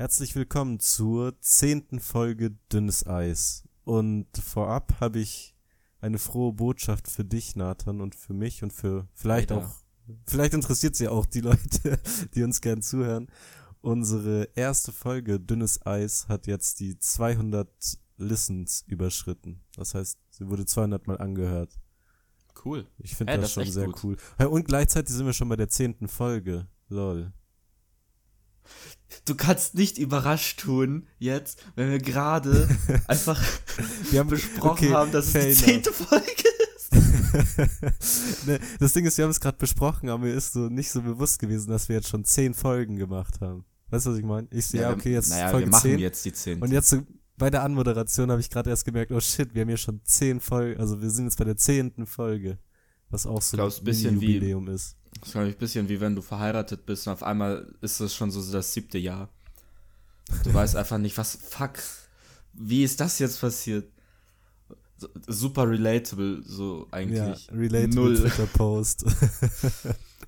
Herzlich willkommen zur zehnten Folge Dünnes Eis. Und vorab habe ich eine frohe Botschaft für dich, Nathan, und für mich und für vielleicht Leider. auch, vielleicht interessiert sie auch die Leute, die uns gern zuhören. Unsere erste Folge Dünnes Eis hat jetzt die 200 Listens überschritten. Das heißt, sie wurde 200 Mal angehört. Cool. Ich finde Hey, das, das schon sehr gut. cool. Ja, Und gleichzeitig sind wir schon bei der zehnten Folge. Lol. Du kannst nicht überrascht tun, jetzt, wenn wir gerade einfach Wir haben besprochen okay, haben, dass es die zehnte Folge ist. ne, das Ding ist, wir haben es gerade besprochen, aber mir ist so nicht so bewusst gewesen, dass wir jetzt schon zehn Folgen gemacht haben. Weißt du, was ich meine? Ich sehe, ja, wir- okay, jetzt naja, Folge wir machen 10. jetzt die zehnte. Und jetzt so bei der Anmoderation habe ich gerade erst gemerkt, oh shit, wir haben hier schon zehn Folgen, also wir sind jetzt bei der zehnten Folge. Was auch so glaub, ein bisschen wie- Jubiläum ist. Das ist, glaub ich, ein bisschen wie wenn du verheiratet bist und auf einmal ist es schon so das siebte Jahr. Du weißt einfach nicht, was, fuck, wie ist das jetzt passiert? Super relatable, so Ja, eigentlich. relatable Null. Twitter-Post.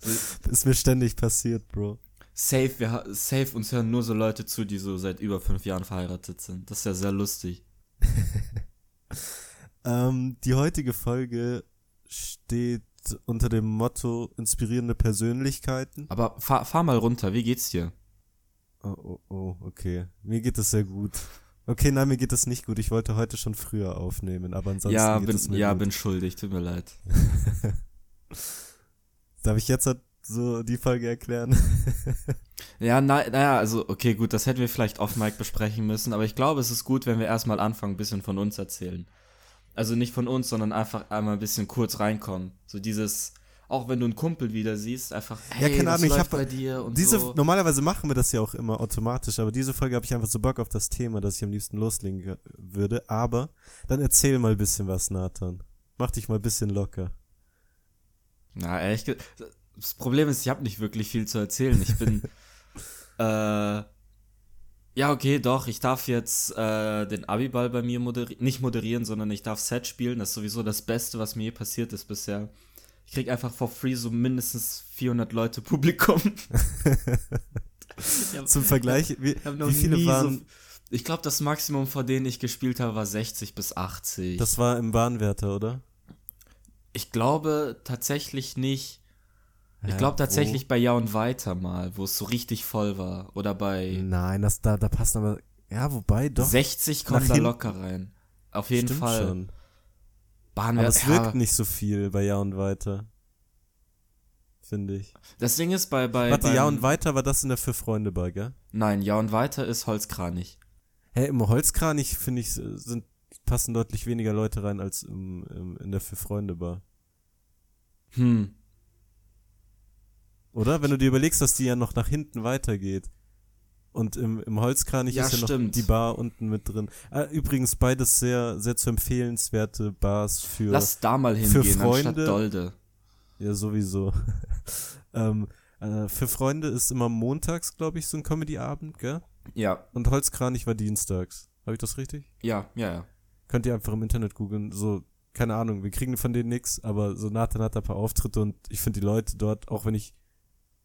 ist mir ständig passiert, Bro. Safe, wir, safe, uns hören nur so Leute zu, die so seit über fünf Jahren verheiratet sind. Das ist ja sehr lustig. Ähm, die heutige Folge steht unter dem Motto inspirierende Persönlichkeiten. Aber fahr, fahr mal runter, wie geht's dir? Oh, oh, oh, okay. Mir geht es sehr gut. Okay, nein, mir geht es nicht gut. Ich wollte heute schon früher aufnehmen, aber ansonsten ja, geht bin, es mir ja gut. bin schuldig, tut mir leid. Darf ich jetzt halt so die Folge erklären? Ja, na, naja, also, okay, gut, das hätten wir vielleicht off-mic besprechen müssen, aber ich glaube, es ist gut, wenn wir erstmal anfangen, ein bisschen von uns erzählen. Also nicht von uns, sondern einfach einmal ein bisschen kurz reinkommen. So dieses, auch wenn du einen Kumpel wieder siehst, einfach, Ja, hey, keine was Ahnung, ich läuft hab- bei dir und Diese, so. normalerweise machen wir das ja auch immer automatisch, aber diese Folge habe ich einfach so Bock auf das Thema, dass ich am liebsten loslegen ge- würde. Aber dann erzähl mal ein bisschen was, Nathan. Mach dich mal ein bisschen locker. Na, ehrlich gesagt, das Problem ist, ich habe nicht wirklich viel zu erzählen. Ich bin, äh, ja, okay, doch, ich darf jetzt äh, den Abiball bei mir moderieren, nicht moderieren, sondern ich darf Set spielen. Das ist sowieso das Beste, was mir je passiert ist bisher. Ich krieg einfach for free so mindestens 400 Leute Publikum. Hab- Zum Vergleich, wie, wie viele nie waren, So, ich glaube, das Maximum, vor denen ich gespielt habe, war 60 bis 80. das war im Bahnwärter, oder? ich glaube tatsächlich nicht. Ich glaube wo? tatsächlich bei Ja und Weiter mal, wo es so richtig voll war. Oder bei Nein, das, da, da passen aber, ja, wobei, doch. 60 kommen Nach da locker rein. Auf jeden Stimmt Fall. schon. Bahnwärter. Aber es ja, wirkt nicht so viel bei Ja und Weiter. Finde ich. Das Ding ist bei. bei Warte, beim, Ja und Weiter war das in der Für-Freunde-Bar, gell? Nein, Ja und Weiter ist Holzkranich. Hä, im Holzkranich, finde ich, sind, passen deutlich weniger Leute rein als im, im, in der Für-Freunde-Bar. Hm. Oder? Wenn du dir überlegst, dass die ja noch nach hinten weitergeht. Und im, im Holzkranich Ja, ist ja noch stimmt. die Bar unten mit drin. Ah, übrigens beides sehr, sehr zu empfehlenswerte Bars für, Lass da mal für hingehen, Freunde- anstatt Dolde. ja sowieso. ähm, äh, für Freunde ist immer montags, glaube ich, so ein Comedy-Abend, gell? Ja, Und Holzkranich war dienstags. Habe ich das richtig? ja, ja, ja. Könnt ihr einfach im Internet googeln. So, keine Ahnung, wir kriegen von denen nix, aber so Nathan hat da ein paar Auftritte und ich finde die Leute dort, auch wenn ich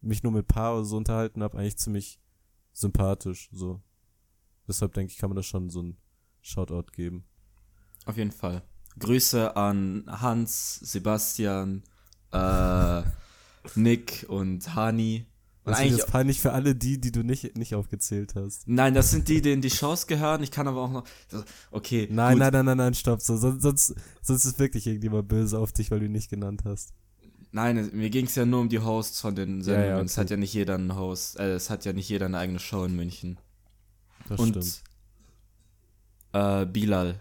mich nur mit Paar oder so unterhalten habe, eigentlich ziemlich sympathisch. So. Deshalb denke ich, kann man da schon so ein Shoutout geben. Auf jeden Fall. Grüße an Hans, Sebastian, äh, Nick und Hani. Und Das ist eigentlich jetzt peinlich für alle die, die du nicht, nicht aufgezählt hast. Nein, das sind die, denen die Shows gehören. Ich kann aber auch noch. Okay. Nein, gut. nein, nein, nein, nein, stopp. So, sonst, sonst, sonst ist wirklich irgendjemand böse auf dich, weil du ihn nicht genannt hast. Nein, es- mir ging es ja nur um die Hosts von den Sendungen. ja, Es okay. hat ja nicht jeder einen Host. Äh, es hat ja nicht jeder eine eigene Show in München. Das Und stimmt. äh, Bilal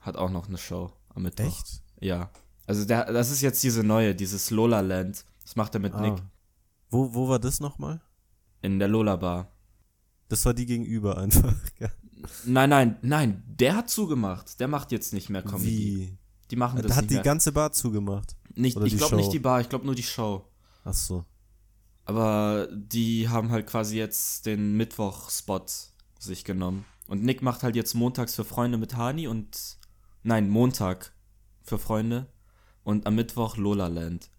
hat auch noch eine Show am Mittwoch. Echt? Ja. Also der, das ist jetzt diese neue, dieses Lola Land. Das macht er mit Nick Ah. Wo, wo war das nochmal? in der Lola Bar. Das war die gegenüber einfach. Nein, nein, nein, der hat zugemacht. Der macht jetzt nicht mehr Comedy. Wie? Die machen das Da hat nicht die mehr. ganze Bar zugemacht. Nicht, oder ich glaube nicht die Bar, ich glaube nur die Show. Ach so. Aber die haben halt quasi jetzt den Mittwoch-Spot sich genommen. Und Nick macht halt jetzt montags für Freunde mit Hani und. Nein, Montag für Freunde. Und am Mittwoch Lola Land.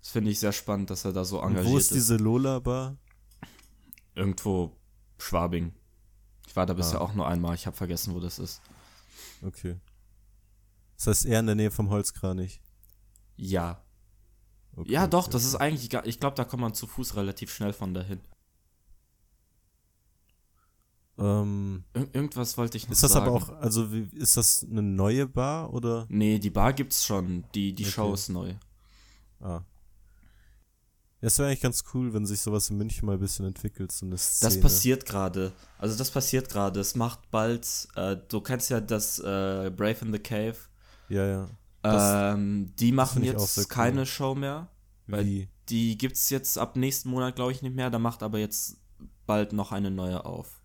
Das finde ich sehr spannend, dass er da so engagiert wo ist. ist diese Lola-Bar? Irgendwo Schwabing. Ich war da bisher Ah. auch nur einmal. Ich habe vergessen, wo das ist. Okay. Das heißt eher in der Nähe vom Holzkranich. Ja. Okay, Ja, doch, okay. das ist eigentlich gar, ich glaube, da kommt man zu Fuß relativ schnell von dahin. Ähm, Ir irgendwas wollte ich noch ist das sagen. aber auch, also wie, ist das eine neue Bar oder? Nee, die Bar gibt's schon. Die, die Okay. Show ist neu. Ah. Ja, es wäre eigentlich ganz cool, wenn sich sowas in München mal ein bisschen entwickelt, so eine Szene. Das passiert gerade. Also das passiert gerade. Es macht bald, äh, du kennst ja das äh, Brave in the Cave. Ja, ja. Ähm, die machen jetzt sehr cool. keine Show mehr. Weil Wie? Die gibt's jetzt ab nächsten Monat, glaube ich, nicht mehr. Da macht aber jetzt bald noch eine neue auf.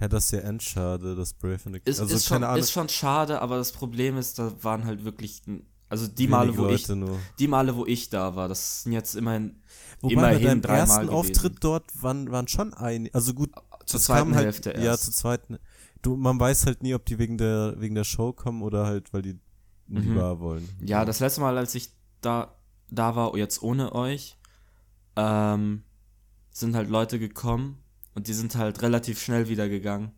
Ja, das ist ja endschade, das Brave in the Ist, Also ist, schon, Ahnung, ist schon schade, aber das Problem ist, da waren halt wirklich, also die wenige Male, wo ich, nur. die Male, wo ich da war, das sind jetzt immerhin Wobei immerhin bei deinem ersten gewesen. Auftritt dort waren, waren schon ein, also gut, zur es zweiten halt, Hälfte Ja, erst. zur zweiten. Du, man weiß halt nie, ob die wegen der, wegen der Show kommen oder halt, weil die in die Mhm. Wollen. Ja, das letzte Mal, als ich da, da war, jetzt ohne euch, ähm, sind halt Leute gekommen und die sind halt relativ schnell wieder gegangen.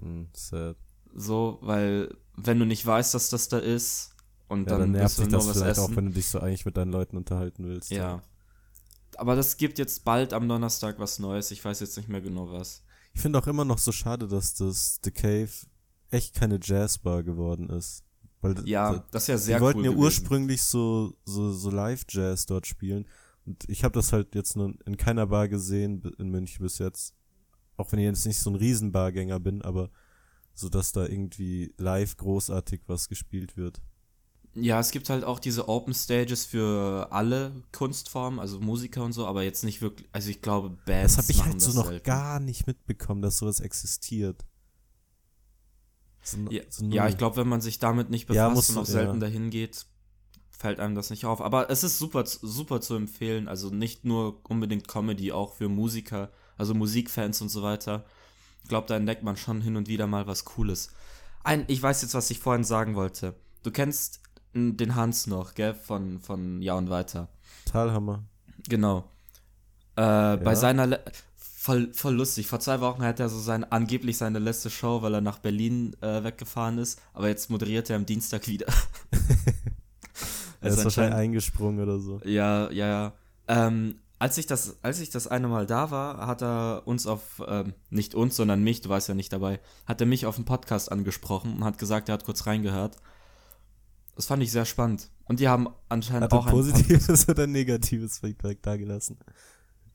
Hm, sad. So, weil wenn du nicht weißt, dass das da ist und Ja, dann, dann, nervt dich nur das was vielleicht essen. auch, wenn du dich so eigentlich mit deinen Leuten unterhalten willst. ja. Aber das gibt jetzt bald am Donnerstag was Neues. Ich weiß jetzt nicht mehr genau was. Ich finde auch immer noch so schade, dass das The Cave echt keine Jazzbar geworden ist. Weil Ja, da- das ist ja sehr die wollten cool ja gewesen. ursprünglich so, so, so Live-Jazz dort spielen. Und ich habe das halt jetzt nur in keiner Bar gesehen in München bis jetzt. Auch wenn ich jetzt nicht so ein Riesenbargänger bin, aber so, dass da irgendwie live großartig was gespielt wird. Ja, es gibt halt auch diese Open Stages für alle Kunstformen, also Musiker und so, aber jetzt nicht wirklich, also ich glaube, Bands Das habe ich halt so noch selten. gar nicht mitbekommen, dass sowas existiert. So, Ja, so ja ich glaube, wenn man sich damit nicht Ja, befasst musst und auch selten ja. dahin geht, fällt einem das nicht auf. Aber es ist super, super zu empfehlen. Also nicht nur unbedingt Comedy, auch für Musiker, also Musikfans und so weiter. Ich glaube, da entdeckt man schon hin und wieder mal was Cooles. Ein, ich weiß jetzt, was ich vorhin sagen wollte. Du kennst den Hans noch, gell, von, von Ja und Weiter. Talhammer. Genau. Äh, Bei Ja. seiner Le voll, voll lustig. Vor zwei Wochen hat er so sein, angeblich seine letzte Show, weil er nach Berlin äh, weggefahren ist, aber jetzt moderiert er am Dienstag wieder. Er Also ist wahrscheinlich anscheinend- eingesprungen oder so. ja, ja, ja. Ähm, als ich das, als ich das eine Mal da war, hat er uns auf, ähm, nicht uns, sondern mich, du warst ja nicht dabei, hat er mich auf dem Podcast angesprochen und hat gesagt, er hat kurz reingehört. Das fand ich sehr spannend. Und die haben anscheinend Hat auch ein positives oder negatives Feedback da gelassen?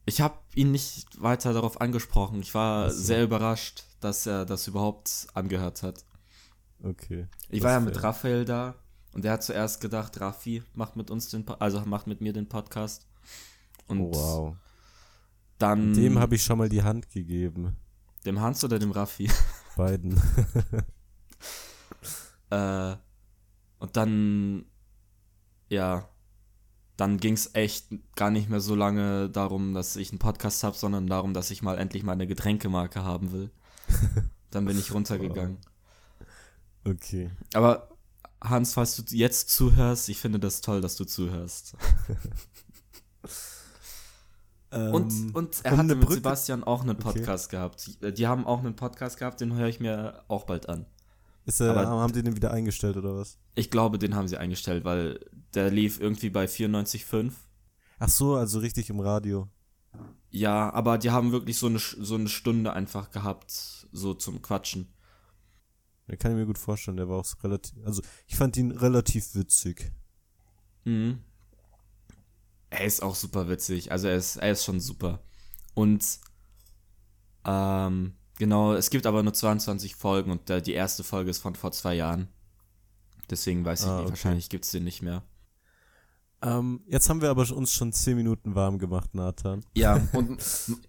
Ich habe ihn nicht weiter darauf angesprochen. Ich war Ach so. sehr überrascht, dass er das überhaupt angehört hat. Okay. Ich war ja ist mit fair. Raphael da und der hat zuerst gedacht, Raffi macht mit uns den, Po- also macht mit mir den Podcast. Und Oh, wow. dann Dem habe ich schon mal die Hand gegeben. dem Hans oder dem Raffi. Beiden. äh, und dann ja, dann ging es echt gar nicht mehr so lange darum, dass ich einen Podcast habe, sondern darum, dass ich mal endlich meine Getränkemarke haben will. Dann bin ich runtergegangen. okay. Aber Hans, falls du jetzt zuhörst, ich finde das toll, dass du zuhörst. Und, Ähm, und er um hatte mit Brücke- Sebastian auch einen Okay. Podcast gehabt. Die- Die haben auch einen Podcast gehabt, den höre ich mir auch bald an. Ist er, aber- haben die den wieder eingestellt oder was? Ich glaube, den haben sie eingestellt, weil der lief irgendwie bei 94,5. Ach so, also richtig im Radio. Ja, aber die haben wirklich so eine, so eine Stunde einfach gehabt, so zum Quatschen. Da kann ich mir gut vorstellen, der war auch so relativ, also ich fand ihn relativ witzig. Mhm. Er ist auch super witzig. Also er ist, er ist schon super. Und ähm, genau, es gibt aber nur 22 Folgen und äh, die erste Folge ist von vor zwei Jahren. Deswegen weiß ich Ah, nicht, okay. wahrscheinlich gibt es den nicht mehr. Ähm, jetzt haben wir aber uns schon 10 Minuten warm gemacht, Nathan. Ja, und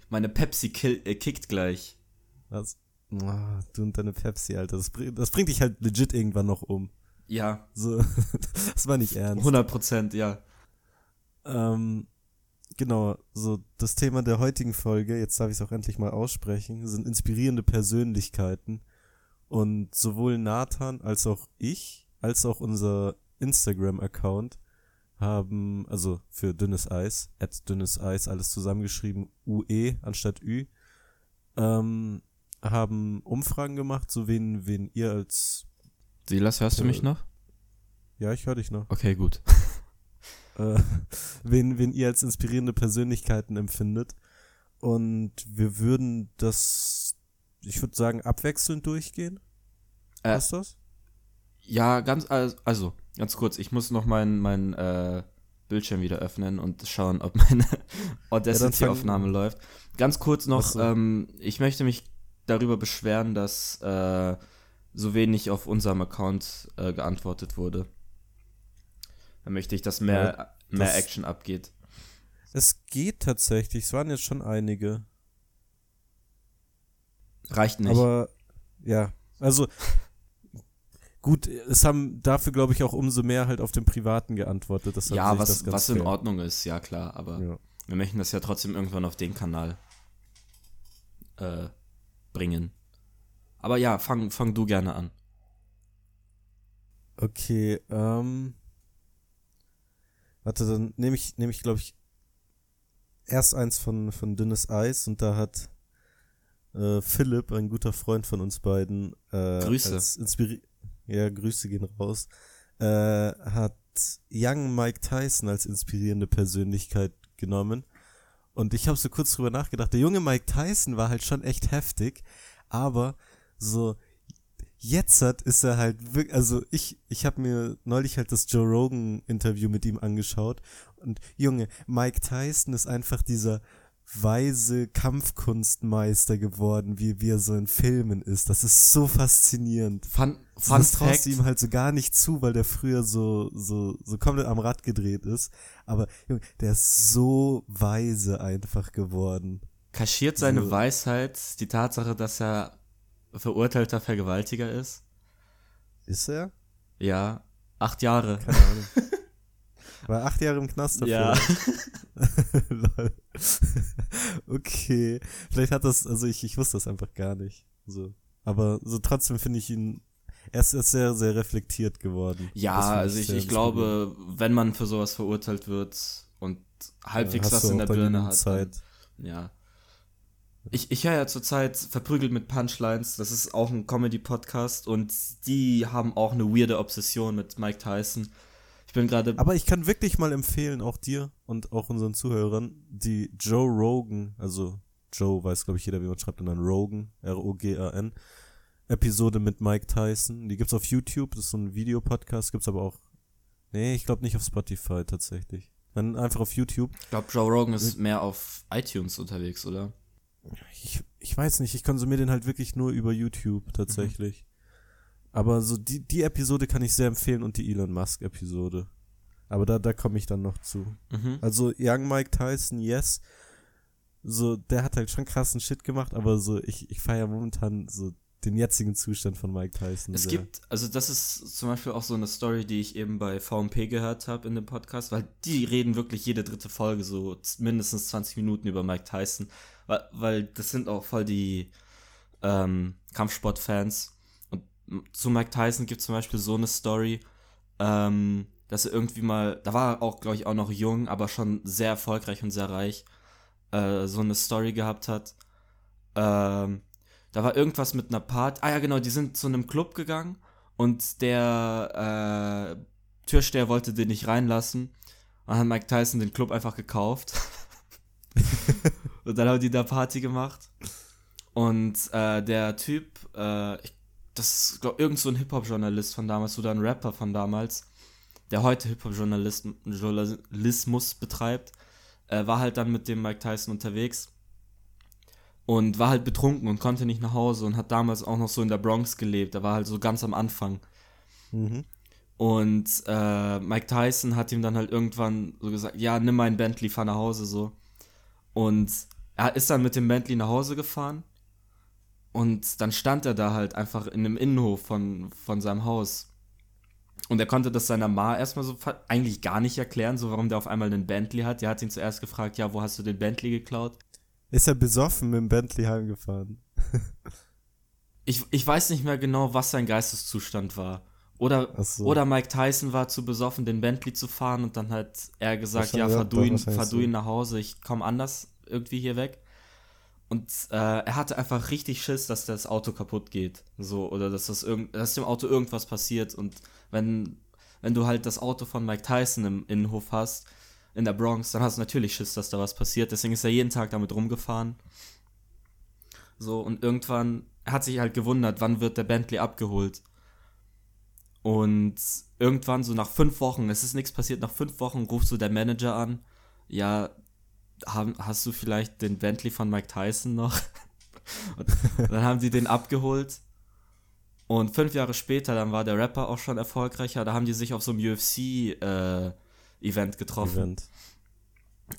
meine Pepsi kill, äh, kickt gleich. Was? Ah, du und deine Pepsi, Alter. Das, bring- das bringt dich halt legit irgendwann noch um. Ja, So, das war nicht ernst. 100 Prozent, ja. Ähm, genau, so das Thema der heutigen Folge, jetzt darf ich es auch endlich mal aussprechen, sind inspirierende Persönlichkeiten. Und sowohl Nathan als auch ich, als auch unser Instagram-Account haben, also für dünnes Eis, at dünnes Eis, alles zusammengeschrieben, UE anstatt Ü, ähm, haben Umfragen gemacht, so wen, wen ihr als. Silas, hörst du mich noch? Ja, ich höre dich noch. Okay, gut. Äh, wen, wen ihr als inspirierende Persönlichkeiten empfindet. Und wir würden das, ich würde sagen, abwechselnd durchgehen. Äh, Was ist das? Ja, ganz, also, ganz kurz, ich muss noch meinen mein, äh, Bildschirm wieder öffnen und schauen, ob meine Audacity-Aufnahme ja, läuft. Ganz kurz noch, so. ähm, ich möchte mich darüber beschweren, dass äh, so wenig auf unserem Account äh, geantwortet wurde. Da möchte ich, dass mehr, ja, mehr das Action abgeht. Es geht tatsächlich, es waren jetzt schon einige. Reicht nicht. Aber ja, also gut, es haben dafür, glaube ich, auch umso mehr halt auf den Privaten geantwortet. ja, was, was in Ordnung ist, ja klar, aber ja. wir möchten das ja trotzdem irgendwann auf den Kanal äh, bringen. Aber ja, fang, fang du gerne an. Okay, ähm. Warte, dann nehme ich, nehme ich, glaube ich, erst eins von, von Dünnes Eis und da hat äh, Philipp, ein guter Freund von uns beiden, äh, Grüße. ja, Grüße gehen raus, äh, hat Young Mike Tyson als inspirierende Persönlichkeit genommen. Und ich habe so kurz drüber nachgedacht, der junge Mike Tyson war halt schon echt heftig, aber so jetzt hat, ist er halt wirklich, also ich, ich habe mir neulich halt das Joe Rogan Interview mit ihm angeschaut und Junge, Mike Tyson ist einfach dieser weise Kampfkunstmeister geworden, wie, wie er so in Filmen ist. Das ist so faszinierend. Fun, fun das traust du ihm halt so gar nicht zu, weil der früher so, so, so komplett am Rad gedreht ist. Aber Junge, der ist so weise einfach geworden. Kaschiert seine so. Weisheit die Tatsache, dass er verurteilter Vergewaltiger ist? Ist er? Ja, acht Jahre. Keine Ahnung. War acht Jahre im Knast dafür. Ja. okay. Vielleicht hat das, also ich, ich wusste das einfach gar nicht. So. Aber so trotzdem finde ich ihn, er ist, sehr, sehr reflektiert geworden. Ja, also ich, ich glaube, wenn man für sowas verurteilt wird und halbwegs ja, was in der Birne hat. Zeit. Dann, ja. Ich, ich höre ja zurzeit Verprügelt mit Punchlines, das ist auch ein Comedy-Podcast und die haben auch eine weirde Obsession mit Mike Tyson. Ich bin gerade. Aber ich kann wirklich mal empfehlen, auch dir und auch unseren Zuhörern, die Joe Rogan, also Joe weiß, glaube ich, jeder, wie man schreibt, und dann Rogan, R-O-G-A-N, Episode mit Mike Tyson. Die gibt's auf YouTube, das ist so ein Videopodcast, gibt's aber auch. Nee, ich glaube nicht auf Spotify tatsächlich. Dann einfach auf YouTube. Ich glaube, Joe Rogan ist mehr auf iTunes unterwegs, oder? Ich, ich weiß nicht, ich konsumiere den halt wirklich nur über YouTube tatsächlich. Mhm. Aber so die, die Episode kann ich sehr empfehlen und die Elon Musk-Episode. Aber da, da komme ich dann noch zu. Mhm. Also Young Mike Tyson, yes. So, der hat halt schon krassen Shit gemacht, aber so, ich, ich feiere momentan so den jetzigen Zustand von Mike Tyson. Es sehr. gibt, also das ist zum Beispiel auch so eine Story, die ich eben bei VMP gehört habe in dem Podcast, weil die reden wirklich jede dritte Folge so mindestens 20 Minuten über Mike Tyson weil, weil das sind auch voll die ähm, Kampfsportfans. Und zu Mike Tyson gibt es zum Beispiel so eine Story, ähm, dass er irgendwie mal, da war er auch, glaube ich, auch noch jung, aber schon sehr erfolgreich und sehr reich, äh, so eine Story gehabt hat. Ähm, da war irgendwas mit einer Party. Ah ja, genau, die sind zu einem Club gegangen und der äh, Türsteher wollte den nicht reinlassen. Und hat Mike Tyson den Club einfach gekauft. Und dann haben die da Party gemacht. Und äh, der Typ, äh, ich, das ist, glaube irgend so ein Hip-Hop-Journalist von damals oder ein Rapper von damals, der heute Hip-Hop-Journalismus betreibt, äh, war halt dann mit dem Mike Tyson unterwegs und war halt betrunken und konnte nicht nach Hause und hat damals auch noch so in der Bronx gelebt. Er war halt so ganz am Anfang. Mhm. Und äh, Mike Tyson hat ihm dann halt irgendwann so gesagt, ja, nimm meinen Bentley, fahr nach Hause so. Und er ist dann mit dem Bentley nach Hause gefahren und dann stand er da halt einfach in einem Innenhof von, von seinem Haus. Und er konnte das seiner Ma erstmal so eigentlich gar nicht erklären, so warum der auf einmal einen Bentley hat. Der hat ihn zuerst gefragt, ja, wo hast du den Bentley geklaut? Ist er besoffen mit dem Bentley heimgefahren? ich, ich weiß nicht mehr genau, was sein Geisteszustand war. Oder, so. oder Mike Tyson war zu besoffen, den Bentley zu fahren und dann hat er gesagt, ja, fahr du, ihn, fahr du ihn nach Hause, ich komme anders irgendwie hier weg. Und äh, er hatte einfach richtig Schiss, dass das Auto kaputt geht. So, oder dass das irgend, dass dem Auto irgendwas passiert. Und wenn, wenn du halt das Auto von Mike Tyson im Innenhof hast, in der Bronx, dann hast du natürlich Schiss, dass da was passiert. Deswegen ist er jeden Tag damit rumgefahren. So, und irgendwann hat sich halt gewundert, wann wird der Bentley abgeholt. Und irgendwann, so nach fünf Wochen, es ist nichts passiert, nach fünf Wochen rufst du der Manager an. Ja, haben, hast du vielleicht den Bentley von Mike Tyson noch? und dann haben sie den abgeholt. Und fünf Jahre später, dann war der Rapper auch schon erfolgreicher. Da haben die sich auf so einem UFC-Event äh, getroffen. Event.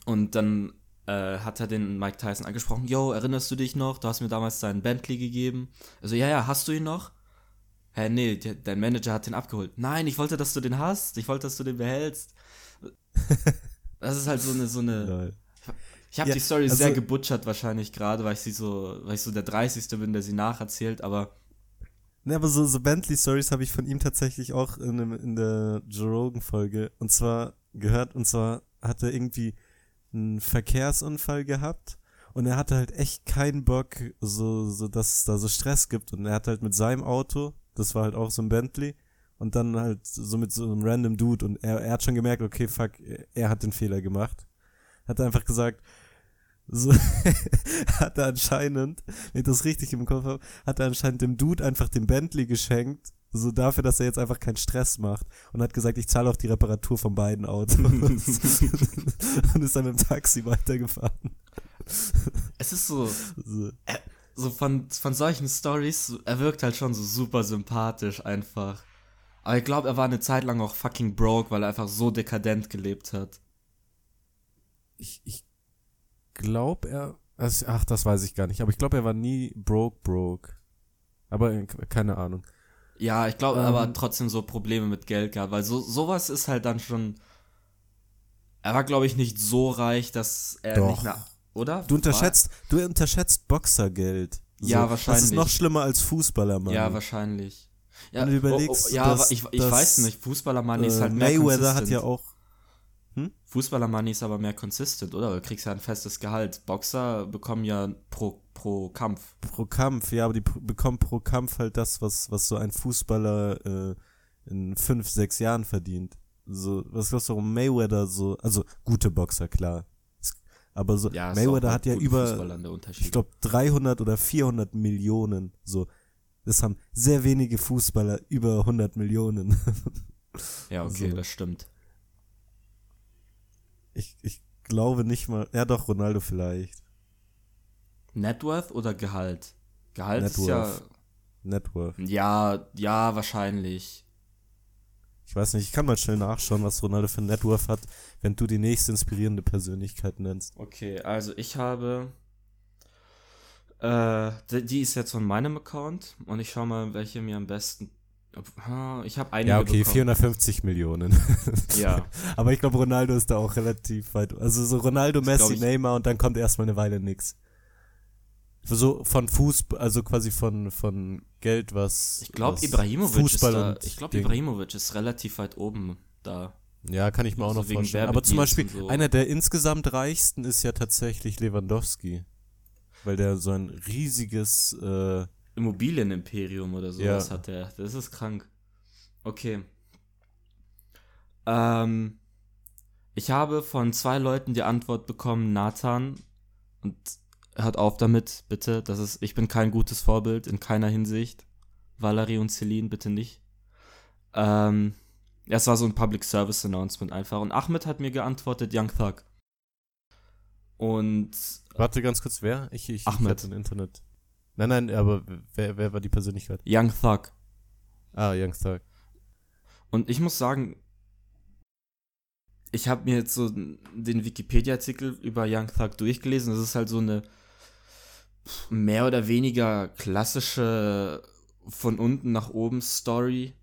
Und dann äh, hat er den Mike Tyson angesprochen. Yo, erinnerst du dich noch? Du hast mir damals deinen Bentley gegeben. Also, ja, ja, hast du ihn noch? Hä, nee, der, dein Manager hat den abgeholt. Nein, ich wollte, dass du den hast. Ich wollte, dass du den behältst. Das ist halt so eine, so eine. Ich habe ja, die Story also, sehr gebutschert wahrscheinlich gerade, weil ich sie so, weil ich so der 30. bin, der sie nacherzählt, aber. Ne, aber so, so Bentley-Stories habe ich von ihm tatsächlich auch in, in der Joe Rogan-Folge und zwar gehört, und zwar hat er irgendwie einen Verkehrsunfall gehabt und er hatte halt echt keinen Bock, so, so, dass es da so Stress gibt und er hat halt mit seinem Auto, das war halt auch so ein Bentley, und dann halt so mit so einem random Dude und er, er hat schon gemerkt, okay, fuck, er hat den Fehler gemacht. Hat einfach gesagt, so hat er anscheinend, wenn ich das richtig im Kopf habe, hat er anscheinend dem Dude einfach den Bentley geschenkt, so dafür, dass er jetzt einfach keinen Stress macht und hat gesagt, ich zahle auch die Reparatur von beiden Autos und ist dann mit dem Taxi weitergefahren. Es ist so, so, äh, so von, von solchen Stories, er wirkt halt schon so super sympathisch einfach. Aber ich glaube, er war eine Zeit lang auch fucking broke, weil er einfach so dekadent gelebt hat. Ich, ich glaube, er. Also, ach, das weiß ich gar nicht. Aber ich glaube, er war nie broke, broke. Aber äh, keine Ahnung. Ja, ich glaube, ähm, aber trotzdem so Probleme mit Geld gehabt, weil so sowas ist halt dann schon. Er war, glaube ich, nicht so reich, dass er doch. nicht mehr. Oder? Du unterschätzt, du unterschätzt Boxergeld. So, ja, wahrscheinlich. Das ist noch schlimmer als Fußballer, Mann. Ja, wahrscheinlich. Ja, Wenn du überlegst, oh, oh, ja, dass, ich, ich dass, weiß nicht, Fußballer-Money äh, ist halt mehr Mayweather consistent. hat ja auch? Fußballer-Money ist aber mehr consistent, oder? Du kriegst ja ein festes Gehalt. Boxer bekommen ja pro, pro Kampf. Pro Kampf, ja, aber die bekommen pro Kampf halt das, was, was so ein Fußballer äh, in fünf, sechs Jahren verdient. So, was glaubst du, Mayweather so, also gute Boxer, klar. Aber so, ja, Mayweather hat ja über, ich glaube, 300 oder 400 Millionen, so. Das haben sehr wenige Fußballer über 100 Millionen. ja, okay, so. das stimmt. Ich, ich glaube nicht mal. Ja, doch, Ronaldo vielleicht. Networth oder Gehalt? Gehalt Net ist ja. Networth. Ja, ja, wahrscheinlich. Ich weiß nicht, ich kann mal schnell nachschauen, was Ronaldo für ein Networth hat, wenn du die nächste inspirierende Persönlichkeit nennst. Okay, also ich habe äh, die ist jetzt von meinem Account und ich schau mal, welche mir am besten. Ich habe einige. Ja, okay, bekommen. 450 Millionen. ja. Aber ich glaube, Ronaldo ist da auch relativ weit. Also so Ronaldo, Messi, Neymar und dann kommt erstmal eine Weile nix. So von Fußball, also quasi von, von Geld, was. Ich glaube, Ibrahimovic Fußball ist da, Ich glaube, Ibrahimovic ist relativ weit oben da. Ja, kann ich mir also auch noch vorstellen. Aber zum Beispiel, so. einer der insgesamt reichsten ist ja tatsächlich Lewandowski weil der so ein riesiges äh, Immobilienimperium oder sowas ja. hat der. Das ist krank. Okay. Ähm, ich habe von zwei Leuten die Antwort bekommen, Nathan, und hört auf damit, bitte. Das ist, ich bin kein gutes Vorbild in keiner Hinsicht. Valerie und Celine, bitte nicht. Ähm, ja, es war so ein Public Service Announcement einfach. Und Ahmed hat mir geantwortet, Young Thug. Und. Warte ganz kurz, wer? Ich, ich, Ahmed. ich im Internet. Nein, nein, aber wer, wer war die Persönlichkeit? Young Thug. Ah, Young Thug. Und ich muss sagen, ich habe mir jetzt so den Wikipedia-Artikel über Young Thug durchgelesen. Das ist halt so eine mehr oder weniger klassische von unten nach oben Story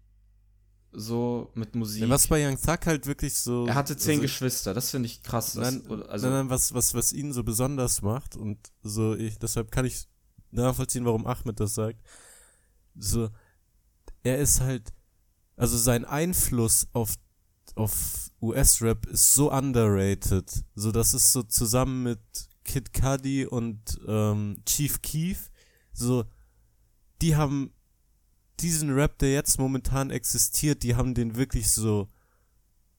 so mit Musik. Ja, was bei Young Thug halt wirklich so. Er hatte zehn also, Geschwister, das finde ich krass. Nein, also, nein, nein, was, was, was ihn so besonders macht und so, ich, deshalb kann ich nachvollziehen, warum Ahmed das sagt. So, er ist halt, also sein Einfluss auf, auf US-Rap ist so underrated. So, das ist so zusammen mit Kid Cudi und ähm, Chief Keef, so, die haben diesen Rap, der jetzt momentan existiert, die haben den wirklich so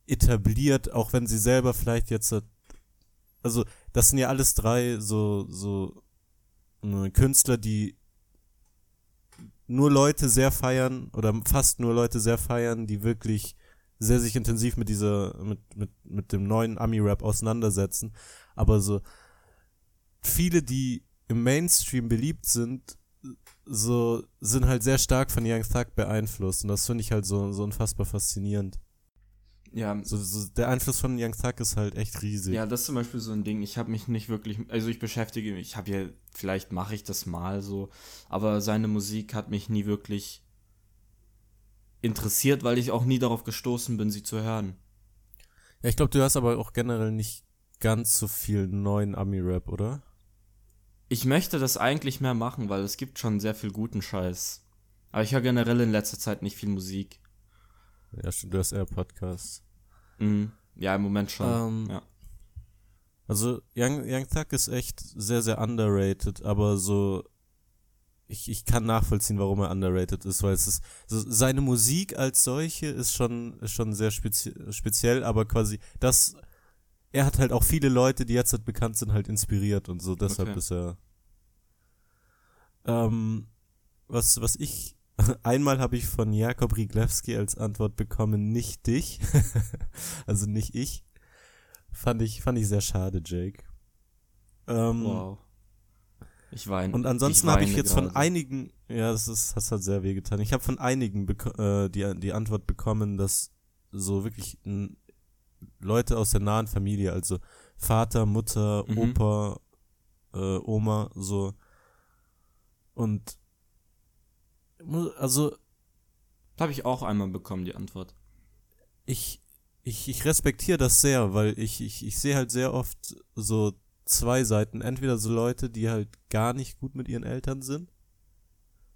etabliert, auch wenn sie selber vielleicht jetzt, also das sind ja alles drei so, so Künstler, die nur Leute sehr feiern oder fast nur Leute sehr feiern, die wirklich sehr sich intensiv mit dieser, mit, mit, mit dem neuen Ami-Rap auseinandersetzen. Aber so viele, die im Mainstream beliebt sind, so sind halt sehr stark von Young Thug beeinflusst. Und das finde ich halt so, so unfassbar faszinierend. Ja. So, so, der Einfluss von Young Thug ist halt echt riesig. Ja, das ist zum Beispiel so ein Ding. Ich habe mich nicht wirklich, also ich beschäftige mich, ich habe ja, vielleicht mache ich das mal so, aber seine Musik hat mich nie wirklich interessiert, weil ich auch nie darauf gestoßen bin, sie zu hören. Ja, ich glaube, du hörst aber auch generell nicht ganz so viel neuen Ami-Rap, oder? Ich möchte das eigentlich mehr machen, weil es gibt schon sehr viel guten Scheiß. Aber ich höre generell in letzter Zeit nicht viel Musik. Ja, stimmt, du hast eher Podcasts. Mhm. Ja, im Moment schon. Ähm, ja. Also, Young, Young Thug ist echt sehr, sehr underrated, aber so, ich, ich kann nachvollziehen, warum er underrated ist, weil es ist, so, seine Musik als solche ist schon, ist schon sehr spezi speziell, aber quasi das, er hat halt auch viele Leute, die jetzt halt bekannt sind, halt inspiriert und so, deshalb okay. ist er. Ähm, was, was ich Einmal habe ich von Jakob Riglewski als Antwort bekommen, nicht dich. also nicht ich. Fand ich, fand ich sehr schade, Jake. Ähm, wow. Ich weine. Und ansonsten habe ich jetzt gerade. von einigen, ja, das ist, das hat sehr wehgetan. Ich habe von einigen äh, die, die Antwort bekommen, dass so wirklich Leute aus der nahen Familie, also Vater, Mutter, mhm. Opa, äh, Oma, so und also. Habe ich auch einmal bekommen, die Antwort. Ich, ich, ich respektiere das sehr, weil ich, ich, ich sehe halt sehr oft so zwei Seiten. Entweder so Leute, die halt gar nicht gut mit ihren Eltern sind.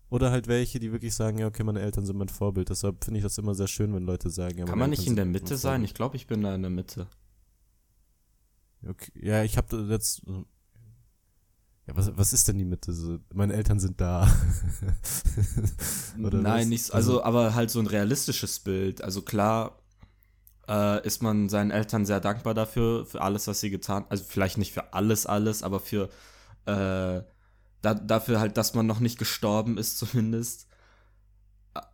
Oder halt welche, die wirklich sagen, ja, okay, meine Eltern sind mein Vorbild. Deshalb finde ich das immer sehr schön, wenn Leute sagen, ja, Kann man Eltern nicht in der Mitte sein? Ich glaube, ich bin da in der Mitte. Okay. Ja, ich habe jetzt ja, was, was ist denn die Mitte? So, meine Eltern sind da. Nein, nicht, also, also, aber halt so ein realistisches Bild. Also klar äh, ist man seinen Eltern sehr dankbar dafür, für alles, was sie getan Also vielleicht nicht für alles, alles, aber für äh, da, dafür halt, dass man noch nicht gestorben ist, zumindest.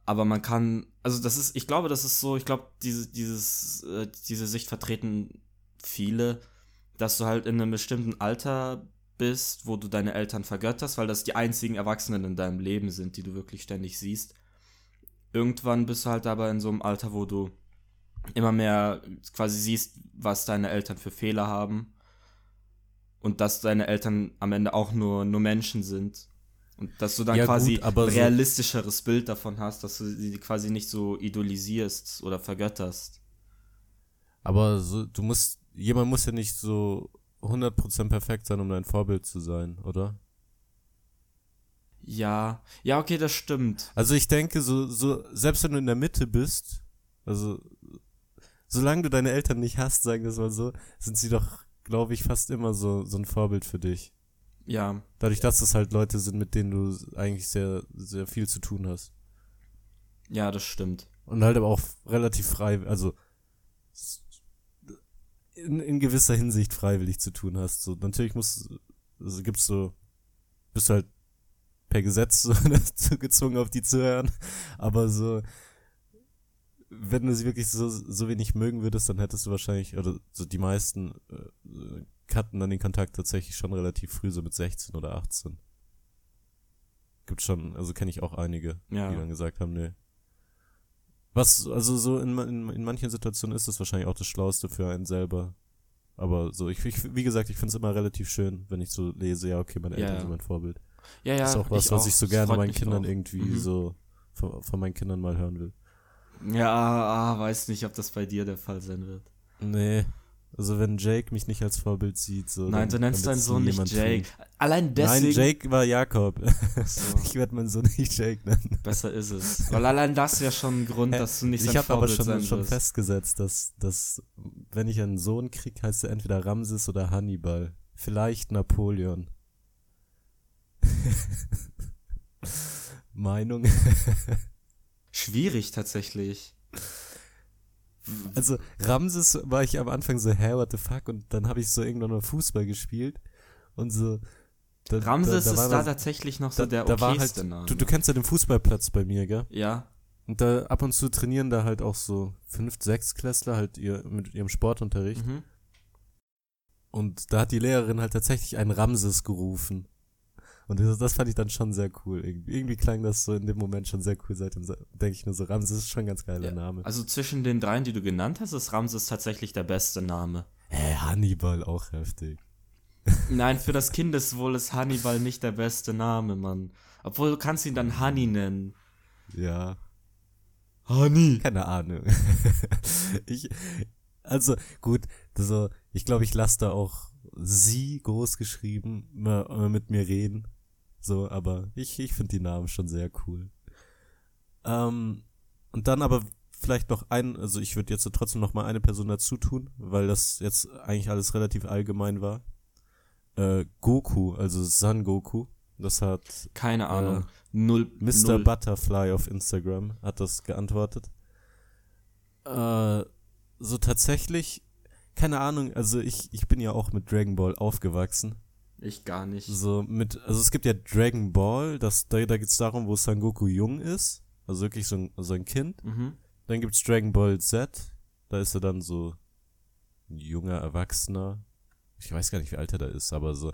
Aber man kann, also das ist, ich glaube, das ist so, ich glaube, diese, dieses, äh, diese Sicht vertreten viele, dass du halt in einem bestimmten Alter bist, wo du deine Eltern vergötterst, weil das die einzigen Erwachsenen in deinem Leben sind, die du wirklich ständig siehst. Irgendwann bist du halt aber in so einem Alter, wo du immer mehr quasi siehst, was deine Eltern für Fehler haben und dass deine Eltern am Ende auch nur, nur Menschen sind. Und dass du dann ja, quasi gut, ein realistischeres so Bild davon hast, dass du sie quasi nicht so idolisierst oder vergötterst. Aber so, du musst, jemand muss ja nicht so 100% perfekt sein, um dein Vorbild zu sein, oder? Ja, ja, okay, das stimmt. Also ich denke, so, so, selbst wenn du in der Mitte bist, also solange du deine Eltern nicht hast, sagen wir es mal so, sind sie doch, glaube ich, fast immer so, so ein Vorbild für dich. Ja. Dadurch, dass das halt Leute sind, mit denen du eigentlich sehr, sehr viel zu tun hast. Ja, das stimmt. Und halt aber auch relativ frei, also in, in gewisser Hinsicht freiwillig zu tun hast. So, natürlich muss, also gibt's so, bist du halt per Gesetz so dazu gezwungen, auf die zu hören. Aber so, wenn du sie wirklich so, so wenig mögen würdest, dann hättest du wahrscheinlich, oder so die meisten äh, hatten dann den Kontakt tatsächlich schon relativ früh, so mit 16 oder 18. Gibt schon, also kenne ich auch einige, ja. die dann gesagt haben, nee, was, also so in, in, in manchen Situationen ist das wahrscheinlich auch das Schlauste für einen selber. Aber so, ich, ich wie gesagt, ich finde es immer relativ schön, wenn ich so lese, ja, okay, meine Eltern ja, sind mein Vorbild. Ja, ja. Das ist auch was, ich was auch. ich so gerne meinen Kindern auch. irgendwie mhm. so von, von, meinen Kindern mal hören will. Ja, ah, weiß nicht, ob das bei dir der Fall sein wird. Nee. Also wenn Jake mich nicht als Vorbild sieht, so. Nein, du nennst deinen Sohn nicht Jake. Tun. Allein deswegen. Nein, Jake war Jakob. So. Ich werde meinen Sohn nicht Jake nennen. Besser ist es. Weil allein das ja schon ein Grund, dass du nicht sein Ich habe aber schon, schon festgesetzt, dass, dass wenn ich einen Sohn krieg, heißt er entweder Ramses oder Hannibal. vielleicht Napoleon. Meinung? Schwierig tatsächlich. Also Ramses war ich am Anfang so, hä, what the fuck? Und dann habe ich so irgendwann mal Fußball gespielt und so. Da, Ramses da, da ist da tatsächlich noch so der da war halt. Du, du kennst ja den Fußballplatz bei mir, gell? ja, Und da ab und zu trainieren da halt auch so fünf, sechs Klässler halt ihr, mit ihrem Sportunterricht. mhm. Und da hat die Lehrerin halt tatsächlich einen Ramses gerufen. Und das, das fand ich dann schon sehr cool. Irgendwie, irgendwie klang das so in dem Moment schon sehr cool. Seitdem denke ich nur so, Ramses ist schon ein ganz geiler Ja, Name. Also zwischen den dreien, die du genannt hast, ist Ramses tatsächlich der beste Name. Hä, Hannibal, auch heftig. Nein, für das Kindeswohl ist Hannibal nicht der beste Name, Mann. Obwohl du kannst ihn dann Honey nennen. Ja, Honey. keine Ahnung. ich, also, gut, so, ich glaube, ich lasse da auch sie groß geschrieben mal mit mir reden. So, aber ich, ich finde die Namen schon sehr cool. Ähm, und dann aber vielleicht noch ein, also ich würde jetzt so trotzdem noch mal eine Person dazu tun, weil das jetzt eigentlich alles relativ allgemein war. Äh, Goku, also San Goku, das hat Keine Ahnung. null. Mr. Null. Butterfly auf Instagram hat das geantwortet. Äh, so tatsächlich, keine Ahnung, also ich, ich bin ja auch mit Dragon Ball aufgewachsen. Ich gar nicht. So mit, also es gibt ja Dragon Ball, das, da, da geht es darum, wo Son Goku jung ist, also wirklich so ein, so ein Kind. Mhm. Dann gibt's Dragon Ball Z, da ist er dann so ein junger Erwachsener. Ich weiß gar nicht, wie alt er da ist, aber so.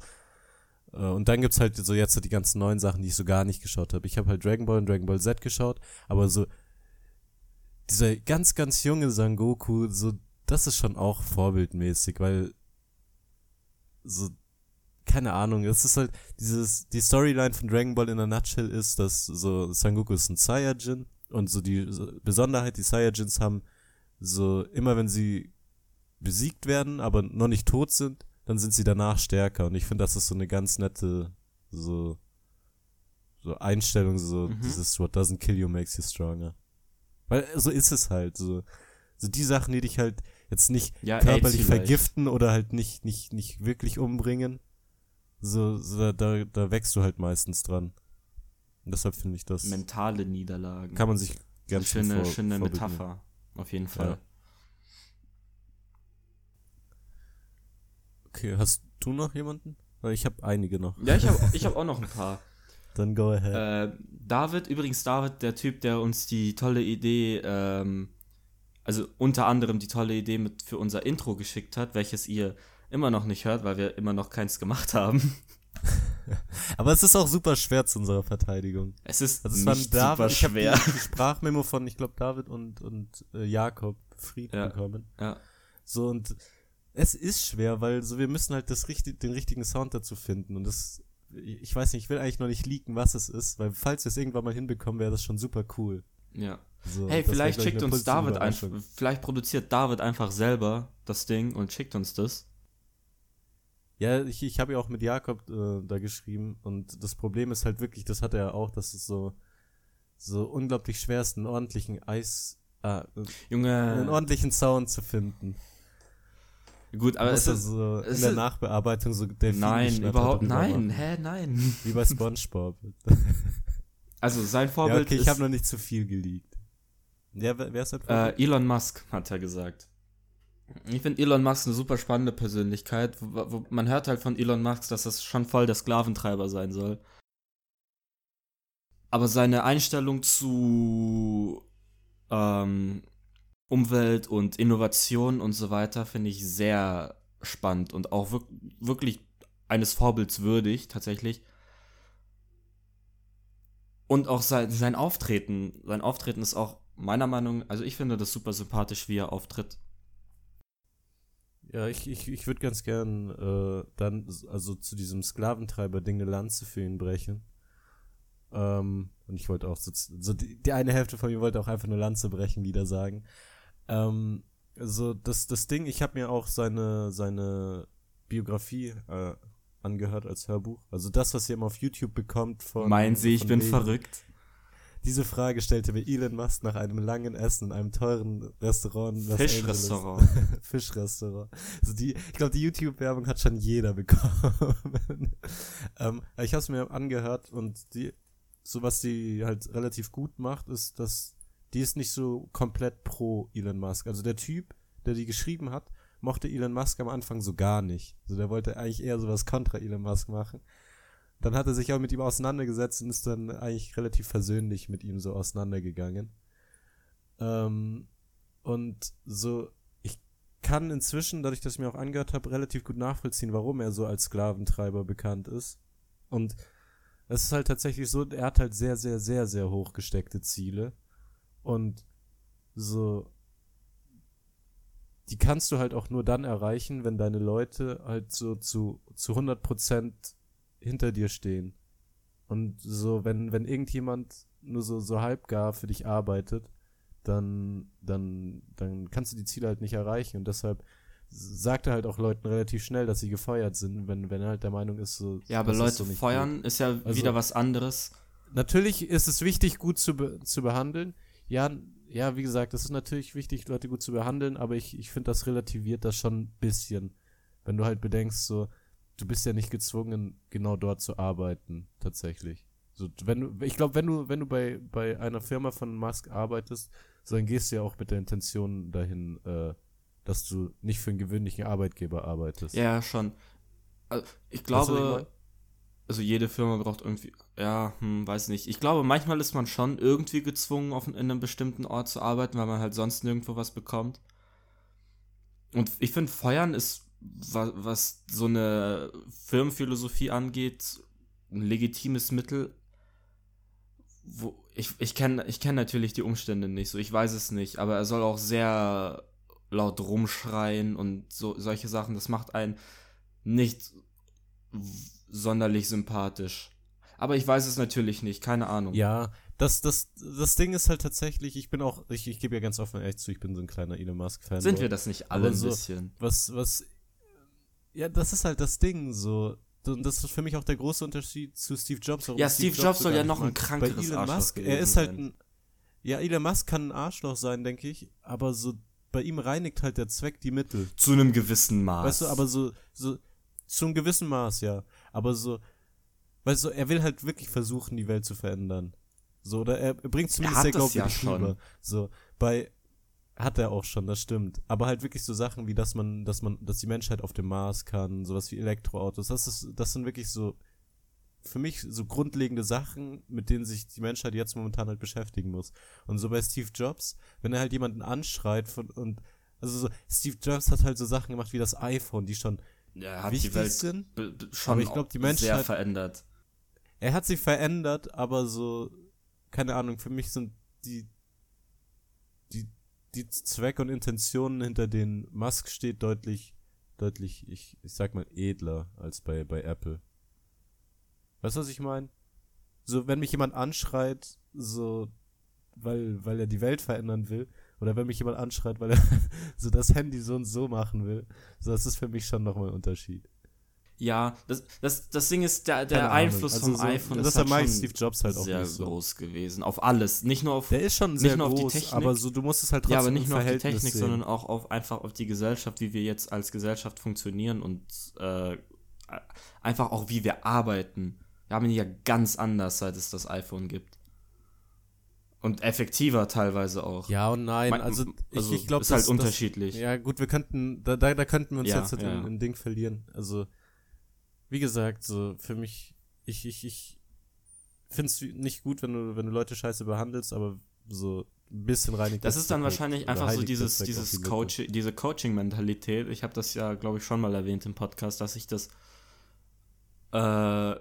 Äh, Und dann gibt's halt so jetzt so die ganzen neuen Sachen, die ich so gar nicht geschaut habe. Ich habe halt Dragon Ball und Dragon Ball Z geschaut, aber so dieser ganz, ganz junge Son Goku, so, das ist schon auch vorbildmäßig, weil so, keine Ahnung, es ist halt dieses, die Storyline von Dragon Ball in der Nutshell ist, dass so Son Goku ist ein Saiyajin und so die so Besonderheit, die Saiyajins haben, so immer wenn sie besiegt werden, aber noch nicht tot sind, dann sind sie danach stärker und ich finde, das ist so eine ganz nette, so, so Einstellung, so Mhm. dieses What doesn't kill you makes you stronger. Weil so ist es halt, so, so die Sachen, die dich halt jetzt nicht Ja, körperlich vergiften oder halt nicht, nicht, nicht wirklich umbringen. So, so da, da wächst du halt meistens dran. Und deshalb finde ich das, Mentale Niederlagen. kann man sich ganz ist schöne, vor- schöne. Metapher. Auf jeden Fall. Okay, hast du noch jemanden? Weil ich habe einige noch. Ja, ich habe ich hab auch noch ein paar. Dann go ahead. Äh, David, übrigens David, der Typ, der uns die tolle Idee, ähm, also unter anderem die tolle Idee mit für unser Intro geschickt hat, welches ihr immer noch nicht hört, weil wir immer noch keins gemacht haben. Aber es ist auch super schwer zu unserer Verteidigung. Es ist Also es nicht David, super ich habe schwer. die Sprachmemo von, ich glaube, David und, und äh, Jakob Fried Ja. bekommen. Ja. So und es ist schwer, weil so wir müssen halt das richtig, den richtigen Sound dazu finden und das ich weiß nicht, ich will eigentlich noch nicht leaken, was es ist, weil falls wir es irgendwann mal hinbekommen, wäre das schon super cool. ja. So, Hey, vielleicht ich, schickt uns David einfach, vielleicht produziert David einfach selber das Ding und schickt uns das. Ja, ich, ich habe ja auch mit Jakob äh, da geschrieben und das Problem ist halt wirklich, das hat er ja auch, dass es so so unglaublich schwer ist, einen ordentlichen Eis, einen Junge, ordentlichen Sound zu finden. gut, aber es ist, so in der Nachbearbeitung so Delfin nein, überhaupt, nein, hä, nein. Wie bei Spongebob. Also sein ja, Vorbild okay, ich ist habe noch nicht zu viel geleakt. Ja, wer, wer ist das Vorbild? Äh, Elon Musk, hat er gesagt. Ich finde Elon Musk eine super spannende Persönlichkeit. Wo, wo, man hört halt von Elon Musk, dass das schon voll der Sklaventreiber sein soll. Aber seine Einstellung zu ähm, Umwelt und Innovation und so weiter finde ich sehr spannend und auch wirk wirklich eines Vorbilds würdig, tatsächlich. Und auch sein, sein Auftreten, sein Auftreten ist auch meiner Meinung, also ich finde das super sympathisch, wie er auftritt. Ja, ich, ich, ich würde ganz gern äh, dann, also zu diesem Sklaventreiber-Ding eine Lanze für ihn brechen. Ähm, und ich wollte auch so, so die, die eine Hälfte von mir wollte auch einfach eine Lanze brechen, wieder sagen. Ähm, also das, das Ding, ich habe mir auch seine, seine Biografie äh, angehört als Hörbuch. Also das, was ihr immer auf YouTube bekommt von. Meinen Sie, ich bin wegen- verrückt? Diese Frage stellte mir Elon Musk nach einem langen Essen in einem teuren Restaurant. Fischrestaurant. Fischrestaurant. Also die, ich glaube, die YouTube-Werbung hat schon jeder bekommen. ähm, ich habe es mir angehört und die, so was die halt relativ gut macht, ist, dass die ist nicht so komplett pro Elon Musk. Also der Typ, der die geschrieben hat, mochte Elon Musk am Anfang so gar nicht. Also der wollte eigentlich eher sowas kontra Elon Musk machen. Dann hat er sich auch mit ihm auseinandergesetzt und ist dann eigentlich relativ versöhnlich mit ihm so auseinandergegangen. Ähm, und so, ich kann inzwischen, dadurch, dass ich mir auch angehört habe, relativ gut nachvollziehen, warum er so als Sklaventreiber bekannt ist. Und es ist halt tatsächlich so, er hat halt sehr, sehr, sehr, sehr hoch gesteckte Ziele. Und so, die kannst du halt auch nur dann erreichen, wenn deine Leute halt so zu, zu 100 Prozent hinter dir stehen. Und so, wenn, wenn irgendjemand nur so, so halbgar für dich arbeitet, dann, dann, dann kannst du die Ziele halt nicht erreichen. Und deshalb sagt er halt auch Leuten relativ schnell, dass sie gefeuert sind, wenn, wenn er halt der Meinung ist, so. Ja, aber Leute so nicht feuern gut. ist ja Also- wieder was anderes. Natürlich ist es wichtig, gut zu, be zu behandeln. Ja, ja, wie gesagt, es ist natürlich wichtig, Leute gut zu behandeln, aber ich, ich finde, das relativiert das schon ein bisschen. Wenn du halt bedenkst, so, du bist ja nicht gezwungen, genau dort zu arbeiten, tatsächlich. So, wenn du, ich glaube, wenn du, wenn du bei, bei einer Firma von Musk arbeitest, so, dann gehst du ja auch mit der Intention dahin, äh, dass du nicht für einen gewöhnlichen Arbeitgeber arbeitest. Ja, schon. Also, ich glaube, also jede Firma braucht irgendwie, ja, hm, weiß nicht. Ich glaube, manchmal ist man schon irgendwie gezwungen, auf, in einem bestimmten Ort zu arbeiten, weil man halt sonst nirgendwo was bekommt. Und ich finde, Feuern ist, was, was so eine Firmenphilosophie angeht, ein legitimes Mittel. Wo, ich ich kenne ich kenn natürlich die Umstände nicht, so ich weiß es nicht, aber er soll auch sehr laut rumschreien und so solche Sachen. Das macht einen nicht sonderlich sympathisch. Aber ich weiß es natürlich nicht, keine Ahnung. Ja, das, das, das Ding ist halt tatsächlich, ich bin auch, ich, ich gebe ja ganz offen ehrlich zu, ich bin so ein kleiner Elon Musk-Fan. Sind so. wir das nicht alle Aber ein so- bisschen? Was, was, ja, das ist halt das Ding, so. Und das ist für mich auch der große Unterschied zu Steve Jobs. Ja, ich Steve Jobs so soll ja noch ein krankeres Bei Elon Arschloch Musk, er ist halt sein. ein, ja, Elon Musk kann ein Arschloch sein, denke ich, aber so, bei ihm reinigt halt der Zweck die Mittel. Zu einem gewissen Maß. Weißt du, aber so, so, zum gewissen Maß, ja. Aber so, weißt du, er will halt wirklich versuchen, die Welt zu verändern. So, oder er bringt zumindest hat sehr das ja glaubwürdig schon. rüber. So, bei, hat er auch schon, das stimmt. Aber halt wirklich so Sachen wie, dass man, dass man, dass die Menschheit auf dem Mars kann, sowas wie Elektroautos, das ist, das sind wirklich so, für mich so grundlegende Sachen, mit denen sich die Menschheit jetzt momentan halt beschäftigen muss. Und so bei Steve Jobs, wenn er halt jemanden anschreit von, und, also so, Steve Jobs hat halt so Sachen gemacht wie das iPhone, die schon hat wichtig die Welt sind. schon aber ich glaub, die sehr Menschheit- verändert. Er hat sich verändert, aber so, keine Ahnung, für mich sind die, die, die Zwecke und Intentionen, hinter denen Musk steht, deutlich, deutlich, ich, ich sag mal, edler als bei, bei Apple. Weißt du, was ich meine? So, wenn mich jemand anschreit, so, weil, weil er die Welt verändern will, oder wenn mich jemand anschreit, weil er so das Handy so und so machen will, so, das ist für mich schon nochmal ein Unterschied. Ja, das, das, das Ding ist, der, der. Einfluss Also vom so, iPhone ist deshalb halt Steve Jobs halt auch sehr so. groß gewesen. Auf alles. Nicht nur auf, Der ist schon Nicht sehr nur auf die groß, Technik. aber so, du musst es halt trotzdem ja, aber nicht nur auf die Technik, sehen. sondern auch auf einfach auf die Gesellschaft, wie wir jetzt als Gesellschaft funktionieren und äh, einfach auch wie wir arbeiten. Wir haben ihn ja ganz anders, seit es das iPhone gibt. Und effektiver teilweise auch. Ja und nein, Mein- also, also ich, ich glaube, ist halt unterschiedlich. ja, gut, wir könnten, da, da, da könnten wir uns Ja, jetzt halt ja. in, in Ding verlieren. Also, wie gesagt, so, für mich, ich, ich, ich find's nicht gut, wenn du, wenn du Leute scheiße behandelst, aber so ein bisschen reinigt Das ist dann wahrscheinlich einfach so dieses, das dieses die. Coach, diese Coaching-Mentalität. Ich habe das ja, glaube ich, schon mal erwähnt im Podcast, dass ich das äh,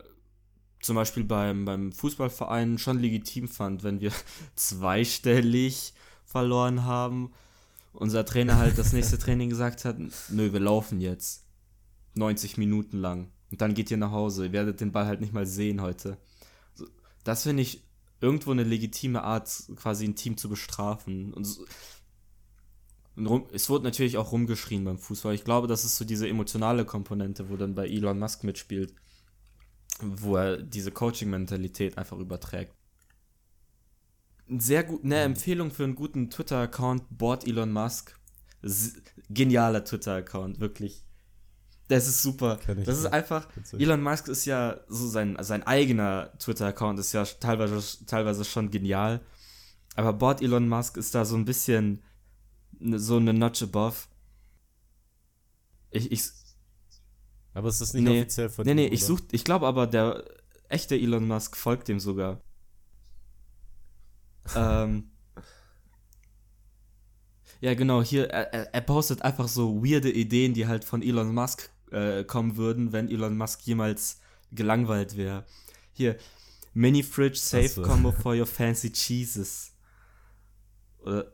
zum Beispiel beim, beim Fußballverein schon legitim fand, wenn wir zweistellig verloren haben. Unser Trainer halt das nächste Training gesagt hat, nö, wir laufen jetzt. 90 Minuten lang. Und dann geht ihr nach Hause. Ihr werdet den Ball halt nicht mal sehen heute. Das finde ich irgendwo eine legitime Art, quasi ein Team zu bestrafen. Und, so, und rum, es wurde natürlich auch rumgeschrien beim Fußball. Ich glaube, das ist so diese emotionale Komponente, wo dann bei Elon Musk mitspielt, wo er diese Coaching-Mentalität einfach überträgt. sehr gut, eine Empfehlung für einen guten Twitter-Account, Board Elon Musk. S genialer Twitter-Account, wirklich. Das ist super. Das ist einfach. Elon Musk ist ja so sein, sein eigener Twitter-Account ist ja teilweise, teilweise schon genial. Aber Board Elon Musk ist da so ein bisschen so eine Notch above. Ich, ich. Aber ist das nicht nee, offiziell von Nee, nee, ich such, ich glaube aber, der echte Elon Musk folgt dem sogar. ähm. Ja, genau, hier, er, er postet einfach so weirde Ideen, die halt von Elon Musk äh, kommen würden, wenn Elon Musk jemals gelangweilt wäre. Hier, Mini Fridge Safe so. Combo for your fancy cheeses. Oder,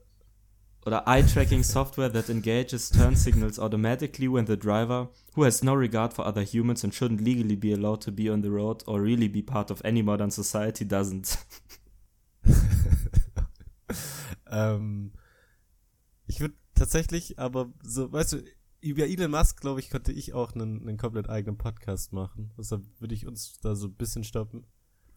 oder Eye Tracking Software that engages turn signals automatically when the driver, who has no regard for other humans and shouldn't legally be allowed to be on the road or really be part of any modern society, doesn't. ähm, ich würde tatsächlich, aber so, weißt du, über Elon Musk, glaube ich, könnte ich auch einen, einen komplett eigenen Podcast machen. Deshalb würde ich uns da so ein bisschen stoppen.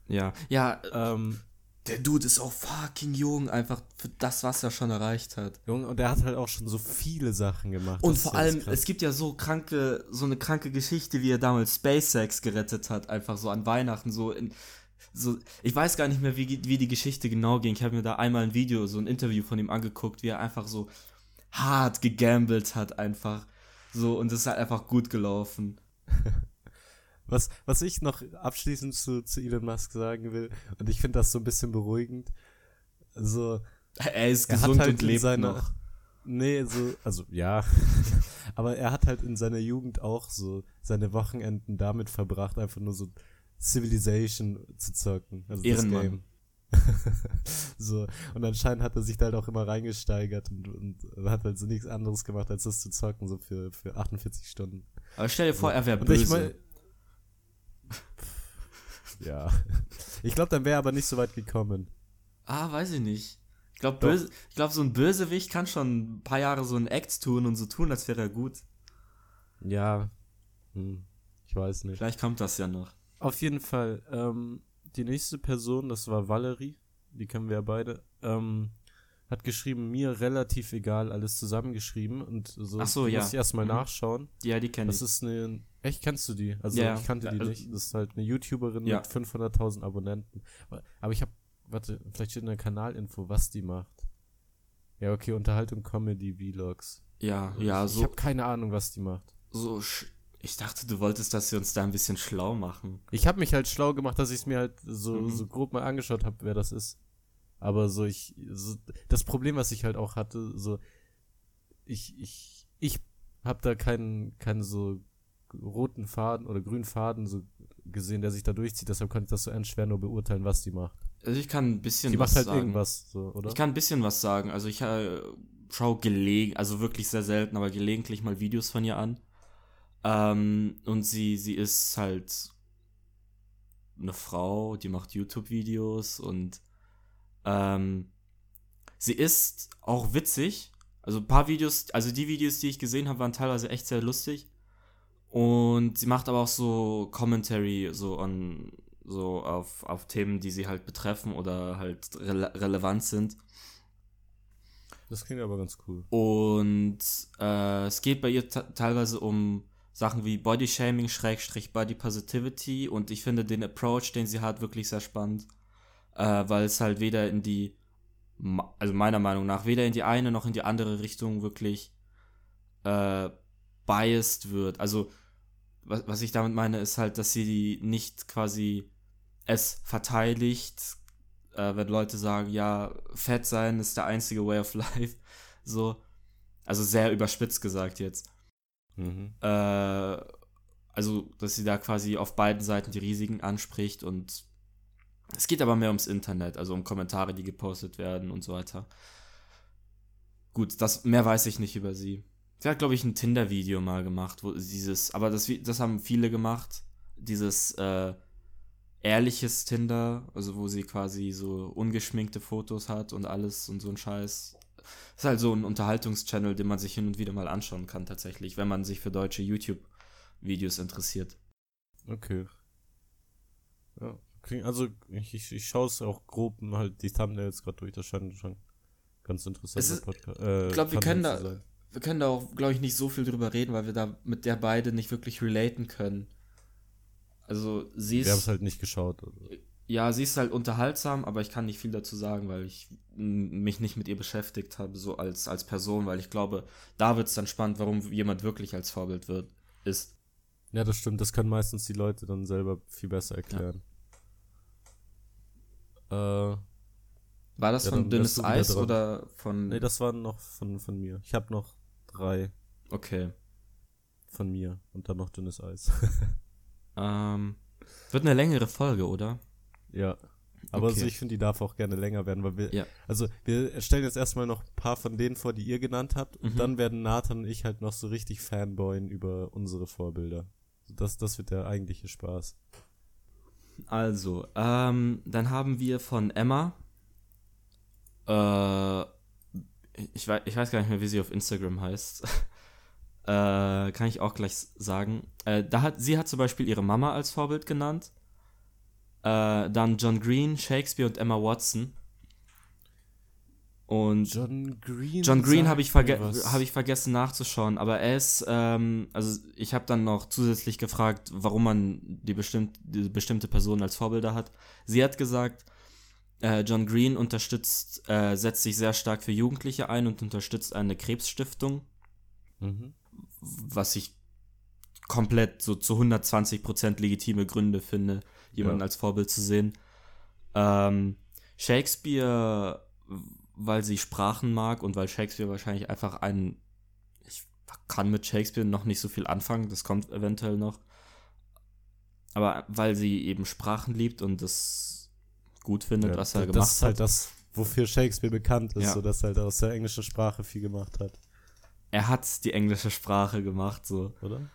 Ja, ja, ähm, der Dude ist auch fucking jung, einfach für das, was er schon erreicht hat. Jung, und er hat halt auch schon so viele Sachen gemacht. Und vor allem, es gibt ja so kranke, so eine kranke Geschichte, wie er damals SpaceX gerettet hat, einfach so an Weihnachten, so in, so, ich weiß gar nicht mehr, wie, wie die Geschichte genau ging. Ich habe mir da einmal ein Video, so ein Interview von ihm angeguckt, wie er einfach so hart gegambelt hat, einfach. So, und es ist halt einfach gut gelaufen. was, was ich noch abschließend zu, zu Elon Musk sagen will, und ich finde das so ein bisschen beruhigend, so. Er ist gesund er halt und lebt seiner, noch. Nee, so, also ja. aber er hat halt in seiner Jugend auch so seine Wochenenden damit verbracht, einfach nur so Civilization zu zocken. Also Ehrenmann. so, und anscheinend hat er sich da halt auch immer reingesteigert und, und hat halt so nichts anderes gemacht, als das zu zocken, so für, für 48 Stunden. Aber stell dir vor, er wäre böse. Ich mein, ja. Ich glaube, dann wäre er aber nicht so weit gekommen. Ah, weiß ich nicht. Ich glaube, ich glaub, so ein Bösewicht kann schon ein paar Jahre so ein Act tun und so tun, als wäre er gut. Ja. Hm. Ich weiß nicht. Vielleicht kommt das ja noch. Auf jeden Fall. Ähm, die nächste Person, das war Valerie, die kennen wir ja beide, ähm, hat geschrieben, mir relativ egal, alles zusammengeschrieben und so, Ach so ja. muss ich erstmal mhm. nachschauen. Ja, die kenne ich. Das ist eine, echt, kennst du die? Also ja, ich kannte die also, nicht. Das ist halt eine YouTuberin ja. mit 500.000 Abonnenten. Aber ich habe, warte, vielleicht steht in der Kanalinfo, was die macht. Ja, okay, Unterhaltung, Comedy, Vlogs. Ja, ja, ich, so. Ich habe keine Ahnung, was die macht. So ich dachte, du wolltest, dass wir uns da ein bisschen schlau machen. Ich habe mich halt schlau gemacht, dass ich es mir halt so, mhm. so grob mal angeschaut habe, wer das ist. Aber so ich, so, das Problem, was ich halt auch hatte, so, ich, ich, ich habe da keinen, keinen so roten Faden oder grünen Faden so gesehen, der sich da durchzieht. Deshalb konnte ich das so ernst schwer nur beurteilen, was die macht. Also ich kann ein bisschen die was macht halt sagen. irgendwas, so, oder? Ich kann ein bisschen was sagen. Also ich äh, schaue gelegen, also wirklich sehr selten, aber gelegentlich mal Videos von ihr an. Ähm, und sie, sie ist halt eine Frau, die macht YouTube-Videos und ähm, sie ist auch witzig. Also ein paar Videos, also die Videos, die ich gesehen habe, waren teilweise echt sehr lustig. Und sie macht aber auch so Commentary so an so auf, auf Themen, die sie halt betreffen oder halt rele relevant sind. Das klingt aber ganz cool. Und äh, es geht bei ihr teilweise um Sachen wie Body Shaming, Schrägstrich Body Positivity und ich finde den Approach, den sie hat, wirklich sehr spannend, äh, weil es halt weder in die, also meiner Meinung nach, weder in die eine noch in die andere Richtung wirklich äh, biased wird. Also, was, was ich damit meine, ist halt, dass sie nicht quasi es verteidigt, äh, wenn Leute sagen, ja, fett sein ist der einzige Way of Life. So, also sehr überspitzt gesagt jetzt. Mhm. Äh, also, dass sie da quasi auf beiden Seiten die Risiken anspricht und es geht aber mehr ums Internet, also um Kommentare, die gepostet werden und so weiter. Gut, das mehr weiß ich nicht über sie. Sie hat, glaube ich, ein Tinder-Video mal gemacht, wo dieses, aber das, das haben viele gemacht, dieses äh, ehrliches Tinder, also wo sie quasi so ungeschminkte Fotos hat und alles und so ein Scheiß. Ist halt so ein Unterhaltungschannel, den man sich hin und wieder mal anschauen kann, tatsächlich, wenn man sich für deutsche YouTube-Videos interessiert. Okay. Ja, Also, ich, ich, ich schaue es auch grob halt die Thumbnails gerade durch, das scheint schon ganz interessant. Es ist- ich glaube, wir können da, wir können da auch, glaube ich, nicht so viel drüber reden, weil wir da mit der beide nicht wirklich relaten können. Also, sie Wir haben es ist, halt nicht geschaut. Also. Ja, sie ist halt unterhaltsam, aber ich kann nicht viel dazu sagen, weil ich mich nicht mit ihr beschäftigt habe, so als, als Person, weil ich glaube, da wird es dann spannend, warum jemand wirklich als Vorbild wird, ist. Ja, das stimmt. Das können meistens die Leute dann selber viel besser erklären. Äh, War das Ja, von Dünnes Eis oder von. nee, das waren noch von, von mir. Ich habe noch drei okay. von mir und dann noch dünnes Eis. Ähm, wird eine längere Folge, oder? Ja. Aber Okay. also ich finde, die darf auch gerne länger werden, weil wir, Ja. also wir stellen jetzt erstmal noch ein paar von denen vor, die ihr genannt habt, und Mhm. dann werden Nathan und ich halt noch so richtig Fanboyen über unsere Vorbilder. Das, das wird der eigentliche Spaß. Also, ähm, dann haben wir von Emma. Äh, ich, weiß, ich weiß gar nicht mehr, wie sie auf Instagram heißt. äh, kann ich auch gleich sagen. Äh, da hat, sie hat zum Beispiel ihre Mama als Vorbild genannt. Äh, dann John Green, Shakespeare und Emma Watson. Und John Green. John Green habe ich, verge hab ich vergessen nachzuschauen, aber er ist, ähm, also ich habe dann noch zusätzlich gefragt, warum man die, bestimmt, die bestimmte Person als Vorbilder hat. Sie hat gesagt, äh, John Green unterstützt, äh, setzt sich sehr stark für Jugendliche ein und unterstützt eine Krebsstiftung, Mhm. was ich komplett so zu 120% legitime Gründe finde, jemanden Ja. als Vorbild zu sehen. Ähm, Shakespeare, weil sie Sprachen mag und weil Shakespeare wahrscheinlich einfach ein. Ich kann mit Shakespeare noch nicht so viel anfangen, das kommt eventuell noch. Aber weil sie eben Sprachen liebt und das gut findet, Ja, was er das gemacht ist halt hat. das, wofür Shakespeare bekannt ist, Ja. so dass er halt aus der englischen Sprache viel gemacht hat, Er hat die englische Sprache gemacht, so. oder?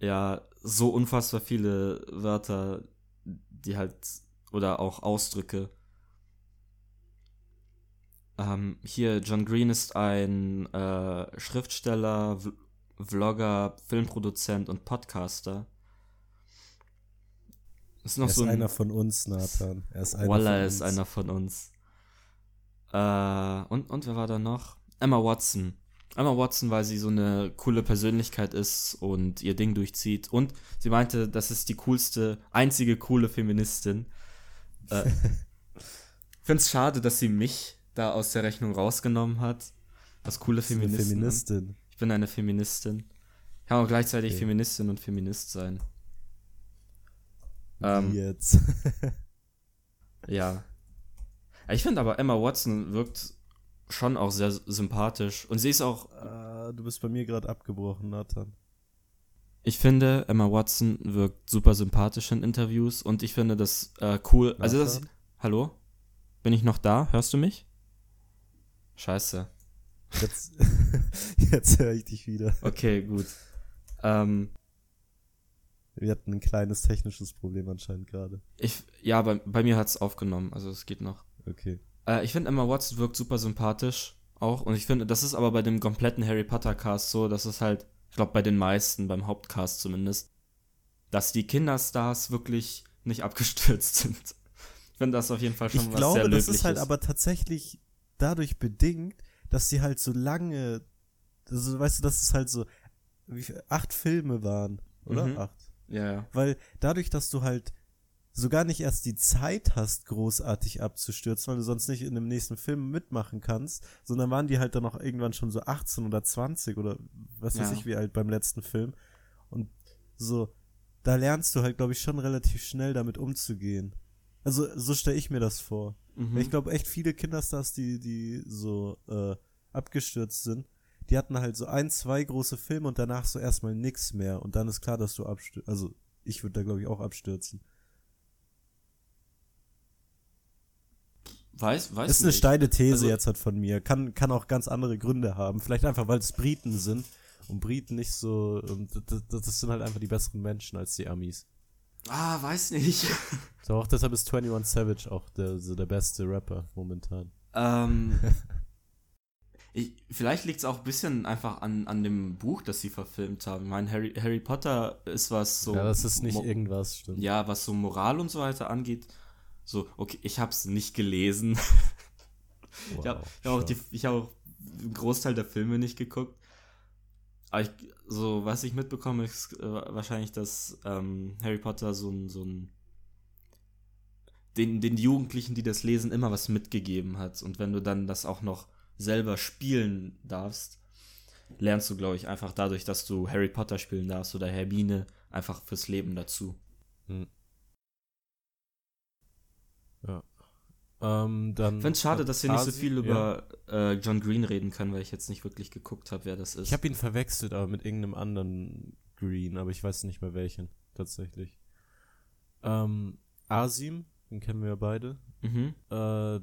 ja, so unfassbar viele Wörter, die halt, oder auch Ausdrücke. Ähm, hier, John Green ist ein äh, Schriftsteller, V Vlogger, Filmproduzent und Podcaster. Ist noch er ist so ein, einer von uns, Nathan. Er ist einer Walla von ist uns. einer von uns. Äh, und, und wer war da noch? Emma Watson. Emma Watson, weil sie so eine coole Persönlichkeit ist und ihr Ding durchzieht. Und sie meinte, das ist die coolste, einzige coole Feministin. Äh, Finde es schade, dass sie mich da aus der Rechnung rausgenommen hat. Als coole Feministin. Feministin. Ich bin eine Feministin. Ich kann auch gleichzeitig Okay. Feministin und Feminist sein. Ähm, jetzt. Ja. Ich finde aber Emma Watson wirkt schon auch sehr sympathisch. Und sie ist auch, Ah, du bist bei mir gerade abgebrochen, Nathan. ich finde, Emma Watson wirkt super sympathisch in Interviews und ich finde das äh, cool. Also das. Nathan? Hallo? Bin ich noch da? Hörst du mich? Scheiße. Jetzt, jetzt höre ich dich wieder. Okay, gut. Ähm, Wir hatten ein kleines technisches Problem anscheinend gerade. ich, ja, bei, bei mir hat es aufgenommen, also es geht noch. Okay. Äh, ich finde Emma Watson wirkt super sympathisch auch und ich finde, das ist aber bei dem kompletten Harry Potter Cast so, dass es halt, ich glaube bei den meisten, beim Hauptcast zumindest, dass die Kinderstars wirklich nicht abgestürzt sind. Ich finde das auf jeden Fall schon Ich was glaube, sehr das ist halt aber tatsächlich dadurch bedingt, dass sie halt so lange, also weißt du, dass es halt so wie acht Filme waren, oder? Mhm. Acht. ja, ja. Weil dadurch, dass du halt sogar nicht erst die Zeit hast, großartig abzustürzen, weil du sonst nicht in dem nächsten Film mitmachen kannst, sondern waren die halt dann auch irgendwann schon so 18 oder 20 oder was weiß Ja. ich wie alt beim letzten Film. Und so, da lernst du halt, glaube ich, schon relativ schnell damit umzugehen. Also, so stelle ich mir das vor. Mhm. Ich glaube, echt viele Kinderstars, die, die so äh, abgestürzt sind, die hatten halt so ein, zwei große Filme und danach so erstmal nix mehr. Und dann ist klar, dass du abstürzt. Also, ich würde da, glaube ich, auch abstürzen. Weiß, weiß ist eine nicht. steile These Also- jetzt halt von mir. Kann, kann auch ganz andere Gründe haben. Vielleicht einfach, weil es Briten sind. Und Briten nicht so. Das, das das sind halt einfach die besseren Menschen als die Amis. Ah, weiß nicht. So, auch deshalb ist 21 Savage auch der, so der beste Rapper momentan. ähm, Ich, vielleicht liegt es auch ein bisschen einfach an, an dem Buch, das sie verfilmt haben. Ich meine, Harry, Harry Potter ist was so. Ja, das ist nicht irgendwas, stimmt. Ja, was so Moral und so weiter angeht. So, okay, ich habe es nicht gelesen. Wow, ich habe hab auch, die, ich hab auch einen Großteil der Filme nicht geguckt. Aber ich, so, was ich mitbekomme, ist äh, wahrscheinlich, dass ähm, Harry Potter so ein, so ein den, den Jugendlichen, die das lesen, immer was mitgegeben hat. Und wenn du dann das auch noch selber spielen darfst, lernst du, glaube ich, einfach dadurch, dass du Harry Potter spielen darfst oder Hermine, einfach fürs Leben dazu. Hm. Ja. Ähm, dann. Ich finde es schade, dass wir nicht so viel über ja. äh, John Green reden können, weil ich jetzt nicht wirklich geguckt habe, wer das ist. Ich habe ihn verwechselt, aber mit irgendeinem anderen Green, aber ich weiß nicht mehr welchen, tatsächlich. Ähm, Asim, den kennen wir ja beide. Mhm. Äh,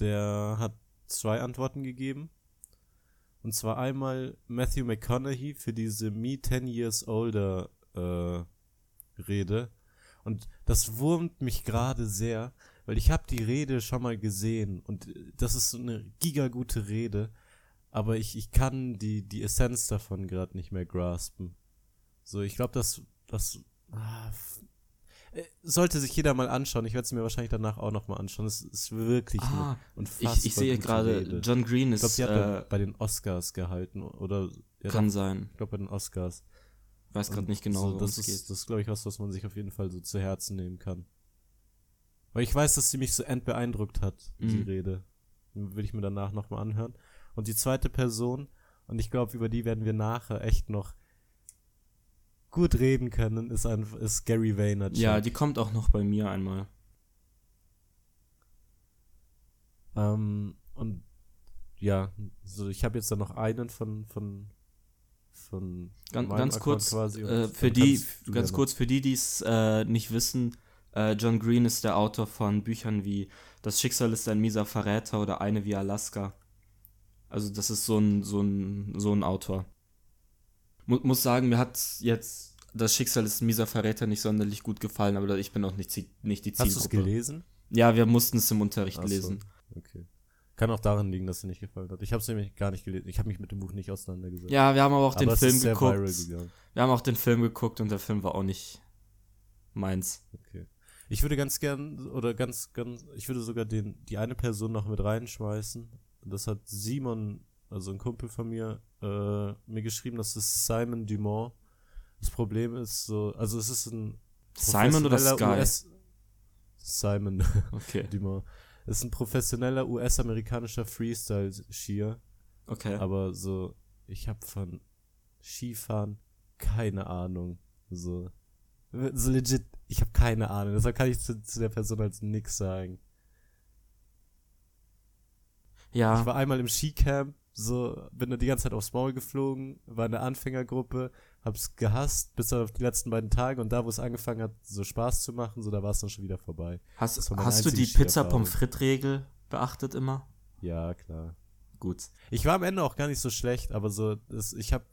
der hat zwei Antworten gegeben. Und zwar einmal Matthew McConaughey für diese Me 10 Years Older äh, Rede. Und das wurmt mich gerade sehr, weil ich habe die Rede schon mal gesehen und das ist so eine gigagute Rede, aber ich, ich kann die, die Essenz davon gerade nicht mehr graspen. So, ich glaube, das, das ah, äh, sollte sich jeder mal anschauen. Ich werde es mir wahrscheinlich danach auch noch mal anschauen. Es ist wirklich ah, ich, ich sehe gerade, John Green ist. Ich glaube, die hat äh, bei den Oscars gehalten oder. Ja, kann sein. Ich glaube, bei den Oscars. Weiß gerade nicht genau, so, das ist, geht. Das ist, glaube ich, was, was man sich auf jeden Fall so zu Herzen nehmen kann. Weil ich weiß, dass sie mich so entbeeindruckt hat, mhm. die Rede. Will ich mir danach noch mal anhören. Und die zweite Person, und ich glaube, über die werden wir nachher echt noch gut reden können, ist, ein, ist Gary Vaynerchuk. Ja, die kommt auch noch bei mir einmal. Ähm, und ja, so ich habe jetzt dann noch einen von von von ganz, ganz kurz äh, für die ganz kurz für die die es äh, nicht wissen äh, John Green ist der Autor von Büchern wie das Schicksal ist ein mieser Verräter oder eine wie Alaska also das ist so ein so ein so ein Autor Mu muss sagen, mir hat jetzt das Schicksal des mieser Verräter nicht sonderlich gut gefallen, aber ich bin auch nicht, nicht die Zielgruppe. Hast du es gelesen? Ja, wir mussten es im Unterricht so, lesen. Okay. Kann auch daran liegen, dass es nicht gefallen hat. Ich habe es nämlich gar nicht gelesen. Ich habe mich mit dem Buch nicht auseinandergesetzt. Ja, wir haben aber auch aber den Film geguckt. Wir haben auch den Film geguckt und der Film war auch nicht meins. Okay. Ich würde ganz gern oder ganz ganz ich würde sogar den die eine Person noch mit reinschmeißen. Das hat Simon also ein Kumpel von mir, äh, mir geschrieben, das ist Simon Dumont. Das Problem ist so, also es ist ein Simon oder Sky? US Simon okay. Dumont. Ist ein professioneller US-amerikanischer Freestyle-Skier. Okay. Aber so, ich habe von Skifahren keine Ahnung. So, so legit, ich habe keine Ahnung. Deshalb kann ich zu, zu der Person als nix sagen. Ja. Ich war einmal im Skicamp so, bin da die ganze Zeit aufs Maul geflogen, war in der Anfängergruppe, hab's gehasst, bis auf die letzten beiden Tage und da, wo es angefangen hat, so Spaß zu machen, so da war es dann schon wieder vorbei. Hast, hast du die Pizza-Pommes-Frites-Regel beachtet immer? Ja, klar. Gut. Ich war am Ende auch gar nicht so schlecht, aber so, das, ich hab,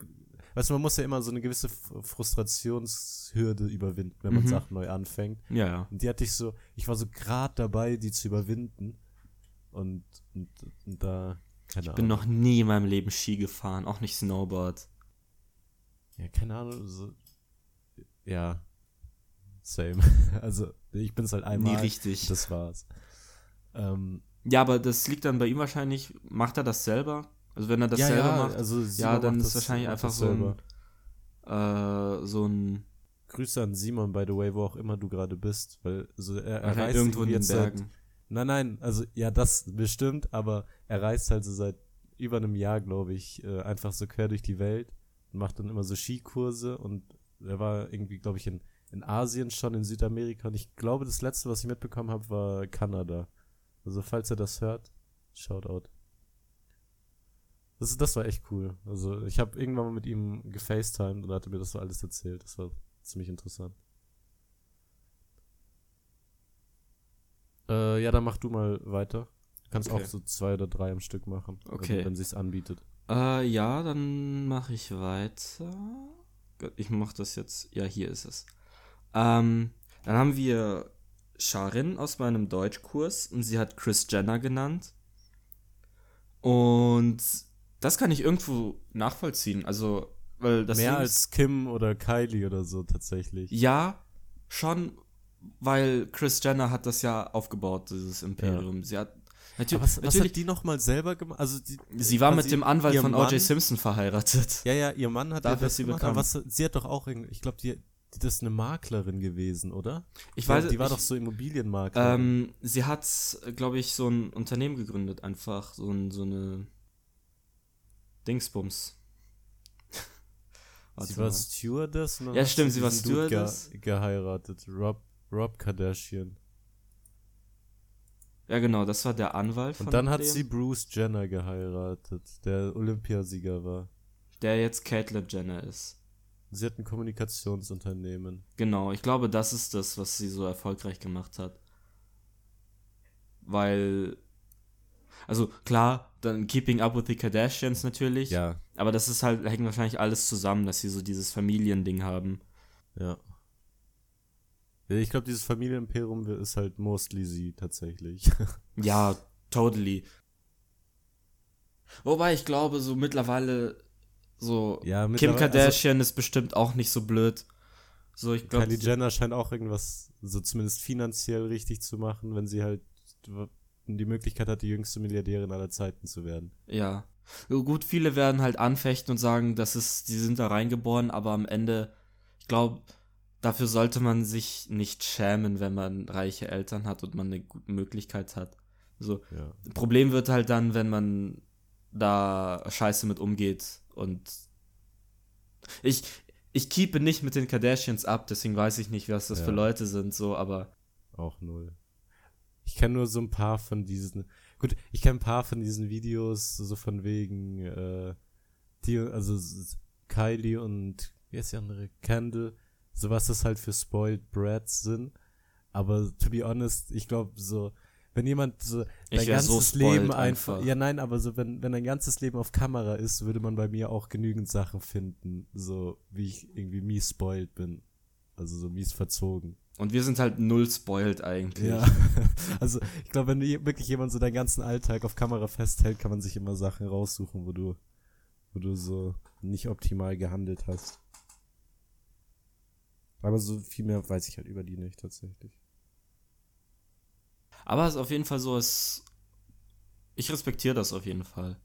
weißt du, man muss ja immer so eine gewisse Frustrationshürde überwinden, wenn man mhm. Sachen neu anfängt. Ja, ja. Und die hatte ich so, ich war so grad dabei, die zu überwinden. Und, und, und da keine ich bin noch nie in meinem Leben Ski gefahren, auch nicht Snowboard. Ja, keine Ahnung. So, ja, same. also ich bin es halt einmal. Nie richtig. Das war's. Ähm, ja, aber das liegt dann bei ihm wahrscheinlich. Macht er das selber? Also wenn er das ja, selber ja, macht, also ja, dann ist es wahrscheinlich einfach so ein, äh, so ein Grüße an Simon, by the way, wo auch immer du gerade bist, weil so er, er reist irgendwo in den Bergen. Seit, Nein, nein, also ja, das bestimmt, aber er reist halt so seit über einem Jahr, glaube ich, äh, einfach so quer durch die Welt macht dann immer so Skikurse und er war irgendwie, glaube ich, in, in Asien schon, in Südamerika und ich glaube, das letzte, was ich mitbekommen habe, war Kanada. Also falls er das hört, Shoutout. Das, das war echt cool. Also ich habe irgendwann mal mit ihm gefacetimed und er hatte mir das so alles erzählt. Das war ziemlich interessant. Äh, ja, dann mach du mal weiter. Du kannst okay. auch so zwei oder drei am Stück machen. Okay. Wenn, wenn sich's anbietet. Äh, ja, dann mache ich weiter. Ich mach das jetzt. Ja, hier ist es. Ähm, dann haben wir Sharin aus meinem Deutschkurs und sie hat Chris Jenner genannt. Und das kann ich irgendwo nachvollziehen. Also, weil das Mehr als ist- Kim oder Kylie oder so tatsächlich. Ja, schon, weil Chris Jenner hat das ja aufgebaut, dieses Imperium. Sie hat natürlich, was, was natürlich hat die nochmal selber gemacht? Also die, sie war mit dem Anwalt von O.J. Simpson verheiratet. Ja, ja, ihr Mann hat Dafür das sie gemacht, bekannt. aber was, sie hat doch auch, ich glaube, die, das ist eine Maklerin gewesen, oder? Ich weiß, die war ich, doch so Immobilienmaklerin. ähm, sie hat, glaube ich, so ein Unternehmen gegründet, einfach so, ein, so eine Dingsbums. Sie war mal. Stewardess dann Ja, stimmt, sie war Stewardess. Ge geheiratet. Rob, Rob Kardashian. Ja, genau, das war der Anwalt von Und dann hat dem, sie Bruce Jenner geheiratet, der Olympiasieger war. der jetzt Caitlyn Jenner ist. Sie hat ein Kommunikationsunternehmen. Genau, ich glaube, das ist das, was sie so erfolgreich gemacht hat. Weil, also klar, dann Keeping Up with the Kardashians natürlich, Ja, aber das ist halt, hängt wahrscheinlich alles zusammen, dass sie so dieses Familiending haben. ja. Ich glaube, dieses Familienimperium ist halt mostly sie tatsächlich. Ja, totally. Wobei ich glaube, so mittlerweile, so, ja, Kim mittlerweile- also Kardashian ist bestimmt auch nicht so blöd. So, ich glaube, Kylie Jenner scheint auch irgendwas, so zumindest finanziell richtig zu machen, wenn sie halt die Möglichkeit hat, die jüngste Milliardärin aller Zeiten zu werden. Ja. Gut, viele werden halt anfechten und sagen, das ist, die sind da reingeboren, aber am Ende, ich glaube, dafür sollte man sich nicht schämen, wenn man reiche Eltern hat und man eine gute Möglichkeit hat. So, Ja. Problem wird halt dann, wenn man da scheiße mit umgeht und ich, ich keepe nicht mit den Kardashians ab, deswegen weiß ich nicht, was das Ja. für Leute sind, so, aber Auch null. Ich kenne nur so ein paar von diesen. Gut, ich kenne ein paar von diesen Videos, so von wegen, äh, die, also Kylie und wie heißt die andere? Kendall, so was das halt für Spoiled Brats sind. Aber to be honest, ich glaube so, wenn jemand so dein so ganzes spoiled Leben einfach, einfach. ja nein, aber so wenn wenn dein ganzes Leben auf Kamera ist, würde man bei mir auch genügend Sachen finden, so wie ich irgendwie mies spoiled bin, also so mies verzogen. und wir sind halt null spoiled eigentlich. Ja, also ich glaube, wenn wirklich jemand so deinen ganzen Alltag auf Kamera festhält, kann man sich immer Sachen raussuchen, wo du, wo du so nicht optimal gehandelt hast. Aber so viel mehr weiß ich halt über die nicht tatsächlich. Aber es ist auf jeden Fall so, es. Ich respektiere das auf jeden Fall.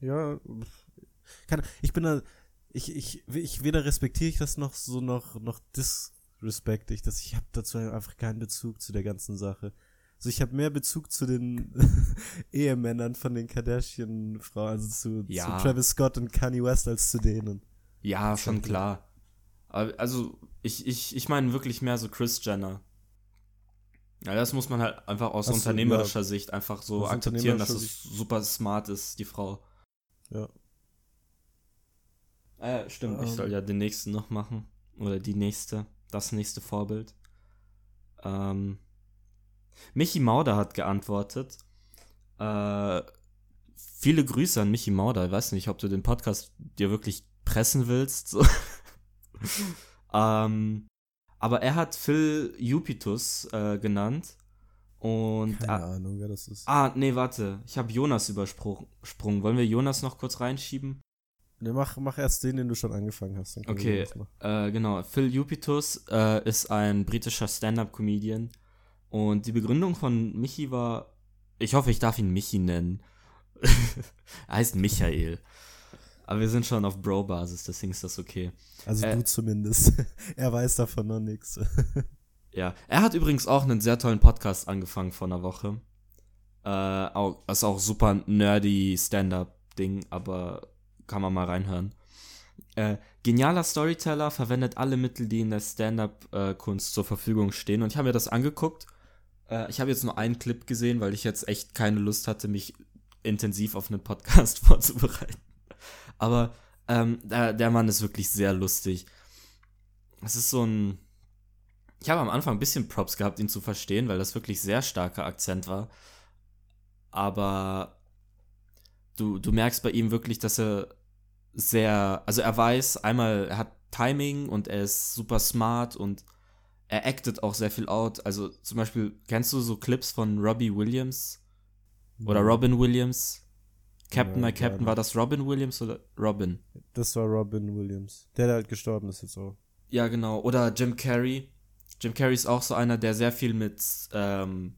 Ja, kann, ich bin da, ich, ich, ich weder respektiere ich das noch so noch, noch disrespekte ich das. Ich habe dazu einfach keinen Bezug zu der ganzen Sache. Also ich habe mehr Bezug zu den Ehemännern von den Kardashian-Frauen, also zu, Ja. zu Travis Scott und Kanye West als zu denen. Ja, schon klar. Also, ich, ich, ich meine wirklich mehr so Chris Jenner. Ja, das muss man halt einfach aus so, unternehmerischer Sicht einfach so Aus akzeptieren, dass es super smart ist, die Frau. Ja. Ja, stimmt. Ich Ähm. soll ja den nächsten noch machen. Oder die nächste. Das nächste Vorbild. Ähm, Michi Mauder hat geantwortet. Äh, viele Grüße an Michi Mauder. Ich weiß nicht, ob du den Podcast dir wirklich pressen willst. So. ähm, aber er hat Phil Jupitus äh, genannt. Und Keine ah, Ahnung, wer das ist. ah, nee, warte. Ich habe Jonas übersprungen. Wollen wir Jonas noch kurz reinschieben? Ne, mach, mach erst den, den du schon angefangen hast. Okay, äh, genau. Phil Jupitus äh, ist ein britischer Stand-up-Comedian. Und die Begründung von Michi war, ich hoffe, ich darf ihn Michi nennen. er heißt Michael. Aber wir sind schon auf Bro-Basis, deswegen ist das okay. Also äh, du zumindest. er weiß davon noch nichts. Ja, er hat übrigens auch einen sehr tollen Podcast angefangen vor einer Woche. Äh, auch, ist auch super nerdy Stand-up-Ding, aber kann man mal reinhören. Äh, genialer Storyteller verwendet alle Mittel, die in der Stand-up-Kunst zur Verfügung stehen. Und ich habe mir das angeguckt. Äh, ich habe jetzt nur einen Clip gesehen, weil ich jetzt echt keine Lust hatte, mich intensiv auf einen Podcast vorzubereiten. Aber ähm, der, der Mann ist wirklich sehr lustig. Es ist so ein ich habe am Anfang ein bisschen Props gehabt, ihn zu verstehen, weil das wirklich sehr starker Akzent war. Aber du, du merkst bei ihm wirklich, dass er sehr, also er weiß, einmal, er hat Timing und er ist super smart und er actet auch sehr viel out. Also zum Beispiel, kennst du so Clips von Robbie Williams oder Robin Williams? Captain, My Captain, war das Robin Williams oder Robin? Das war Robin Williams. Der, der halt gestorben ist jetzt auch. Ja, genau. Oder Jim Carrey. Jim Carrey ist auch so einer, der sehr viel mit ähm,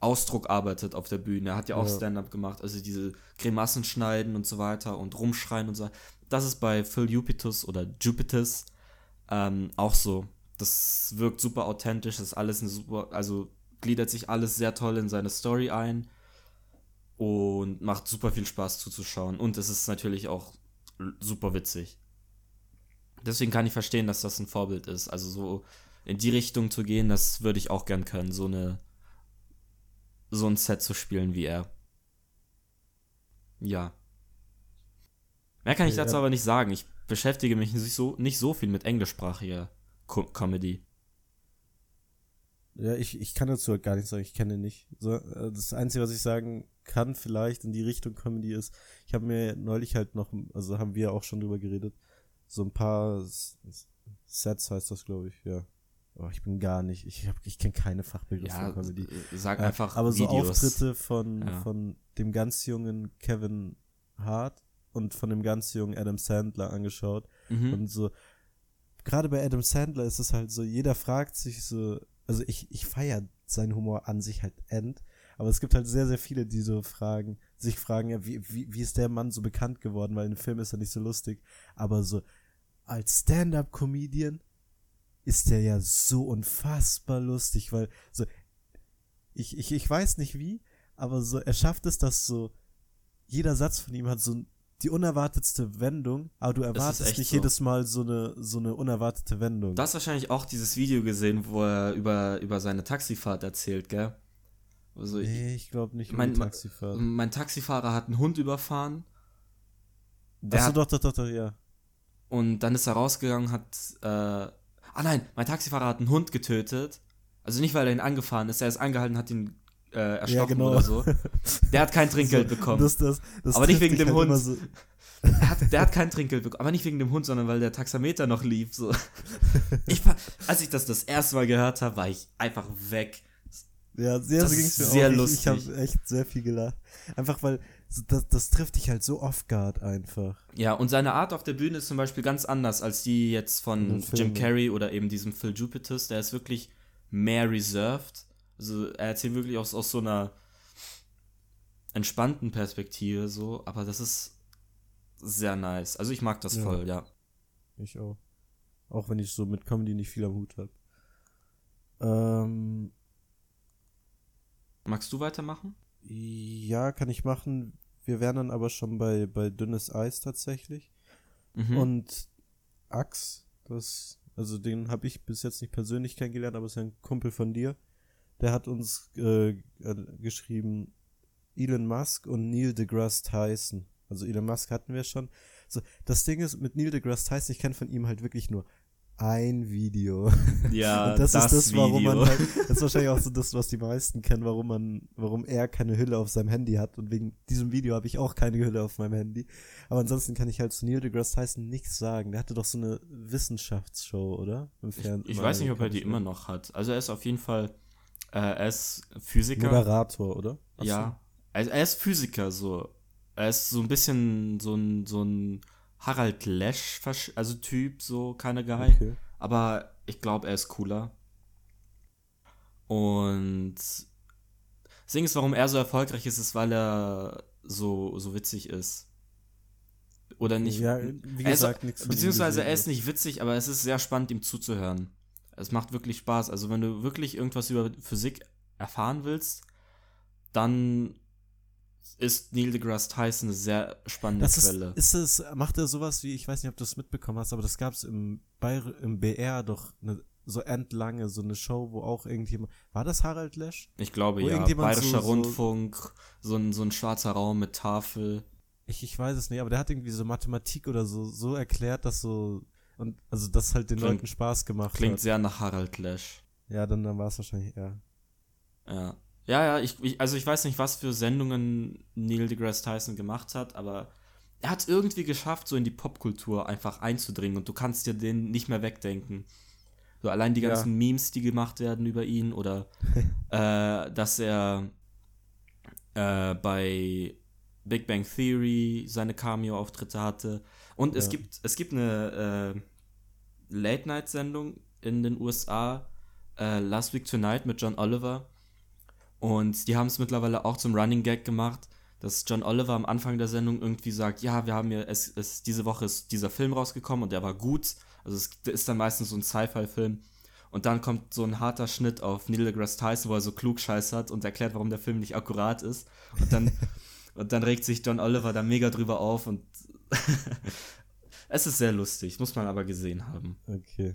Ausdruck arbeitet auf der Bühne. Er hat ja auch Ja. Stand-up gemacht, also diese Grimassen schneiden und so weiter und rumschreien und so. Das ist bei Phil Jupitus oder Jupitus ähm, auch so. Das wirkt super authentisch, das ist alles eine super, also gliedert sich alles sehr toll in seine Story ein und macht super viel Spaß zuzuschauen. Und es ist natürlich auch super witzig. Deswegen kann ich verstehen, dass das ein Vorbild ist. Also so in die Richtung zu gehen, das würde ich auch gern können, so eine so ein Set zu spielen wie er. Ja. Mehr kann ich Ja. dazu aber nicht sagen. Ich beschäftige mich nicht so, nicht so viel mit englischsprachiger Co Comedy. Ja, ich, ich kann dazu gar nichts sagen, ich kenne ihn nicht. So, äh, das Einzige, was ich sagen kann, vielleicht in die Richtung Comedy ist, ich habe mir neulich halt noch, also haben wir auch schon drüber geredet, so ein paar Sets heißt das, glaube ich, ja. Oh, ich bin gar nicht, ich, hab- ich kenne keine Fachbegriffe Ja, von Comedy. äh, sag Äh, einfach aber so Videos. Auftritte von, Ja. von dem ganz jungen Kevin Hart und von dem ganz jungen Adam Sandler angeschaut. Mhm. Und so, gerade bei Adam Sandler ist es halt so, jeder fragt sich so, also ich, ich feiere seinen Humor an sich halt end, aber es gibt halt sehr, sehr viele, die so fragen, sich fragen, ja, wie, wie, wie ist der Mann so bekannt geworden, weil im Film ist er nicht so lustig, aber so als Stand-up-Comedian ist der ja so unfassbar lustig, weil so, ich, ich, ich weiß nicht wie, aber so, er schafft es, dass so, jeder Satz von ihm hat so die unerwartetste Wendung, aber du erwartest nicht so. jedes Mal so eine, so eine unerwartete Wendung. Du hast wahrscheinlich auch dieses Video gesehen, wo er über, über seine Taxifahrt erzählt, gell? Also ich- nee, ich glaube nicht mein, Taxifahrt. mein Taxifahrer hat einen Hund überfahren. Der Achso, hat, doch, doch, doch, doch, ja. und dann ist er rausgegangen, hat. Äh, ah nein, mein Taxifahrer hat einen Hund getötet. Also nicht, weil er ihn angefahren ist, er ist angehalten, hat ihn äh, erstochen genau. oder so. Der hat kein Trinkgeld So, bekommen. Das, das, das Aber nicht wegen dem halt Hund. So, Der hat, der hat kein Trinkgeld bekommen, aber nicht wegen dem Hund, sondern weil der Taxameter noch lief. So. Ich als ich das das erste Mal gehört habe, war ich einfach weg. Ja, sehr, Das ging's mir sehr auch. Ich, lustig. ich habe echt sehr viel gelacht. Einfach weil das, das trifft dich halt so off-guard einfach. Ja, und seine Art auf der Bühne ist zum Beispiel ganz anders als die jetzt von Jim. Carrey oder eben diesem Phil Jupitus. Der ist wirklich mehr reserved. Also er erzählt wirklich aus, aus so einer entspannten Perspektive so, aber das ist sehr nice. Also ich mag das Ja. voll, ja. Ich auch. Auch wenn ich so mit Comedy nicht viel am Hut habe. Ähm, Magst du weitermachen? ja, kann ich machen. Wir wären dann aber schon bei, bei dünnes Eis tatsächlich. Mhm. Und Ax, das, also den habe ich bis jetzt nicht persönlich kennengelernt, aber ist ja ein Kumpel von dir. Der hat uns äh, äh, geschrieben, Elon Musk und Neil deGrasse Tyson. Also Elon Musk hatten wir schon. So, das Ding ist, mit Neil deGrasse Tyson, ich kenne von ihm halt wirklich nur ein Video. ja, Und das, ist das, warum Video. man halt, das ist wahrscheinlich auch so das, was die meisten kennen, warum man, warum er keine Hülle auf seinem Handy hat. Und wegen diesem Video habe ich auch keine Hülle auf meinem Handy. Aber ansonsten kann ich halt zu Neil deGrasse Tyson nichts sagen. Der hatte doch so eine Wissenschaftsshow, oder? Im ich, Fernsehen. ich weiß nicht, ob er die immer noch hat. Also er ist auf jeden Fall, äh, er ist Physiker. Moderator, oder? So. Ja, also er ist Physiker, so. Er ist so ein bisschen so ein, so ein Harald Lesch, also Typ, so, keine Guy. Okay. Aber ich glaube, er ist cooler. Und das Ding ist, warum er so erfolgreich ist, ist, weil er so, so witzig ist. Oder nicht. Ja, wie er gesagt, nichts beziehungsweise er ist nicht witzig, aber es ist sehr spannend, ihm zuzuhören. Es macht wirklich Spaß. Also wenn du wirklich irgendwas über Physik erfahren willst, dann ist Neil deGrasse Tyson eine sehr spannende Das Quelle. ist es, macht er sowas wie, ich weiß nicht, ob du das mitbekommen hast, aber das gab es im, im BR doch eine, so endlange, so eine Show, wo auch irgendjemand, war das Harald Lesch? ich glaube wo ja. Bayerischer so- Rundfunk, so ein, so ein schwarzer Raum mit Tafel. Ich, ich weiß es nicht, aber der hat irgendwie so Mathematik oder so, so erklärt, dass so, und, also, das halt den Klingt- Leuten Spaß gemacht Klingt hat. sehr nach Harald Lesch. Ja, dann, dann war es wahrscheinlich, ja. Ja. Ja, ja, ich, ich, also ich weiß nicht, was für Sendungen Neil deGrasse Tyson gemacht hat, aber er hat es irgendwie geschafft, so in die Popkultur einfach einzudringen und du kannst dir den nicht mehr wegdenken. So allein die Ja. ganzen Memes, die gemacht werden über ihn oder äh, dass er äh, bei Big Bang Theory seine Cameo-Auftritte hatte. Und es Ja. gibt, es gibt eine äh, Late-Night-Sendung in den USA, äh, Last Week Tonight mit John Oliver. Und die haben es mittlerweile auch zum Running Gag gemacht, dass John Oliver am Anfang der Sendung irgendwie sagt, ja, wir haben hier, es, es, diese Woche ist dieser Film rausgekommen und der war gut. Also es ist dann meistens so ein Sci-Fi-Film. Und dann kommt so ein harter Schnitt auf Neil deGrasse Tyson, wo er so klug scheißert und erklärt, warum der Film nicht akkurat ist. Und dann, und dann regt sich John Oliver da mega drüber auf und es ist sehr lustig, muss man aber gesehen haben. Okay.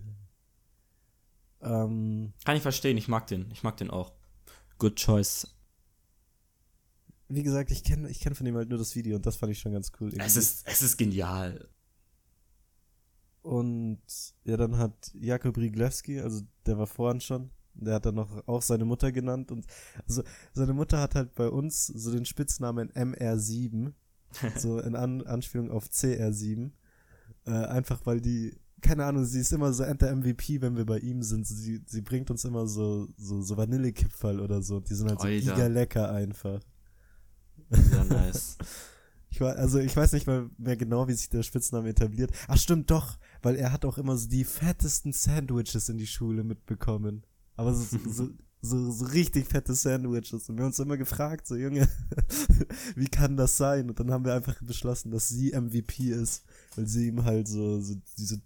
Ähm, Kann ich verstehen, ich mag den, ich mag den auch. Good choice. wie gesagt, ich kenne ich kenn von ihm halt nur das Video und das fand ich schon ganz cool. Es ist, es ist genial. Und ja, dann hat Jakob Riglewski, also der war vorhin schon, der hat dann noch auch seine Mutter genannt und also seine Mutter hat halt bei uns so den Spitznamen MR7, so in An Anspielung auf CR7, äh, einfach weil die, keine Ahnung, sie ist immer so Enter MVP, wenn wir bei ihm sind, sie, sie bringt uns immer so, so, so Vanillekipferl oder so, die sind halt so giga lecker einfach. Sehr nice. Ich war, also ich weiß nicht mal mehr genau, wie sich der Spitzname etabliert. Ach stimmt doch, weil er hat auch immer so die fettesten Sandwiches in die Schule mitbekommen. Aber so, so, so, so richtig fette Sandwiches. Und wir haben uns immer gefragt, so Junge, wie kann das sein? Und dann haben wir einfach beschlossen, dass sie MVP ist, weil sie ihm halt so, so diese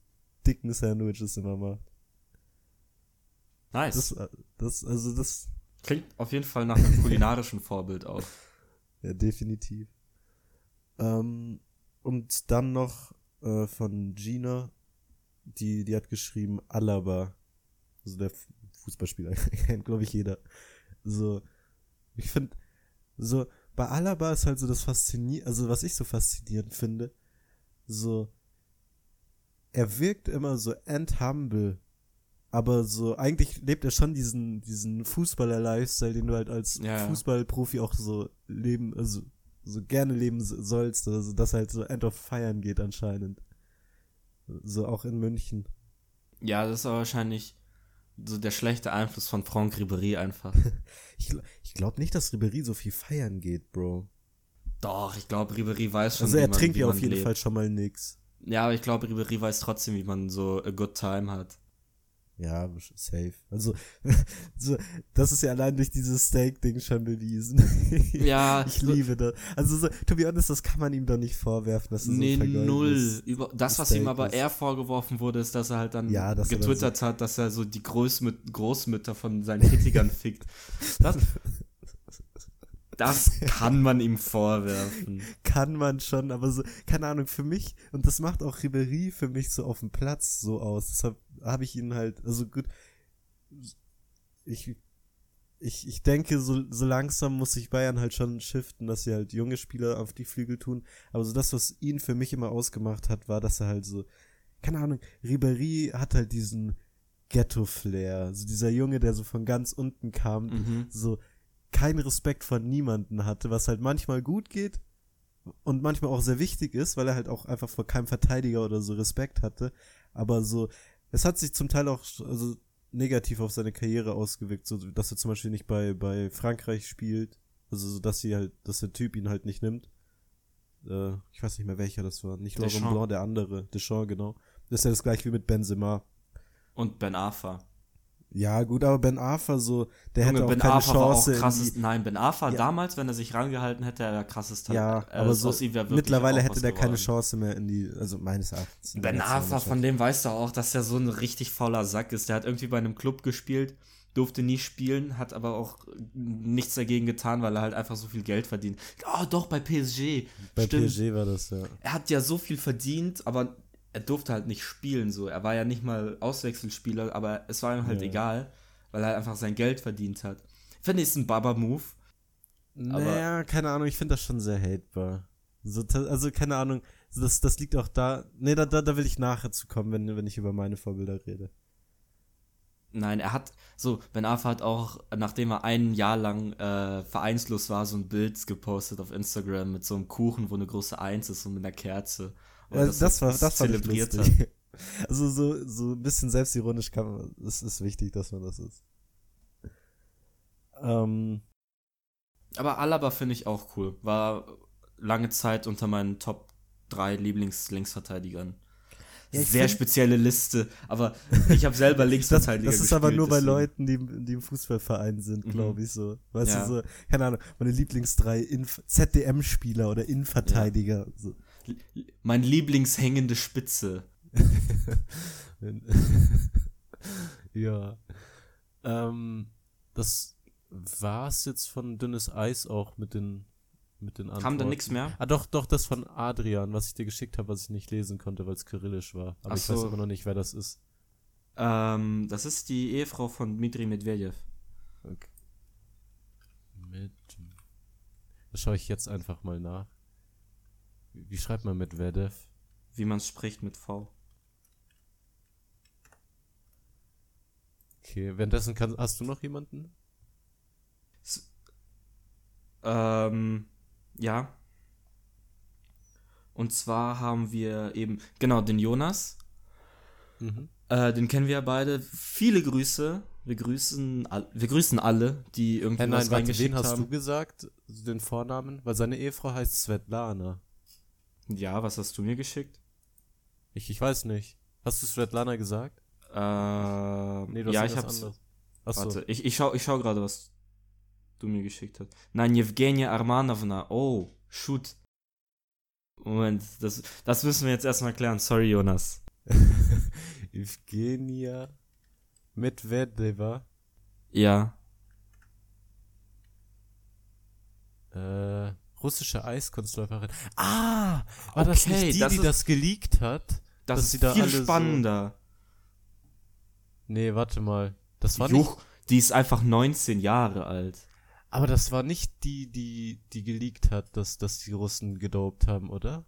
dicken Sandwiches immer macht. Nice. Das, das, also das, Klingt auf jeden Fall nach einem kulinarischen Vorbild auch. Ja, definitiv. Ähm, und dann noch äh, von Gina, die, die hat geschrieben Alaba. Also der Fußballspieler, kennt glaube ich jeder. So, ich finde, so, bei Alaba ist halt so das Faszinierende, also was ich so faszinierend finde, so, er wirkt immer so end-humble, aber so, eigentlich lebt er schon diesen, diesen Fußballer-Lifestyle, den du halt als Ja. Fußballprofi auch so leben, also so gerne leben so- sollst, also dass halt so End of Feiern geht anscheinend. So auch in München. Ja, das ist aber wahrscheinlich so der schlechte Einfluss von Franck Ribéry einfach. Ich, ich glaube nicht, dass Ribery so viel feiern geht, Bro. Doch, ich glaube, Ribéry weiß schon, Also er trinkt ja auf jeden lebt. Fall schon mal nix. Ja, aber ich glaube, Ribéry weiß trotzdem, wie man so a good time hat. Ja, safe. Also, so, das ist ja allein durch dieses Steak-Ding schon bewiesen. Ja, ich liebe das. Also, so, to be honest, das kann man ihm doch nicht vorwerfen, dass er Nee, so null. Über, das, was Steak ihm aber ist. eher vorgeworfen wurde, ist, dass er halt dann Ja, er getwittert hat, dass er so die Großmüt Großmütter von seinen Kritikern fickt. Das, das kann man ihm vorwerfen. Kann man schon, aber so, keine Ahnung, für mich, und das macht auch Ribery für mich so auf dem Platz so aus. Deshalb habe ich ihn halt, also gut, ich, ich, ich denke, so, so langsam muss sich Bayern halt schon shiften, dass sie halt junge Spieler auf die Flügel tun. Aber so das, was ihn für mich immer ausgemacht hat, war, dass er halt so, keine Ahnung, Ribery hat halt diesen Ghetto-Flair. So dieser Junge, der so von ganz unten kam, Mhm. so keinen Respekt vor niemanden hatte, was halt manchmal gut geht und manchmal auch sehr wichtig ist, weil er halt auch einfach vor keinem Verteidiger oder so Respekt hatte. Aber so, es hat sich zum Teil auch also negativ auf seine Karriere ausgewirkt, so dass er zum Beispiel nicht bei, bei Frankreich spielt, also so, dass sie halt, dass der Typ ihn halt nicht nimmt. Äh, ich weiß nicht mehr welcher das war. Nicht Laurent. Blanc, der andere. Deschamps, genau. Das ist ja das gleiche wie mit Benzema. Und Ben Arfa. Ja, gut, aber Ben Arfa so, der Junge, hätte auch Ben keine Arfa war auch Chance. krasses. die- Nein, Ben Arfa Ja. damals, wenn er sich rangehalten hätte, er krasses Talent. Ja, Äh, aber so mittlerweile hätte der keine geworden. Chance mehr in die, also meines Erachtens. Ben Arfa, von dem weißt du auch, dass er so ein richtig fauler Sack ist. Der hat irgendwie bei einem Club gespielt, durfte nie spielen, hat aber auch nichts dagegen getan, weil er halt einfach so viel Geld verdient. Oh, doch, bei PSG. Bei Stimmt. PSG war das, ja. Er hat ja so viel verdient, aber er durfte halt nicht spielen. So. Er war ja nicht mal Auswechselspieler, aber es war ihm halt Ja. egal, weil er einfach sein Geld verdient hat. Finde ich, ist ein Baba-Move. Naja, keine Ahnung, ich finde das schon sehr hatebar. So, also, keine Ahnung, das, das liegt auch da. Nee, da, da, da will ich nachher zu kommen, wenn, wenn ich über meine Vorbilder rede. Nein, er hat, so, Ben Arfa hat auch, nachdem er ein Jahr lang äh, vereinslos war, so ein Bild gepostet auf Instagram mit so einem Kuchen, wo eine große Eins ist und mit einer Kerze. Ja, das, war, das das fand ich zelebriert lustig. Also, so, so ein bisschen selbstironisch kann man, es ist wichtig, dass man das ist. Ähm, Aber Alaba finde ich auch cool. War lange Zeit unter meinen Top 3 Lieblings-Linksverteidigern. Ja, Sehr find- spezielle Liste, aber ich habe selber Das, Linksverteidiger das ist aber gespielt, nur bei deswegen. Leuten, die, die im Fußballverein sind, Mhm. glaube ich so. Weißt Ja. du, so, keine Ahnung, meine Lieblingsdrei Inf ZDM-Spieler oder Innenverteidiger. So. Mein Lieblingshängende Spitze. ja. Ähm, das war's jetzt von dünnes Eis auch mit den mit den Antworten. Kam da nichts mehr? Ah, doch, doch, das von Adrian, was ich dir geschickt habe, was ich nicht lesen konnte, weil es kyrillisch war. Aber Ach ich weiß so. immer noch nicht, wer das ist. Ähm, das ist die Ehefrau von Dmitri Medvedev. Okay. Mit. Das schaue ich jetzt einfach mal nach. Wie, schreibt man mit Vedev? Wie man spricht mit V. Okay, währenddessen kann, hast du noch jemanden? Ähm, ja. Und zwar haben wir eben, genau, den Jonas. Mhm. Äh, den kennen wir ja beide. Viele Grüße. Wir grüßen, wir grüßen alle, die irgendwie Hey, nein, warte, reingeschickt wen hast haben. du gesagt? Den Vornamen? Weil seine Ehefrau heißt Svetlana. Ja, was hast du mir geschickt? Ich, ich weiß nicht. Hast du Svetlana gesagt? Ähm, Nee, du hast ja, ich hab's. anderes. Achso. Warte, ich, ich schau, ich schau gerade, was du mir geschickt hast. Nein, Evgenia Armanovna. Oh, shoot. Moment, das, das müssen wir jetzt erstmal klären. Sorry, Jonas. Evgenia Medvedeva. Ja. Äh, russische Eiskunstläuferin. Ah! War das Okay, nicht die, das die ist- das geleakt hat? Das Dass sie ist da viel alle so- spannender. Nee, warte mal. Das war nicht. Juch, die ist einfach 19 Jahre alt. Aber das war nicht die, die, die geleakt hat, dass, dass die Russen gedopt haben, oder?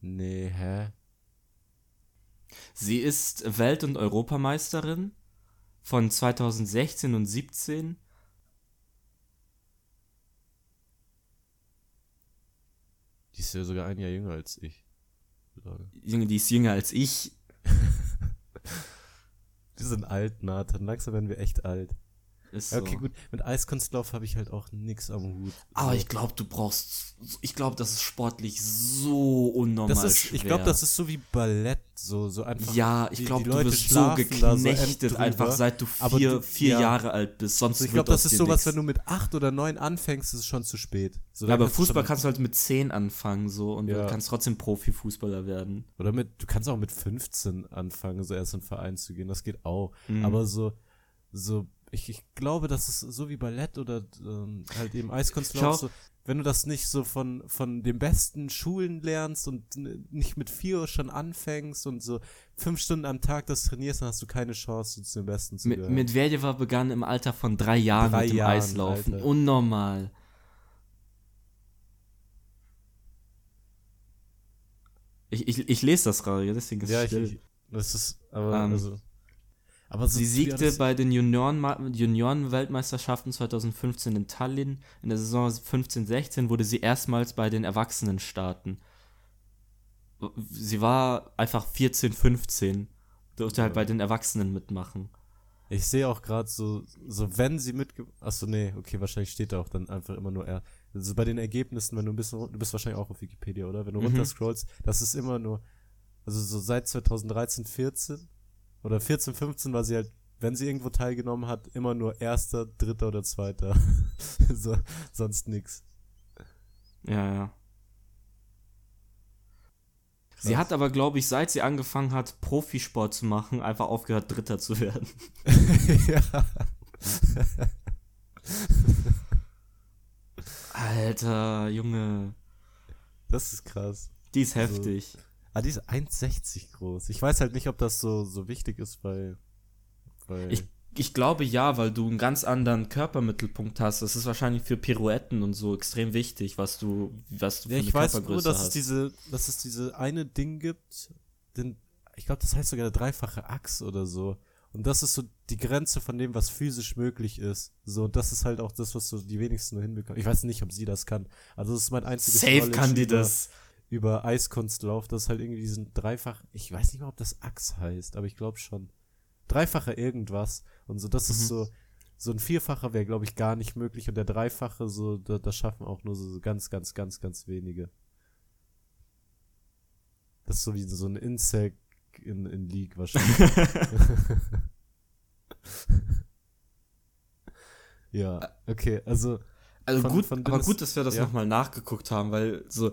Nee, hä? Sie ist Welt- und Europameisterin von 2016 und 17. Die ist ja sogar ein Jahr jünger als ich. Junge, die ist jünger als ich. Wir sind alt, Nathan. Langsam werden wir echt alt. Ist so. okay, gut. Mit Eiskunstlauf habe ich halt auch nix am Hut. Aber So. ich glaube, du brauchst. Ich glaube, das ist sportlich so unnormal das ist, schwer. ich glaube, das ist so wie Ballett, so, so einfach. Ja, ich glaube, du wirst so so geknechtet, drüber. einfach seit du vier, du- vier ja. Jahre alt bist. Sonst So, ich glaube, das ist sowas, nix. wenn du mit acht oder neun anfängst, ist es schon zu spät. So, Ja, aber Fußball kannst du halt mit 10 anfangen so und Ja. du kannst trotzdem Profifußballer werden. Oder mit, du kannst auch mit 15 anfangen, so erst in den Verein zu gehen, das geht auch. Mhm. Aber so, so, ich, ich glaube, das ist so wie Ballett oder ähm, halt eben Eiskunstlauf, so, wenn du das nicht so von, von den besten Schulen lernst und nicht mit vier Uhr schon anfängst und so fünf Stunden am Tag das trainierst, dann hast du keine Chance, zu den Besten zu Mit, gehören. Medvedeva begann im Alter von drei Jahren Drei mit dem Jahren, Eislaufen. Alter. Unnormal. Ich, ich, ich lese das gerade, deswegen ist ja, es ich, still. ich, das ist, aber, Ähm, also, aber Sie siegte bei den Junioren- Junioren-Weltmeisterschaften 2015 in Tallinn. In der Saison 15-16 wurde sie erstmals bei den Erwachsenen starten. Sie war einfach 14, 15. Durfte halt Ja. bei den Erwachsenen mitmachen. Ich sehe auch gerade so, so wenn sie mitge... Achso, nee, okay, wahrscheinlich steht da auch dann einfach immer nur er. Also bei den Ergebnissen, wenn du ein bisschen, du bist wahrscheinlich auch auf Wikipedia, oder? Wenn du Mhm. runterscrollst, das ist immer nur, also so seit 2013, 14 oder 14, 15 war sie halt, wenn sie irgendwo teilgenommen hat, immer nur erster, dritter oder zweiter. so, sonst nix. Ja, ja. Sie Krass. hat aber, glaube ich, seit sie angefangen hat, Profisport zu machen, einfach aufgehört, Dritter zu werden. ja. Alter, Junge. Das ist krass. Die ist Also, heftig. Ah, die ist 1,60 groß. Ich weiß halt nicht, ob das so, so wichtig ist, weil, weil Ich, ich glaube ja, weil du einen ganz anderen Körpermittelpunkt hast. Das ist wahrscheinlich für Pirouetten und so extrem wichtig, was du, was du Ja, für ich eine weiß nur, Körpergröße dass hast. es diese, dass es diese eine Ding gibt, den, ich glaube, das heißt sogar der dreifache Achs oder so. Und das ist so die Grenze von dem, was physisch möglich ist. So, und das ist halt auch das, was so die wenigsten nur hinbekommen. Ich weiß nicht, ob sie das kann. Also das ist mein einziges Safe Knowledge kann die über, das. Über Eiskunstlauf. Das ist halt irgendwie diesen dreifach, ich weiß nicht mal, ob das Achs heißt, aber ich glaube schon. Dreifache irgendwas. Und so, das Mhm. ist so, so ein Vierfacher wäre, glaube ich, gar nicht möglich und der Dreifache, so, da, das schaffen auch nur so ganz, ganz, ganz, ganz wenige. Das ist so wie so ein Insect in, in League wahrscheinlich. ja, okay, also. Also Von- gut, von aber gut, dass wir das ja. nochmal nachgeguckt haben, weil so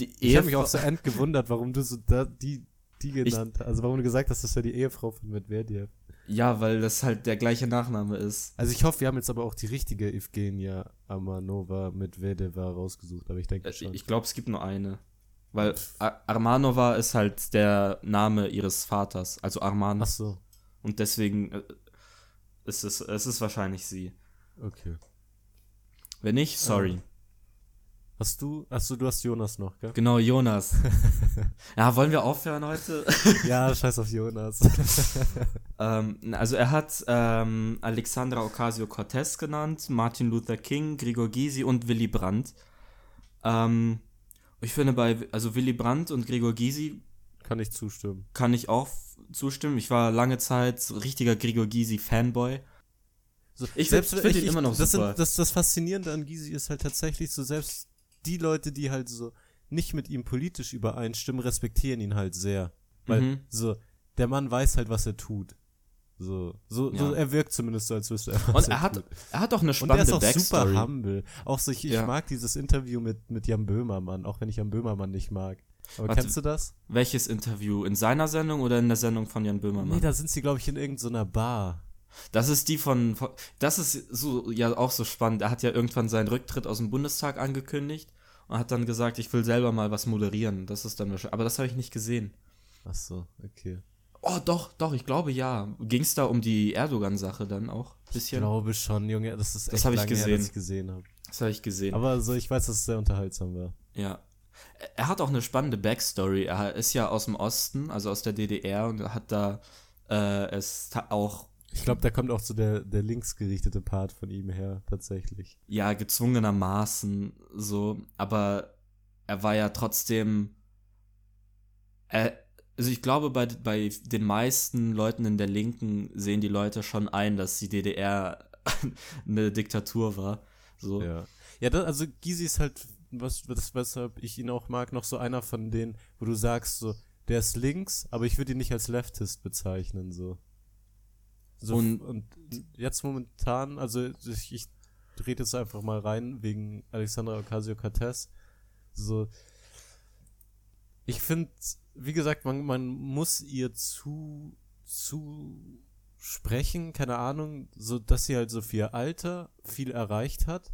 die Ich habe mich auch so end gewundert, warum du so da, die, die genannt hast. Also warum du gesagt hast, das ist ja die Ehefrau von Medvedev. Ja, weil das halt der gleiche Nachname ist. Also ich hoffe, wir haben jetzt aber auch die richtige Evgenia Amanova Medvedeva rausgesucht, aber ich denke Äh, schon. Ich glaube, es gibt nur eine. Weil Ar Armanova ist halt der Name ihres Vaters, also Arman. Ach so, Und deswegen äh, ist es, es ist wahrscheinlich sie. okay. Wenn nicht, sorry. Hast du, achso, du hast Jonas noch, gell? Genau, Jonas. ja, wollen wir aufhören heute? ja, scheiß auf Jonas. ähm, also er hat ähm, Alexandra Ocasio-Cortez genannt, Martin Luther King, Gregor Gysi und Willy Brandt. Ähm, ich finde bei, also Willy Brandt und Gregor Gysi Kann ich zustimmen. kann ich auch zustimmen. Ich war lange Zeit so richtiger Gregor Gysi Fanboy. So, Ich selbst- find- find ihn immer noch das super. Sind, das, das Faszinierende an Gysi ist halt tatsächlich so, selbst die Leute, die halt so nicht mit ihm politisch übereinstimmen, respektieren ihn halt sehr. Weil Mhm. so, der Mann weiß halt, was er tut. So, so, so Ja. er wirkt zumindest so, als wüsste er, was Und er er hat, tut. er hat auch eine Und er spannende ist auch super Backstory. humble. Auch so, ich, ich Ja. mag dieses Interview mit, mit Jan Böhmermann, auch wenn ich Jan Böhmermann nicht mag. Aber Warte. kennst du das? Welches Interview? In seiner Sendung oder in der Sendung von Jan Böhmermann? Nee, da sind sie, glaube ich, in irgendeiner Bar. Das ist die von, von. Das ist so ja auch so spannend. Er hat ja irgendwann seinen Rücktritt aus dem Bundestag angekündigt und hat dann gesagt, ich will selber mal was moderieren. Das ist dann wahrscheinlich. Aber das habe ich nicht gesehen. Ach so, okay. Oh, doch, doch, ich glaube ja. Ging es da um die Erdogan-Sache dann auch? Ich Bisschen? glaube schon, Junge. Das ist Das echt ich lange her, gesehen. dass ich gesehen habe. Das habe ich gesehen. Aber so, ich weiß, dass es sehr unterhaltsam war. Ja. Er hat auch eine spannende Backstory. Er ist ja aus dem Osten, also aus der DDR, und er hat da äh, es auch Ich glaube, da kommt auch so der, der linksgerichtete Part von ihm her, tatsächlich. ja gezwungenermaßen so, aber er war ja trotzdem. Er, also ich glaube, bei, bei den meisten Leuten in der Linken sehen die Leute schon ein, dass die DDR eine Diktatur war. So. Ja. Ja, das, also Gysi ist halt, was, das, weshalb ich ihn auch mag, noch so einer von denen, wo du sagst, so, der ist links, aber ich würde ihn nicht als Leftist bezeichnen, so. So Und- und, jetzt momentan, also ich, ich rede jetzt einfach mal rein, wegen Alexandra Ocasio-Cortez, so, ich finde, wie gesagt, man, man muss ihr zu, zu sprechen, keine Ahnung, so dass sie halt so ihr Alter viel erreicht hat.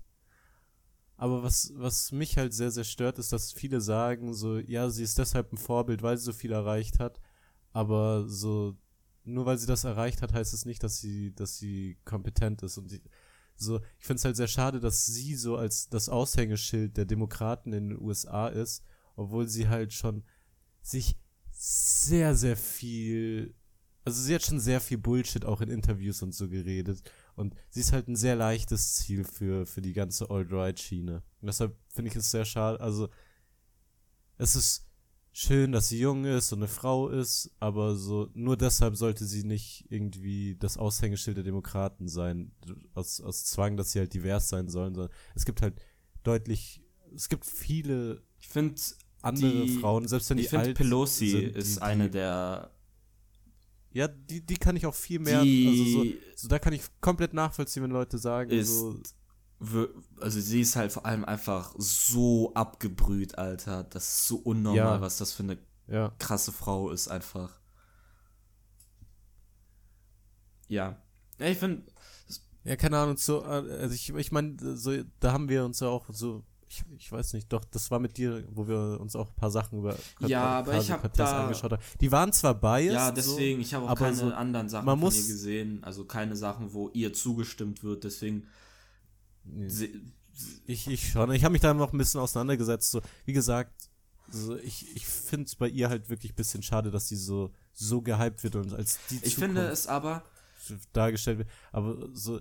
Aber was, was mich halt sehr, sehr stört, ist, dass viele sagen, so, ja, sie ist deshalb ein Vorbild, weil sie so viel erreicht hat. Aber so, nur weil sie das erreicht hat, heißt es nicht, dass sie, dass sie kompetent ist. Und sie, so, ich finde es halt sehr schade, dass sie so als das Aushängeschild der Demokraten in den USA ist, obwohl sie halt schon sich sehr, sehr viel, also sie hat schon sehr viel Bullshit auch in Interviews und so geredet. Und sie ist halt ein sehr leichtes Ziel für, für die ganze Alt-Right-Schiene. Und deshalb finde ich es sehr schade. Also, es ist schön, dass sie jung ist und eine Frau ist, aber so, nur deshalb sollte sie nicht irgendwie das Aushängeschild der Demokraten sein, aus, aus Zwang, dass sie halt divers sein sollen, sondern es gibt halt deutlich, es gibt viele Ich finde, andere Die- Frauen, selbst wenn die ich finde, alt Pelosi sind, ist die, eine die, der. Ja, die, die kann ich auch viel mehr, die also so, so, da kann ich komplett nachvollziehen, wenn Leute sagen, ist so, also sie ist halt vor allem einfach so abgebrüht, Alter. Das ist so unnormal, Ja. was das für eine ja. krasse Frau ist, einfach. Ja. Ja, ich finde, Ja, keine Ahnung, so, also ich, ich meine, so, da haben wir uns ja auch so, ich, ich weiß nicht, doch, das war mit dir, wo wir uns auch ein paar Sachen über Ja, aber ich hab da- angeschaut haben. Die waren zwar biased, ja, deswegen, ich habe auch keine so, anderen Sachen man von muss- ihr gesehen, also keine Sachen, wo ihr zugestimmt wird, deswegen nee, ich, ich schon, ich habe mich da noch ein bisschen auseinandergesetzt, so, wie gesagt, so, ich, ich finde es bei ihr halt wirklich ein bisschen schade, dass sie so, so gehypt wird und als die ich finde es aber, dargestellt wird, aber so,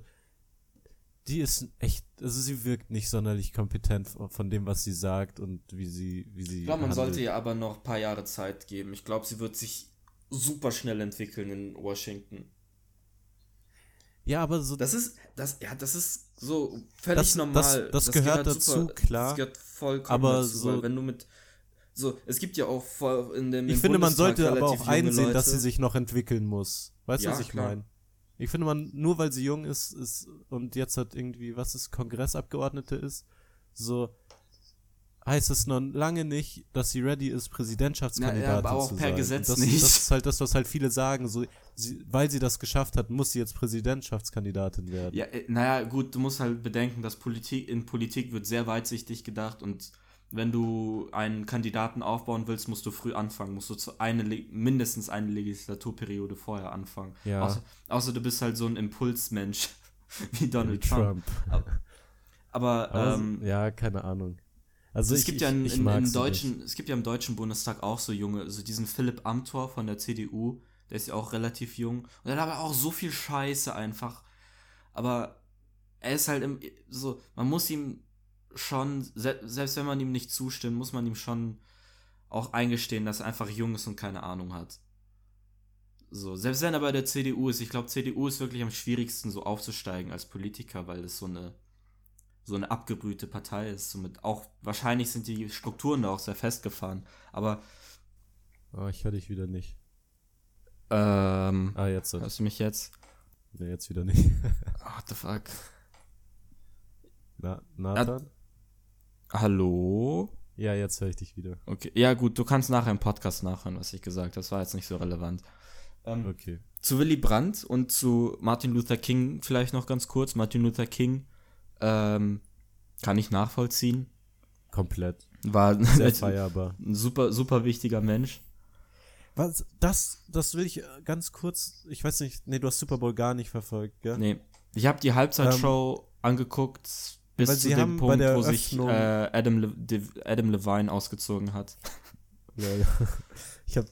die ist echt, also sie wirkt nicht sonderlich kompetent von von dem, was sie sagt und wie sie, wie sie ich glaube, man handelt. sollte ihr aber noch ein paar Jahre Zeit geben. Ich glaube, sie wird sich super schnell entwickeln in Washington. Ja, aber so. Das ist, das, ja, das ist so völlig Das- normal. das- das gehört dazu, klar. Das gehört vollkommen Aber dazu, so- wenn du mit, so, es gibt ja auch voll in dem ich finde, man Bundestag sollte aber auch einsehen, dass Leute. sie sich noch entwickeln muss. Weißt du, Ja, was ich klar. meine? Ich finde, man, nur weil sie jung ist, ist und jetzt hat irgendwie, was ist, Kongressabgeordnete ist, so heißt es noch lange nicht, dass sie ready ist, Präsidentschaftskandidatin Na, ja, aber auch zu per sein. Gesetz das, nicht. Das ist halt das, was halt viele sagen. So, sie, weil sie das geschafft hat, muss sie jetzt Präsidentschaftskandidatin werden. Ja, äh, naja, gut, du musst halt bedenken, dass Politik, in Politik wird sehr weitsichtig gedacht und wenn du einen Kandidaten aufbauen willst, musst du früh anfangen, musst du zu eine, mindestens eine Legislaturperiode vorher anfangen. Ja. Außer, außer du bist halt so ein Impulsmensch wie Donald Wie Trump. Aber, Aber ähm, ja, keine Ahnung. Also es ich, gibt ich, ja in, in, im deutschen, es gibt ja im deutschen Bundestag auch so junge, also diesen Philipp Amthor von der CDU, der ist ja auch relativ jung und der hat aber auch so viel Scheiße einfach. Aber er ist halt im, so, man muss ihm schon, se selbst wenn man ihm nicht zustimmt, muss man ihm schon auch eingestehen, dass er einfach jung ist und keine Ahnung hat. So, selbst wenn er bei der CDU ist, ich glaube, CDU ist wirklich am schwierigsten so aufzusteigen als Politiker, weil das so eine so eine abgebrühte Partei ist. Somit auch wahrscheinlich sind die Strukturen da auch sehr festgefahren. Aber. Oh, ich höre dich wieder nicht. ähm, Ah, jetzt. hörst du mich jetzt? Nee, jetzt wieder nicht. What the fuck? Na, Nathan? Hallo? Ja, jetzt höre ich dich wieder. Okay, ja gut, du kannst nachher im Podcast nachhören, was ich gesagt habe. Das war jetzt nicht so relevant. Ähm, Okay. Zu Willy Brandt und zu Martin Luther King vielleicht noch ganz kurz. Martin Luther King ähm, kann ich nachvollziehen. Komplett. War Sehr ein feierbar. super, super wichtiger Mensch. Was, das, das will ich äh, ganz kurz, ich weiß nicht, nee, du hast Super Bowl gar nicht verfolgt, gell? Nee, ich habe die Halbzeitshow angeguckt bis zu dem Punkt, wo sich äh, Adam, Le Adam Levine ausgezogen hat. Ja, ja. Ich habe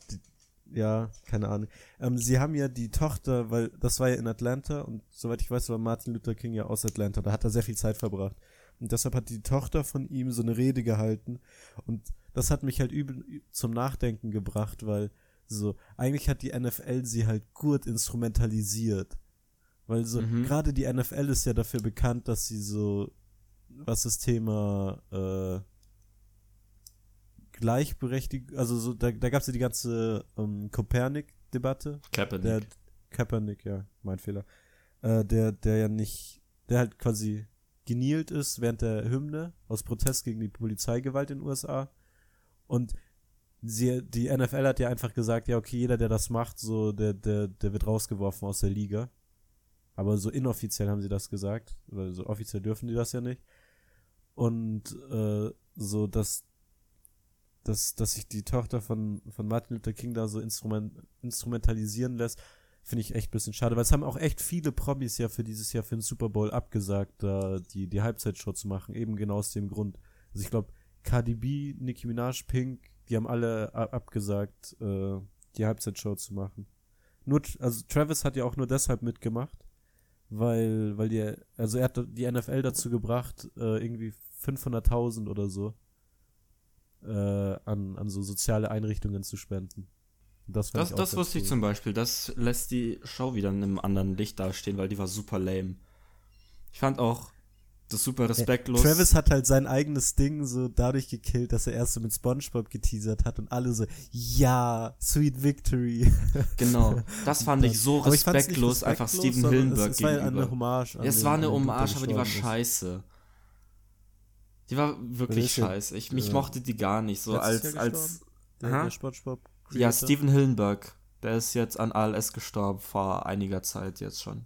ja, keine Ahnung. Ähm, sie haben ja die Tochter, weil das war ja in Atlanta und soweit ich weiß, war Martin Luther King ja aus Atlanta. Da hat er sehr viel Zeit verbracht. Und deshalb hat die Tochter von ihm so eine Rede gehalten. Und das hat mich halt übel zum Nachdenken gebracht, weil so, eigentlich hat die NFL sie halt gut instrumentalisiert. Weil so, Mhm. gerade die NFL ist ja dafür bekannt, dass sie so, was das Thema, äh, Gleichberechtigung, also so, da, da gab es ja die ganze ähm, Kopernik-Debatte. Kaepernick. Der Kaepernick, ja, mein Fehler. Äh, der, der ja nicht, der halt quasi genielt ist während der Hymne aus Protest gegen die Polizeigewalt in den USA. Und sie, die NFL hat ja einfach gesagt, ja, okay, jeder, der das macht, so, der, der, der wird rausgeworfen aus der Liga. Aber so inoffiziell haben sie das gesagt, weil so offiziell dürfen die das ja nicht. Und äh, so, dass, dass, dass sich die Tochter von, von Martin Luther King da so instrument, instrumentalisieren lässt, finde ich echt ein bisschen schade, weil es haben auch echt viele Promis ja für dieses Jahr für den Super Bowl abgesagt, da die, die Halbzeitshow zu machen, eben genau aus dem Grund. Also ich glaube, Cardi B, Nicki Minaj, Pink, die haben alle abgesagt, äh, die Halbzeitshow zu machen. Nur, also Travis hat ja auch nur deshalb mitgemacht, weil, weil die, also er hat die NFL dazu gebracht, äh, irgendwie 500.000 oder so äh, an, an so soziale Einrichtungen zu spenden. Das, Das, ich das wusste ich cool. zum Beispiel. Das lässt die Show wieder in einem anderen Licht dastehen, weil die war super lame. Ich fand auch das super respektlos. Travis hat halt sein eigenes Ding so dadurch gekillt, dass er erst so mit SpongeBob geteasert hat und alle so, ja, Sweet Victory. Genau, das fand ich so Aber ich respektlos, einfach respektlos, Steven sondern Hillenberg es, es war gegenüber. eine Hommage. Ja, es war eine Hommage, aber die war gestorben ist. Die war wirklich scheiße. Ich, ich äh, mochte die gar nicht so als als? Der, der ja? Steven Hillenberg. Der ist jetzt an ALS gestorben vor einiger Zeit jetzt schon.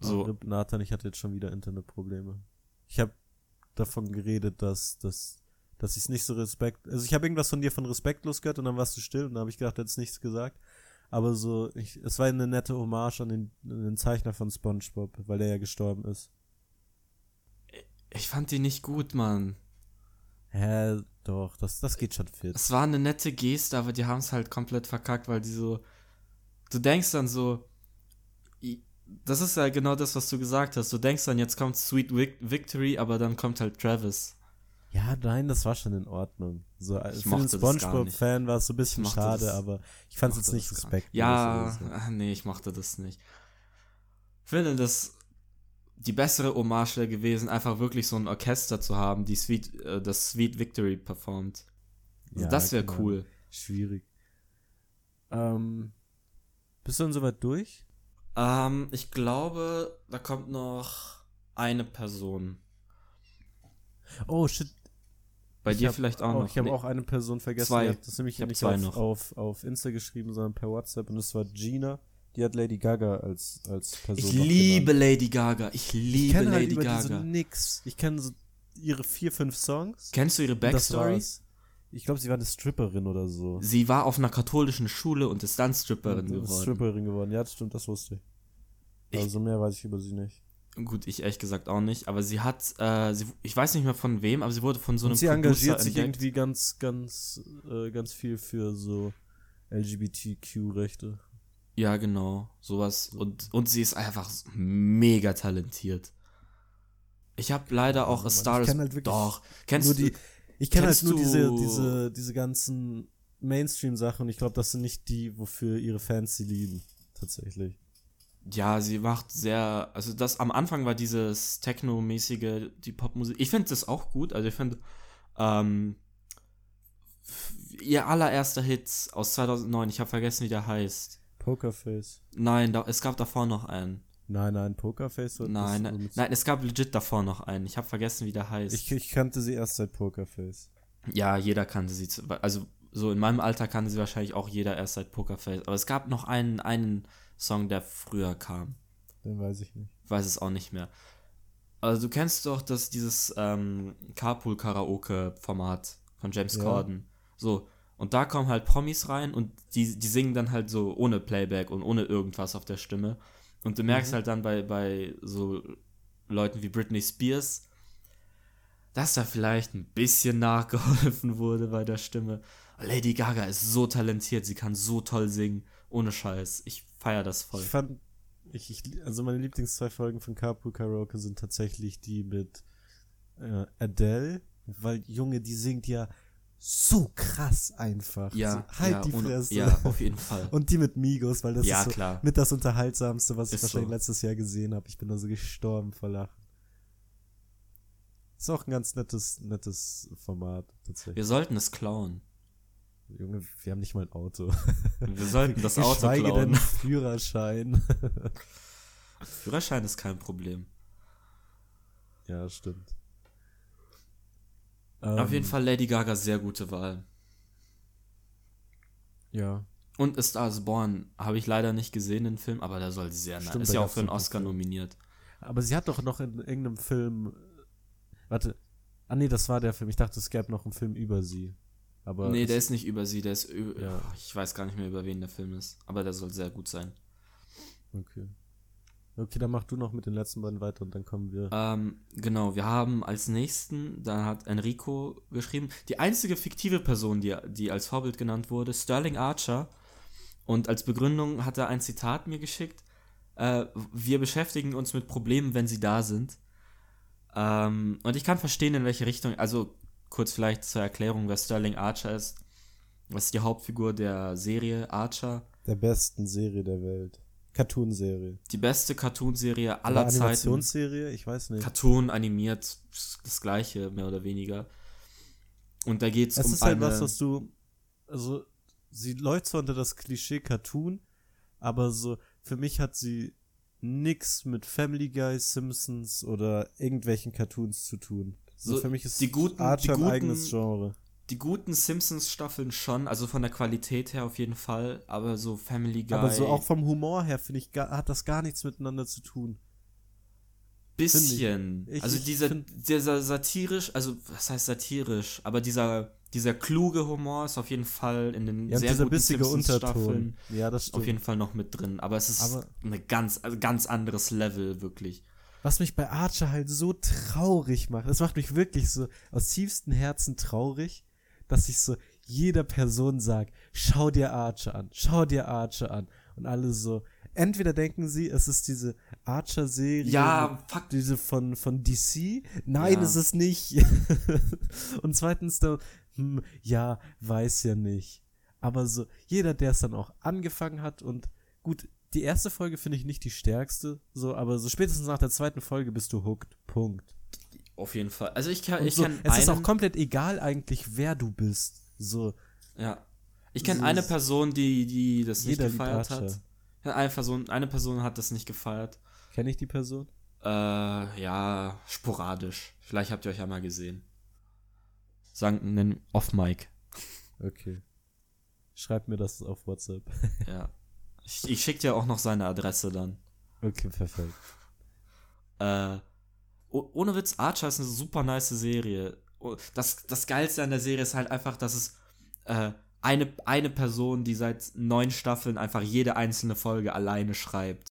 So. So, Nathan, ich hatte jetzt schon wieder Internetprobleme. Ich habe davon geredet, dass, dass, dass ich es nicht so respekt. Also ich habe irgendwas von dir von respektlos gehört und dann warst du still und dann habe ich gedacht, du hättest nichts gesagt. Aber so, ich, es war eine nette Hommage an den, an den Zeichner von SpongeBob, weil der ja gestorben ist. ich fand die nicht gut, Mann. Hä, doch, das, das geht schon fit. Es war eine nette Geste, aber die haben es halt komplett verkackt, weil die so. Du denkst dann so. Das ist ja genau das, was du gesagt hast. Du denkst dann, jetzt kommt Sweet Vic Victory, aber dann kommt halt Travis. Ja, nein, das war schon in Ordnung. So, gar nicht. Spongebob-Fan war es so ein bisschen schade, das- aber ich fand es jetzt nicht respektlos. Ja, so. nee, ich mochte das nicht. Ich finde das die bessere Hommage wäre gewesen, einfach wirklich so ein Orchester zu haben, die Sweet, äh, das Sweet Victory performt. Also Ja, das wäre keine cool. Schwierig. Ähm, bist du dann soweit durch? Ähm, ich glaube, da kommt noch eine Person. Oh, shit. Bei Ich dir vielleicht auch noch. Ich habe Nee, auch eine Person vergessen. Zwei. Habt das nämlich Ich nicht auf, noch. Auf, auf Insta geschrieben, sondern per WhatsApp. Und das war Gina. Die hat Lady Gaga als, als Person. ich liebe genannt. Lady Gaga. Ich Ich liebe kenne halt Lady über Gaga. diese nix. Ich kenne so ihre vier, fünf Songs. Kennst du ihre Backstory? Ich glaube, sie war eine Stripperin oder so. Sie war auf einer katholischen Schule und ist dann Stripperin ist geworden. Stripperin geworden. Ja, das stimmt, das wusste ich. Ich- Also mehr weiß ich über sie nicht. Gut, ich ehrlich gesagt auch nicht, aber sie hat, äh, sie, ich weiß nicht mehr von wem, aber sie wurde von so einem Und sie Producer engagiert sich entdeckt. irgendwie ganz, ganz, äh, ganz viel für so LGBTQ-Rechte. Ja, genau, sowas. Und, und sie ist einfach mega talentiert. Ich habe leider auch A Mann, Star ich kenn halt wirklich Doch, kennst nur die, ich kenne halt nur diese, diese, diese ganzen Mainstream-Sachen und ich glaube, das sind nicht die, wofür ihre Fans sie lieben. Tatsächlich. Ja, sie macht sehr, also das am Anfang war dieses Techno-mäßige, die Popmusik. Ich finde das auch gut. Also ich finde, ähm, ihr allererster Hit aus 2009, ich habe vergessen, wie der heißt. Pokerface. Nein, da, es gab davor noch einen. Nein, nein, Pokerface. wird Nein, nein, nein, es gab legit davor noch einen. Ich habe vergessen, wie der heißt. Ich, ich kannte sie erst seit Pokerface. ja, jeder kannte sie. Also so in meinem Alter kannte sie wahrscheinlich auch jeder erst seit Pokerface. Aber es gab noch einen, einen Song, der früher kam. Den weiß ich nicht. Ich weiß es auch nicht mehr. Also du kennst doch das, dieses ähm, Carpool-Karaoke-Format von James Ja. Corden. So, und da kommen halt Promis rein und die, die singen dann halt so ohne Playback und ohne irgendwas auf der Stimme. Und du merkst Mhm. halt dann bei, bei so Leuten wie Britney Spears, dass da vielleicht ein bisschen nachgeholfen wurde bei der Stimme. Lady Gaga ist so talentiert, sie kann so toll singen, ohne Scheiß. Ich feier das voll. Ich fand, ich, ich, also meine Lieblings zwei Folgen von Carpool Karaoke sind tatsächlich die mit äh, Adele, weil Junge, die singt ja so krass einfach. Ja, so, halt ja, die Fresse. ja, auf jeden Fall. Und die mit Migos, weil das Ja, ist so klar. mit das unterhaltsamste, was ich Ist wahrscheinlich so. letztes Jahr gesehen habe. Ich bin da so gestorben vor Lachen. Ist auch ein ganz nettes, nettes Format, tatsächlich. Wir sollten es klauen. Junge, wir haben nicht mal ein Auto. Wir sollten das Auto Geschweige denn klauen. einen Führerschein. Führerschein ist kein Problem. ja, stimmt. Auf jeden Ähm, Fall Lady Gaga sehr gute Wahl. Ja. Und A Star is Born habe ich leider nicht gesehen, den Film, aber der soll sehr nice. Stimmt, Ist da ja auch für einen einen Oscar Film. nominiert. Aber sie hat doch noch in irgendeinem Film. Warte. Ah, nee, das war der Film. Ich dachte, es gäbe noch einen Film über sie. Aber. nee, der ist nicht über sie, der ist über. Ja. Ich weiß gar nicht mehr, über wen der Film ist. Aber der soll sehr gut sein. Okay. Okay, dann mach du noch mit den letzten beiden weiter und dann kommen wir. Ähm, genau, wir haben als nächsten, da hat Enrico geschrieben, die einzige fiktive Person, die, die als Vorbild genannt wurde, Sterling Archer. Und als Begründung hat er ein Zitat mir geschickt. Äh, wir beschäftigen uns mit Problemen, wenn sie da sind. Ähm, und ich kann verstehen, in welche Richtung, also kurz vielleicht zur Erklärung, wer Sterling Archer ist. Das ist die Hauptfigur der Serie Archer. Der besten Serie der Welt. Cartoon-Serie. Die beste Cartoonserie Oder aller Zeiten. Animationsserie? Ich weiß nicht. Cartoon animiert, das gleiche, mehr oder weniger. Und da geht es Es um ist halt was, was du. Also, sie läuft zwar unter das Klischee Cartoon, aber so, für mich hat sie nix mit Family Guy, Simpsons oder irgendwelchen Cartoons zu tun. So, So, für mich ist die guten- Archer die ein guten- eigenes Genre. die guten Simpsons-Staffeln schon, also von der Qualität her auf jeden Fall, aber so Family Guy, Aber so auch vom Humor her, finde ich, hat das gar nichts miteinander zu tun. bisschen. ich. Ich- also ich dieser, dieser satirisch, also was heißt satirisch, aber dieser, dieser kluge Humor ist auf jeden Fall in den Ja, sehr dieser guten bissige Unterton. Simpsons-Staffeln Ja, auf jeden Fall noch mit drin. Aber es ist Aber- eine ganz, also ganz anderes Level, wirklich. Was mich bei Archer halt so traurig macht, das macht mich wirklich so aus tiefstem Herzen traurig, dass ich so jeder Person sag, schau dir Archer an, schau dir Archer an. Und alle so, entweder denken sie, es ist diese Archer-Serie, Ja, fuck. diese von, von DC. Nein, Ja. ist es nicht. und zweitens, da, hm, ja, weiß ja nicht. Aber so, jeder, der es dann auch angefangen hat und gut, die erste Folge finde ich nicht die stärkste, so, aber so spätestens nach der zweiten Folge bist du hooked. Punkt. Auf jeden Fall. Also ich kann, Und ich so, kann es ist auch komplett egal eigentlich, wer du bist. So, Ja. Ich kenne So eine Person, die, die das nicht gefeiert hat. Eine Person, eine Person hat das nicht gefeiert. kenne ich die Person? Äh, ja, sporadisch. Vielleicht habt ihr euch ja mal gesehen. Sagen einen Off-Mic. Okay. Schreib mir das auf WhatsApp. Ja. Ich, ich schick dir auch noch seine Adresse dann. Okay, perfekt. Äh, oh- ohne Witz, Archer ist eine super nice Serie. Das, das Geilste an der Serie ist halt einfach, dass es äh, eine, eine Person, die seit neun Staffeln einfach jede einzelne Folge alleine schreibt.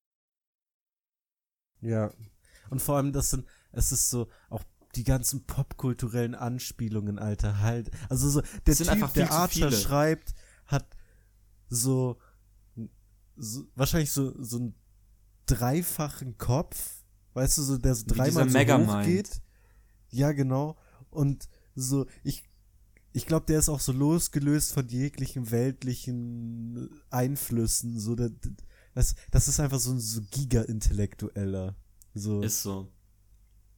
Ja. Und vor allem, das sind, es ist so, auch die ganzen popkulturellen Anspielungen, Alter, halt. Also so, der Typ, der Archer schreibt, hat so, so wahrscheinlich so, so einen dreifachen Kopf, weißt du, so, der so dreimal so hoch geht. Ja, genau. Und so, ich, ich glaube, der ist auch so losgelöst von jeglichen weltlichen Einflüssen. So, der, das, das ist einfach so ein so giga-intellektueller. So, Ist so.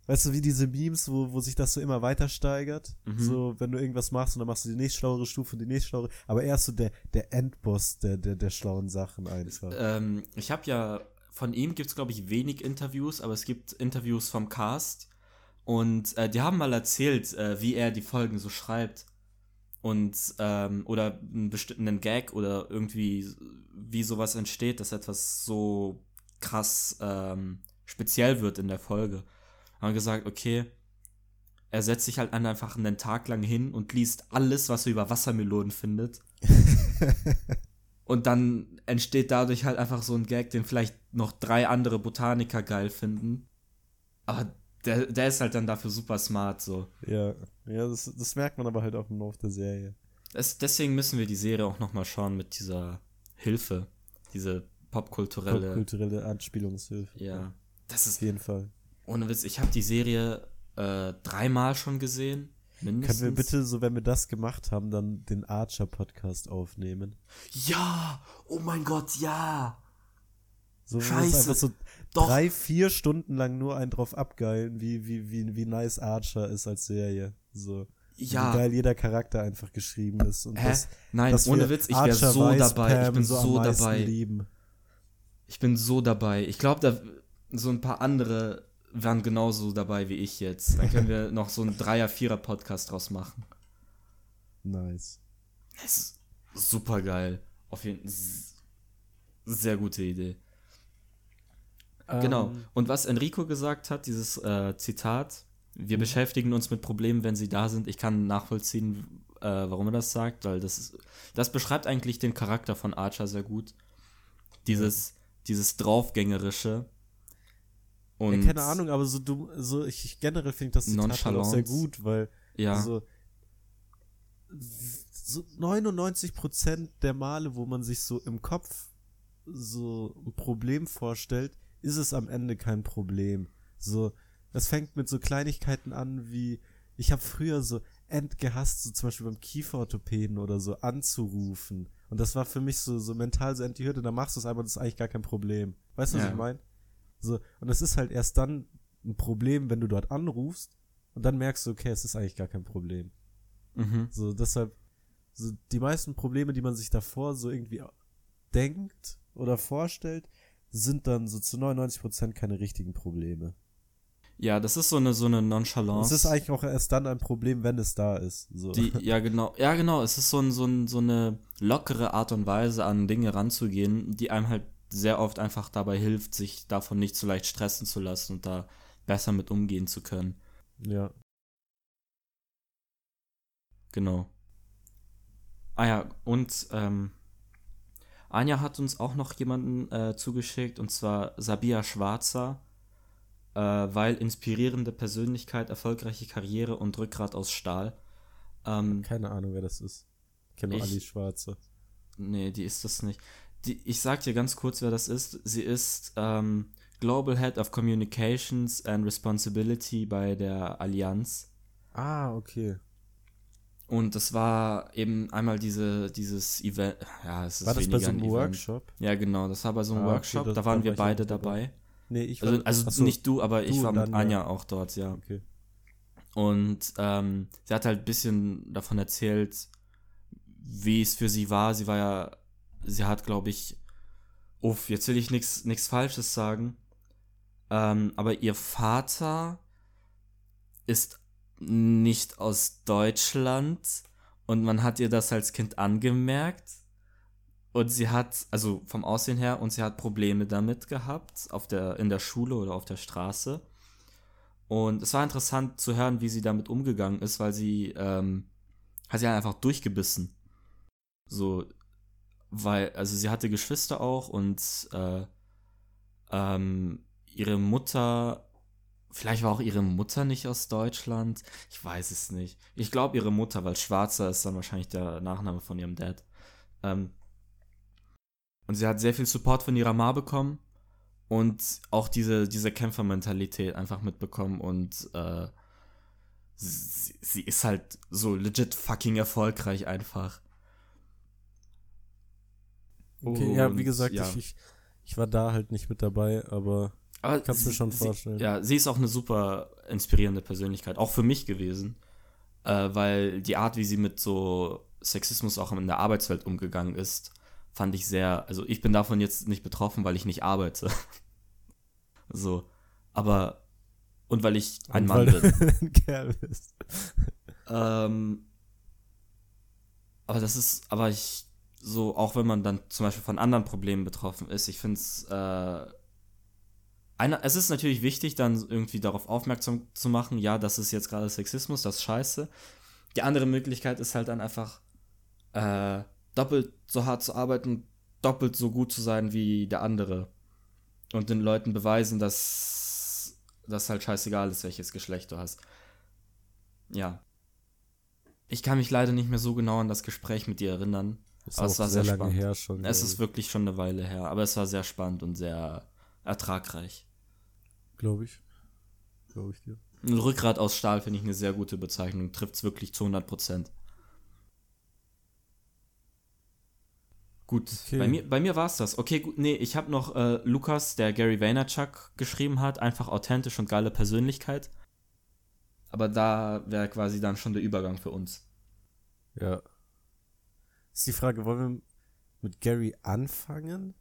Weißt du, wie diese Memes, wo, wo sich das so immer weiter steigert? Mhm. So, wenn du irgendwas machst und dann machst du die nächstschlauere Stufe und die nächstschlauere. Aber er ist so der, der Endboss der, der, der schlauen Sachen einfach. Ähm, ich habe ja, von ihm gibt es, glaube ich, wenig Interviews, aber es gibt Interviews vom Cast. Und äh, die haben mal erzählt, äh, wie er die Folgen so schreibt. Und, ähm, oder einen bestimmten Gag oder irgendwie, wie sowas entsteht, dass etwas so krass ähm, speziell wird in der Folge. Haben gesagt, okay, er setzt sich halt einfach einen Tag lang hin und liest alles, was er über Wassermelonen findet. Und dann entsteht dadurch halt einfach so ein Gag, den vielleicht noch drei andere Botaniker geil finden. Aber der, der ist halt dann dafür super smart so. ja, ja das, das merkt man aber halt auch im Laufe der Serie. Es, deswegen müssen wir die Serie auch nochmal schauen mit dieser Hilfe. Diese popkulturelle. Popkulturelle Anspielungshilfe. ja. Das Auf ist, jeden Fall. Ohne Witz, ich habe die Serie äh, dreimal schon gesehen. Mindestens. Können wir bitte, so wenn wir das gemacht haben, dann den Archer-Podcast aufnehmen? Ja! Oh mein Gott, ja! So, Scheiße. einfach so Doch. drei, vier Stunden lang nur einen drauf abgeilen, wie, wie, wie, wie nice Archer ist als Serie. So. Ja. Wie geil jeder Charakter einfach geschrieben ist. Und Hä? das, Nein, dass ohne Witz, ich wäre so dabei. Ich bin so, so dabei. lieben. Ich bin so dabei. Ich glaube, da so ein paar andere wären genauso dabei wie ich jetzt. Dann können wir noch so einen Dreier-, Vierer-Podcast draus machen. Nice. Das ist super geil. Auf jeden Fall. Sehr gute Idee. Genau. Ähm, Und was Enrico gesagt hat, dieses äh, Zitat, wir beschäftigen uns mit Problemen, wenn sie da sind. Ich kann nachvollziehen, äh, warum er das sagt, weil das ist, das beschreibt eigentlich den Charakter von Archer sehr gut. Dieses, dieses draufgängerische. Und ja, keine Ahnung, aber so du, so ich, ich generell finde ich das Zitat halt auch sehr gut, weil Ja, so, so 99% der Male, wo man sich so im Kopf so ein Problem vorstellt, ist es am Ende kein Problem. So, das fängt mit so Kleinigkeiten an wie, ich habe früher so endgehasst, so zum Beispiel beim Kieferorthopäden oder so anzurufen. Und das war für mich so, so mental so die Hürde, dann machst du es einfach, das ist eigentlich gar kein Problem. Weißt du, was Ja. ich meine? So, und es ist halt erst dann ein Problem, wenn du dort anrufst und dann merkst du, okay, es ist eigentlich gar kein Problem. mhm. So, deshalb, so die meisten Probleme, die man sich davor so irgendwie denkt oder vorstellt, sind dann so zu 99% keine richtigen Probleme. ja, das ist so eine, so eine Nonchalance. Es ist eigentlich auch erst dann ein Problem, wenn es da ist. So. Die, ja, genau. Ja, genau. Es ist so, ein, so, ein, so eine lockere Art und Weise, an Dinge ranzugehen, die einem halt sehr oft einfach dabei hilft, sich davon nicht so leicht stressen zu lassen und da besser mit umgehen zu können. ja. Genau. Ah ja, und ähm, Anja hat uns auch noch jemanden äh, zugeschickt, und zwar Sabia Schwarzer, äh, weil inspirierende Persönlichkeit, erfolgreiche Karriere und Rückgrat aus Stahl. Ähm, Keine Ahnung, wer das ist. Ich kenne nur Ali Schwarze. Nee, die ist das nicht. Die, ich sag dir ganz kurz, wer das ist. Sie ist ähm, Global Head of Communications and Responsibility bei der Allianz. Ah, okay. Und das war eben einmal diese, dieses Event. Ja, es ist War das bei so ein einem. Workshop? Ja, genau, das war bei so einem Ah, okay, Workshop. da waren wir war ich beide dabei. Nee, ich war. Also, also ach so, nicht du, aber ich du war und mit Anja ja. auch dort, ja. Okay. Und ähm, sie hat halt ein bisschen davon erzählt, wie es für sie war. Sie war ja, sie hat, glaube ich, uff, jetzt will ich nichts Falsches sagen. Ähm, aber ihr Vater ist nicht aus Deutschland und man hat ihr das als Kind angemerkt. Und sie hat, also vom Aussehen her, und sie hat Probleme damit gehabt, auf der, in der Schule oder auf der Straße. Und es war interessant zu hören, wie sie damit umgegangen ist, weil sie ähm, hat sie einfach durchgebissen. So, weil, also sie hatte Geschwister auch und äh, ähm, ihre Mutter, vielleicht war auch ihre Mutter nicht aus Deutschland. Ich weiß es nicht. Ich glaube ihre Mutter, weil Schwarzer ist dann wahrscheinlich der Nachname von ihrem Dad. Ähm, und sie hat sehr viel Support von ihrer Ma bekommen und auch diese, diese Kämpfermentalität einfach mitbekommen und äh, sie, sie ist halt so legit fucking erfolgreich einfach. Okay, ja, wie gesagt, ja. Ich, ich, ich war da halt nicht mit dabei, aber Aber mir sie- schon sie, vorstellen. Ja, sie ist auch eine super inspirierende Persönlichkeit, auch für mich gewesen, äh, weil die Art, wie sie mit so Sexismus auch in der Arbeitswelt umgegangen ist, fand ich sehr, also ich bin davon jetzt nicht betroffen, weil ich nicht arbeite. so, aber und weil ich ein Und Mann bin. ein Kerl bist. Ähm, aber das ist, aber ich, so, auch wenn man dann zum Beispiel von anderen Problemen betroffen ist, ich finde es, äh, es ist natürlich wichtig, dann irgendwie darauf aufmerksam zu machen, ja, das ist jetzt gerade Sexismus, das ist scheiße. Die andere Möglichkeit ist halt dann einfach, äh, doppelt so hart zu arbeiten, doppelt so gut zu sein wie der andere. Und den Leuten beweisen, dass das halt scheißegal ist, welches Geschlecht du hast. Ja. Ich kann mich leider nicht mehr so genau an das Gespräch mit dir erinnern. Ist Aber auch es war sehr, sehr lange spannend. her schon. Es ist ich. wirklich schon eine Weile her, aber es war sehr spannend und sehr ertragreich. Glaube ich. Glaube ich dir. Ein Rückgrat aus Stahl finde ich eine sehr gute Bezeichnung. Trifft es wirklich zu 100 Prozent. Gut, Okay. bei mir, bei mir war es das. Okay, gut, nee, ich habe noch äh, Lukas, der Gary Vaynerchuk geschrieben hat, einfach authentisch und geile Persönlichkeit. Aber da wäre quasi dann schon der Übergang für uns. Ja. Ist die Frage, wollen wir mit Gary anfangen?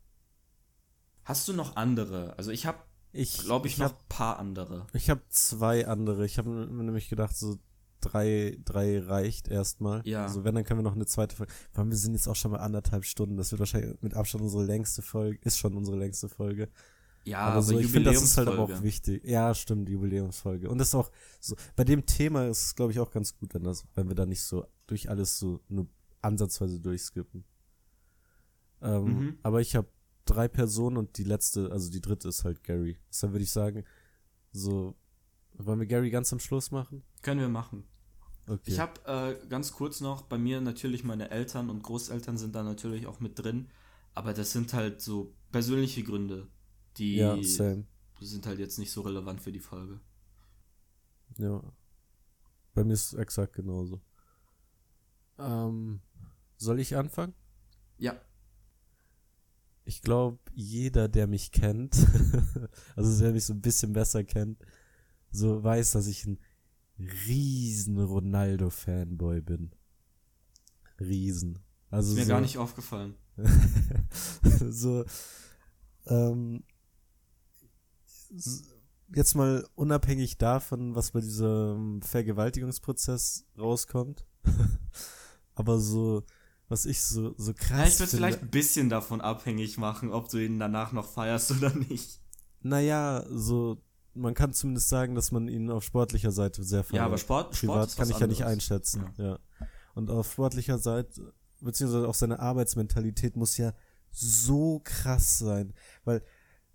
Hast du noch andere? Also ich habe, Ich glaube ich, ich noch hab- ein paar andere. Ich habe zwei andere. Ich habe mir nämlich gedacht, so drei, drei reicht erstmal. Ja. Also wenn, dann können wir noch eine zweite Folge. Vor allem, wir sind jetzt auch schon mal anderthalb Stunden. Das wird wahrscheinlich mit Abstand unsere längste Folge. Ist schon unsere längste Folge. Ja, aber so, ich finde, das ist halt aber auch wichtig. Ja, stimmt, Jubiläumsfolge. Und das ist auch so, bei dem Thema ist es, glaube ich, auch ganz gut, wenn das, wenn wir da nicht so durch alles so nur ansatzweise durchskippen. Ähm, Mhm. Aber ich habe drei Personen und die letzte, also die dritte ist halt Gary. Deshalb würde ich sagen, so, wollen wir Gary ganz am Schluss machen? Können wir machen. Okay. Ich habe äh, ganz kurz noch, bei mir natürlich meine Eltern und Großeltern sind da natürlich auch mit drin, aber das sind halt so persönliche Gründe, die ja, sind halt jetzt nicht so relevant für die Folge. Ja. Bei mir ist es exakt genauso. Ähm, soll ich anfangen? Ja, Ich glaube, jeder, der mich kennt, also der mich so ein bisschen besser kennt, so weiß, dass ich ein riesen Ronaldo-Fanboy bin. Riesen. Also ist mir so, gar nicht aufgefallen. so, ähm, jetzt mal unabhängig davon, was bei diesem Vergewaltigungsprozess rauskommt, aber so, was ich so, so krass Ja, ich würde vielleicht ein bisschen davon abhängig machen, ob du ihn danach noch feierst oder nicht. Naja, so, man kann zumindest sagen, dass man ihn auf sportlicher Seite sehr feiert. Ja, aber Sport, Sport Privat ist kann ich ja nicht einschätzen, ja. Und auf sportlicher Seite, beziehungsweise auch seine Arbeitsmentalität muss ja so krass sein, weil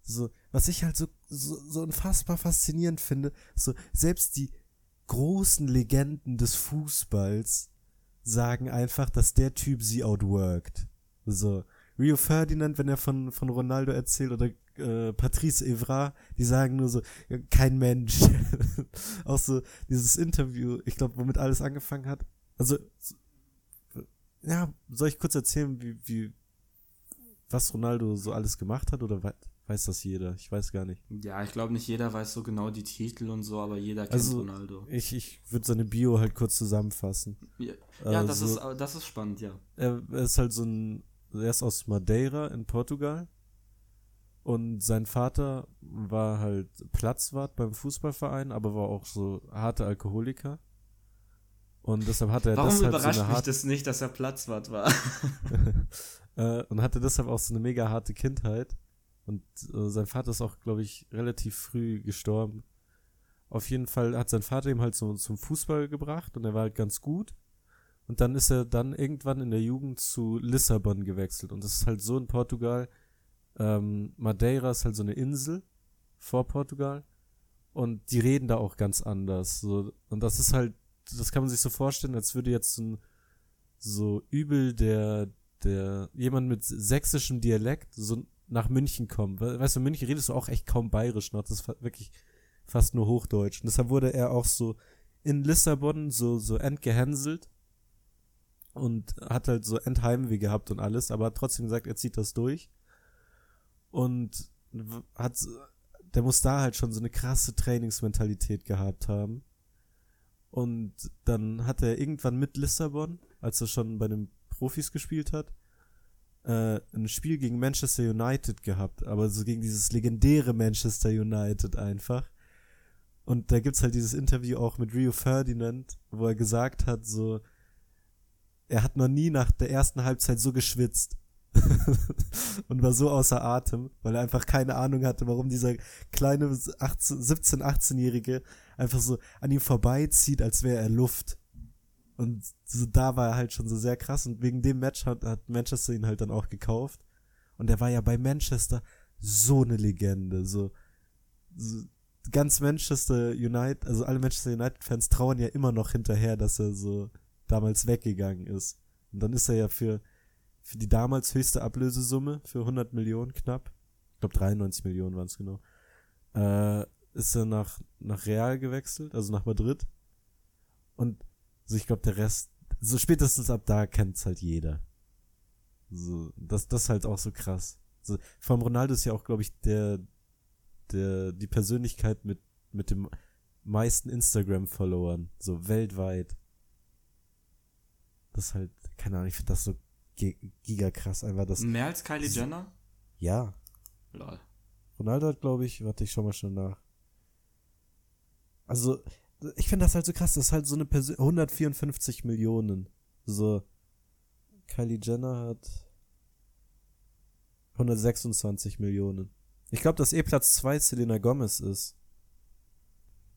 so, was ich halt so, so, so unfassbar faszinierend finde, so, selbst die großen Legenden des Fußballs sagen einfach, dass der Typ sie outworked. So, Rio Ferdinand, wenn er von, von Ronaldo erzählt, oder äh, Patrice Evra, die sagen nur so, kein Mensch. auch so dieses Interview, ich glaube, womit alles angefangen hat. Also, ja, soll ich kurz erzählen, wie, wie, was Ronaldo so alles gemacht hat, oder weiß das jeder? Ich weiß gar nicht. Ja, ich glaube nicht jeder weiß so genau die Titel und so, aber jeder kennt also, Ronaldo. Ich, ich würde seine Bio halt kurz zusammenfassen. Ja, ja das, ist, das ist spannend, ja. Er, ist halt so ein, er ist aus Madeira in Portugal. Und sein Vater war halt Platzwart beim Fußballverein, aber war auch so harte Alkoholiker. Und deshalb hatte er Warum deshalb überrascht so eine mich das nicht, dass er Platzwart war? äh, und hatte deshalb auch so eine mega harte Kindheit. Und äh, sein Vater ist auch, glaube ich, relativ früh gestorben. Auf jeden Fall hat sein Vater ihm halt so zum Fußball gebracht und er war halt ganz gut. Und dann ist er dann irgendwann in der Jugend zu Lissabon gewechselt. Und das ist halt so in Portugal. Ähm, Madeira ist halt so eine Insel vor Portugal. Und die reden da auch ganz anders. So, und das ist halt, das kann man sich so vorstellen, als würde jetzt so, ein, so übel der, der, jemand mit sächsischem Dialekt so nach München kommen. Weißt du, in München redest du auch echt kaum bayerisch noch. Das ist wirklich fast nur Hochdeutsch. Und deshalb wurde er auch so in Lissabon so, so entgehänselt und hat halt so Endheimweh gehabt und alles, aber hat trotzdem gesagt, er zieht das durch. Und hat, der muss da halt schon so eine krasse Trainingsmentalität gehabt haben. Und dann hat er irgendwann mit Lissabon, als er schon bei den Profis gespielt hat, äh, ein Spiel gegen Manchester United gehabt, aber so gegen dieses legendäre Manchester United einfach. Und da gibt's halt dieses Interview auch mit Rio Ferdinand, wo er gesagt hat, so, er hat noch nie nach der ersten Halbzeit so geschwitzt. und war so außer Atem, weil er einfach keine Ahnung hatte, warum dieser kleine 18, 17, 18-Jährige einfach so an ihm vorbeizieht, als wäre er Luft. Und so, da war er halt schon so sehr krass und wegen dem Match hat, hat Manchester ihn halt dann auch gekauft. Und er war ja bei Manchester so eine Legende, so, so ganz Manchester United, also alle Manchester United Fans trauern ja immer noch hinterher, dass er so damals weggegangen ist. Und dann ist er ja für, für die damals höchste Ablösesumme, für 100 Millionen knapp, ich glaube 93 Millionen waren es genau, äh, ist er nach, nach Real gewechselt, also nach Madrid. Und also ich glaube, der Rest, so spätestens ab da kennt's halt jeder. So, das, das ist halt auch so krass. So, vom Ronaldo ist ja auch, glaube ich, der, der, die Persönlichkeit mit, mit dem meisten Instagram-Followern, so weltweit. Das ist halt, keine Ahnung, ich finde das so giga krass, einfach das. Mehr als Kylie Jenner? Ja. Lol. Ronaldo hat, glaube ich, warte, ich schau mal schon nach. Also, ich finde das halt so krass, das ist halt so eine Person, 154 Millionen. So, Kylie Jenner hat 126 Millionen. Ich glaube, dass eh Platz 2 Selena Gomez ist.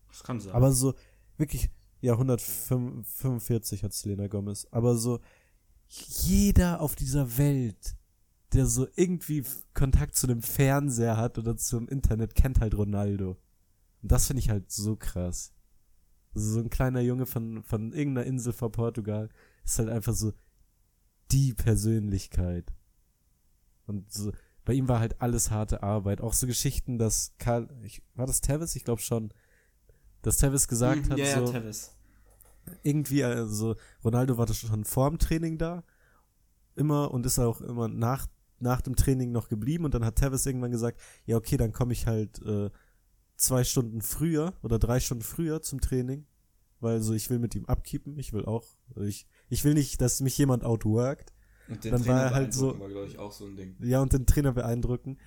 Das kann sein. Aber so, wirklich, ja, 145 hat Selena Gomez. Aber so, jeder auf dieser Welt, der so irgendwie Kontakt zu dem Fernseher hat oder zum Internet, kennt halt Ronaldo. Und das finde ich halt so krass so ein kleiner Junge von, von irgendeiner Insel vor Portugal ist halt einfach so die Persönlichkeit. Und so, bei ihm war halt alles harte Arbeit. Auch so Geschichten, dass Karl, ich, war das Tevis? Ich glaube schon, dass Tevis gesagt hm, hat, ja, so, ja, Tevis. irgendwie, also Ronaldo war schon vor dem Training da, immer und ist auch immer nach, nach dem Training noch geblieben und dann hat Tevis irgendwann gesagt, ja okay, dann komme ich halt äh, zwei Stunden früher oder drei Stunden früher zum Training, weil so ich will mit ihm abkeepen, ich will auch, ich, ich will nicht, dass mich jemand outworkt. Und den dann Trainer war er halt so, war, ich, auch so ein Ding. Ja, und den Trainer beeindrucken.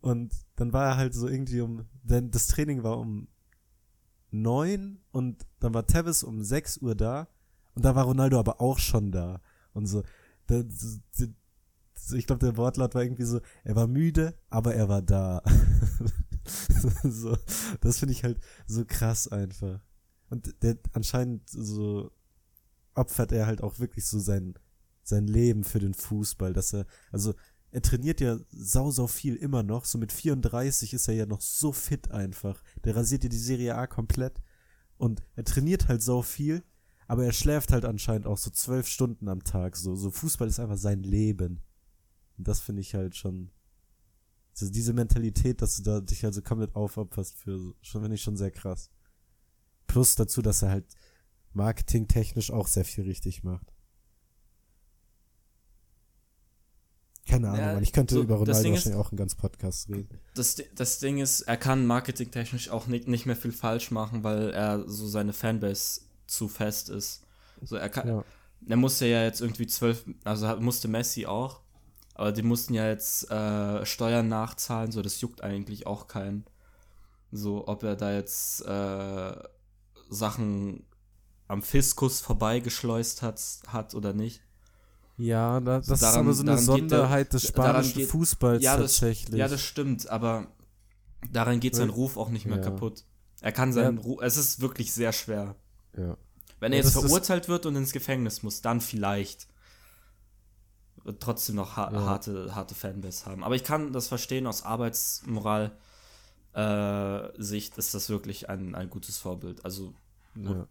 Und dann war er halt so irgendwie um, denn das Training war um neun und dann war Tevis um sechs Uhr da und da war Ronaldo aber auch schon da. Und so, da, ich glaube, der Wortlaut war irgendwie so, er war müde, aber er war da. so, das finde ich halt so krass einfach. Und der anscheinend so opfert er halt auch wirklich so sein, sein Leben für den Fußball, dass er, also er trainiert ja sau, sau viel immer noch. So mit 34 ist er ja noch so fit einfach. Der rasiert ja die Serie A komplett. Und er trainiert halt sau viel, aber er schläft halt anscheinend auch so zwölf Stunden am Tag. So, so Fußball ist einfach sein Leben. Und das finde ich halt schon, also diese Mentalität, dass du da dich also komplett aufopferst für, schon finde ich schon sehr krass. Plus dazu, dass er halt marketingtechnisch auch sehr viel richtig macht. Keine Ahnung, Ja, ich könnte so, über Ronaldo wahrscheinlich auch einen ganz Podcast reden. Das, das Ding ist, er kann marketingtechnisch auch nicht, nicht mehr viel falsch machen, weil er so seine Fanbase zu fest ist. So, er kann, Ja. er musste ja jetzt irgendwie zwölf, also musste Messi auch, aber die mussten ja jetzt äh, Steuern nachzahlen, so das juckt eigentlich auch keinen. So, ob er da jetzt äh, Sachen am Fiskus vorbeigeschleust hat, hat oder nicht. Ja, da, das ist Daran- aber so eine der- Sonderheit des spanischen geht- Fußballs ja, das, tatsächlich. ja, das stimmt, aber daran geht sein Ruf auch nicht mehr ja. kaputt. Er kann seinen Ja. Ruf, es ist wirklich sehr schwer. ja. Wenn er jetzt ist- verurteilt wird und ins Gefängnis muss, dann vielleicht trotzdem noch ha Ja. harte, harte Fanbase haben. Aber ich kann das verstehen, aus Arbeitsmoral äh, Sicht ist das wirklich ein, ein gutes Vorbild. Also ja.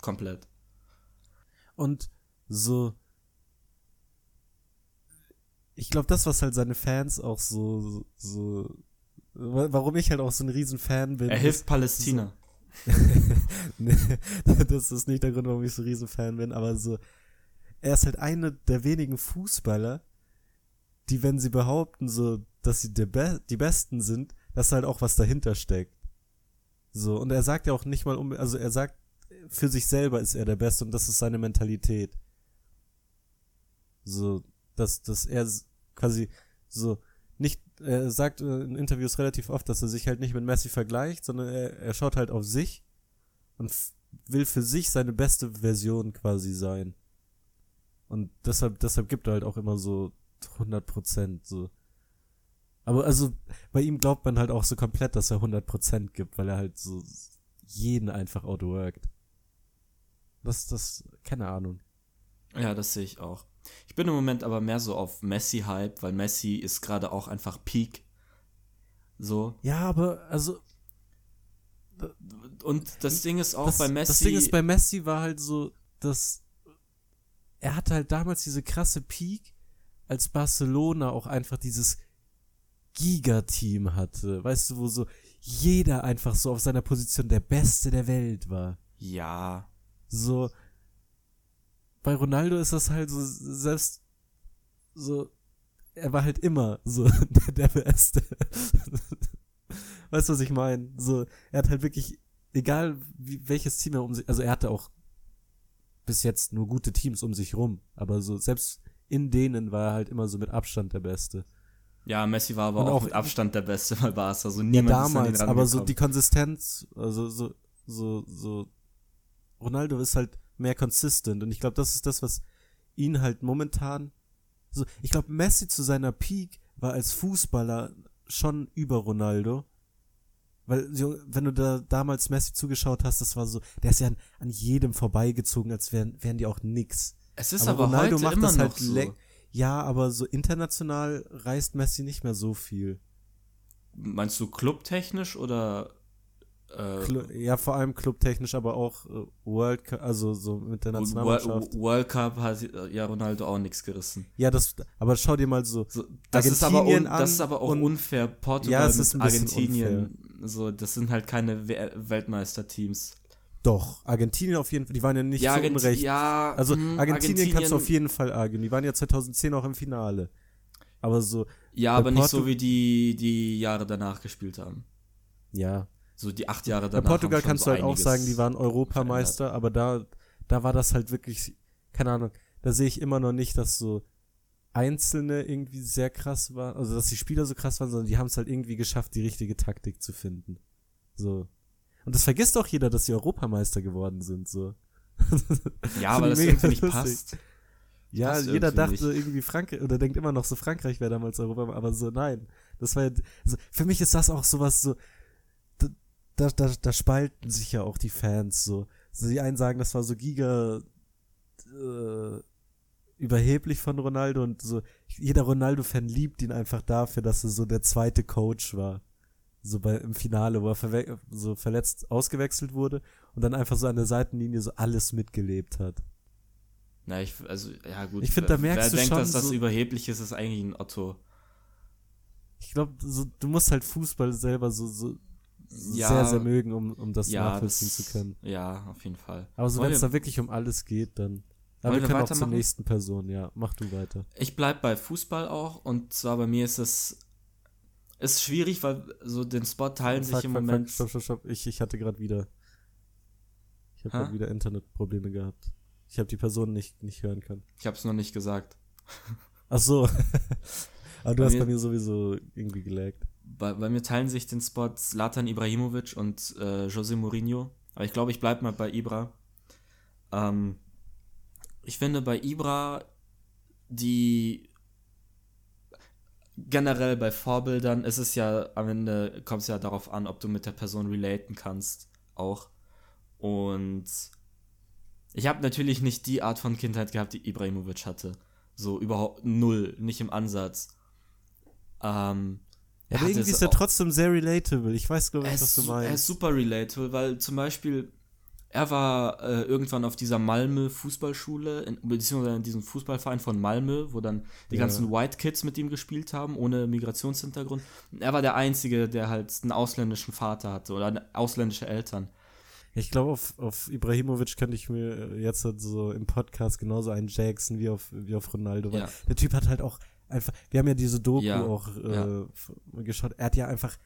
komplett. Und so. Ich glaube, das, was halt seine Fans auch so, so, wa- warum ich halt auch so ein Riesenfan bin. Er hilft Palästina. nee, das ist nicht der Grund, warum ich so ein Riesenfan bin, aber so, er ist halt einer der wenigen Fußballer, die, wenn sie behaupten, so, dass sie der Be die Besten sind, dass halt auch was dahinter steckt. So, und er sagt ja auch nicht mal um, also er sagt, für sich selber ist er der Beste und das ist seine Mentalität. So, dass, dass er quasi so nicht, er sagt äh, in Interviews relativ oft, dass er sich halt nicht mit Messi vergleicht, sondern er, er schaut halt auf sich und will für sich seine beste Version quasi sein. Und deshalb, deshalb gibt er halt auch immer so 100 Prozent, so. Aber also, bei ihm glaubt man halt auch so komplett, dass er 100 Prozent gibt, weil er halt so jeden einfach outworkt. Das, das, keine Ahnung. Ja, das sehe ich auch. Ich bin im Moment aber mehr so auf Messi-Hype, weil Messi ist gerade auch einfach Peak. So. Ja, aber, also, Und das Ding ist auch das, bei Messi. das Ding ist, bei Messi war halt so, dass er hatte halt damals diese krasse Peak, als Barcelona auch einfach dieses Giga-Team hatte. Weißt du, wo so jeder einfach so auf seiner Position der Beste der Welt war. ja. So, bei Ronaldo ist das halt so, selbst so, er war halt immer so der, Beste. weißt du, was ich meine? So, er hat halt wirklich, egal wie, welches Team er um sich, also er hatte auch bis jetzt nur gute Teams um sich rum, aber so, selbst in denen war er halt immer so mit Abstand der Beste. Ja, Messi war aber auch, auch- mit Abstand der Beste bei Barca. So Ja, niemand ist an damals, aber so die Konsistenz, also so, so, so, Ronaldo ist halt mehr consistent. Und ich glaube, das ist das, was ihn halt momentan, so, ich glaube, Messi zu seiner Peak war als Fußballer schon über Ronaldo, weil, wenn du da damals Messi zugeschaut hast, das war so, der ist ja an, an jedem vorbeigezogen, als wären, wären die auch nix. Es ist aber aber, Ronaldo macht das halt so. Ja, aber so international reist Messi nicht mehr so viel. Meinst du clubtechnisch oder äh, ja, vor allem clubtechnisch, aber auch äh, World Cup, also so mit der World, Nationalmannschaft. World Cup hat ja Ronaldo auch nichts gerissen. Ja, das, aber schau dir mal so, So, das, ist aber un, das ist aber auch unfair. Portugal Ja, es ist Argentinien. So, das sind halt keine We Weltmeisterteams. doch, Argentinien auf jeden Fall, die waren ja nicht ja, so Argent- unrecht. ja, also mm, Argentinien, kannst du auf jeden Fall argen, die waren ja 2010 auch im Finale. Aber so, Ja, bei aber nicht Portu- so wie die, die Jahre danach gespielt haben. ja. So die acht Jahre Bei danach. Portugal haben schon kannst so du halt auch sagen, die waren Europameister, aber da, da war das halt wirklich, keine Ahnung, da sehe ich immer noch nicht, dass so Einzelne irgendwie sehr krass waren, also dass die Spieler so krass waren, sondern die haben es halt irgendwie geschafft, die richtige Taktik zu finden. So. Und das vergisst auch jeder, dass sie Europameister geworden sind, so. Ja, ich das irgendwie nicht lustig. passt. Ja, Passt jeder irgendwie dachte irgendwie Frankreich oder denkt immer noch so Frankreich wäre damals Europa, aber so nein. Das war ja, also für mich ist das auch sowas so, da, da, da, da spalten sich ja auch die Fans so. so. Die einen sagen, das war so giga äh, überheblich von Ronaldo und so. Jeder Ronaldo-Fan liebt ihn einfach dafür, dass er so der zweite Coach war. So bei, im Finale, wo er verwe so verletzt ausgewechselt wurde und dann einfach so an der Seitenlinie so alles mitgelebt hat. Na, ich, also, ja, gut. Ich finde, da merkst wer du denkt, schon dass das so- überheblich ist, ist eigentlich ein Otto. Ich glaube, so, du musst halt Fußball selber so, so Ja. sehr, sehr mögen, um, um das ja, nachvollziehen das, zu können. Ja, auf jeden Fall. Aber so, wenn es da wirklich um alles geht, dann. Aber Wollen wir können auch zur nächsten Person, ja. Mach du weiter. Ich bleib bei Fußball auch und zwar bei mir ist es ist schwierig, weil so den Spot teilen sich Fuck, im fuck, Moment. fuck, stopp, stopp, stopp. Ich, ich hatte gerade wieder. Ich habe gerade wieder Internetprobleme gehabt. Ich habe die Person nicht, nicht hören können. Ich habe es noch nicht gesagt. Ach so. Aber du Bei hast mir- bei mir sowieso irgendwie gelaggt. Bei, bei mir teilen sich den Spot Zlatan Ibrahimovic und äh, Jose Mourinho. Aber ich glaube, ich bleib mal bei Ibra. Ähm, ich finde bei Ibra die generell bei Vorbildern ist es ja am Ende kommt es ja darauf an, ob du mit der Person relaten kannst auch. Und ich habe natürlich nicht die Art von Kindheit gehabt, die Ibrahimovic hatte. So überhaupt null, nicht im Ansatz. Ähm, er aber irgendwie ist er trotzdem sehr relatable. Ich weiß, glaube er ich, was du su- er ist meinst. super relatable, weil zum Beispiel er war äh, irgendwann auf dieser Malmö Fußballschule, in, beziehungsweise in diesem Fußballverein von Malmö, wo dann die Ja. ganzen White Kids mit ihm gespielt haben, ohne Migrationshintergrund. Und er war der Einzige, der halt einen ausländischen Vater hatte oder eine- ausländische Eltern. Ich glaube, auf, auf Ibrahimovic könnte ich mir jetzt halt so im Podcast genauso einen Jackson wie auf, wie auf Ronaldo, weil Ja. der Typ hat halt auch einfach, wir haben ja diese Doku Ja, auch äh, geschaut, er hat ja einfach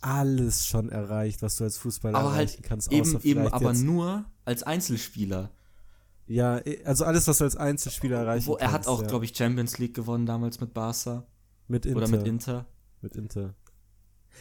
alles schon erreicht, was du als Fußballer Aber halt erreichen kannst. Eben, außer eben aber jetzt, nur als Einzelspieler. Ja, eh, also alles, was du als Einzelspieler erreichen Wo, er kannst. hat auch, ja. glaube ich, Champions League gewonnen damals mit Barca mit Inter. oder mit Inter. Mit Inter.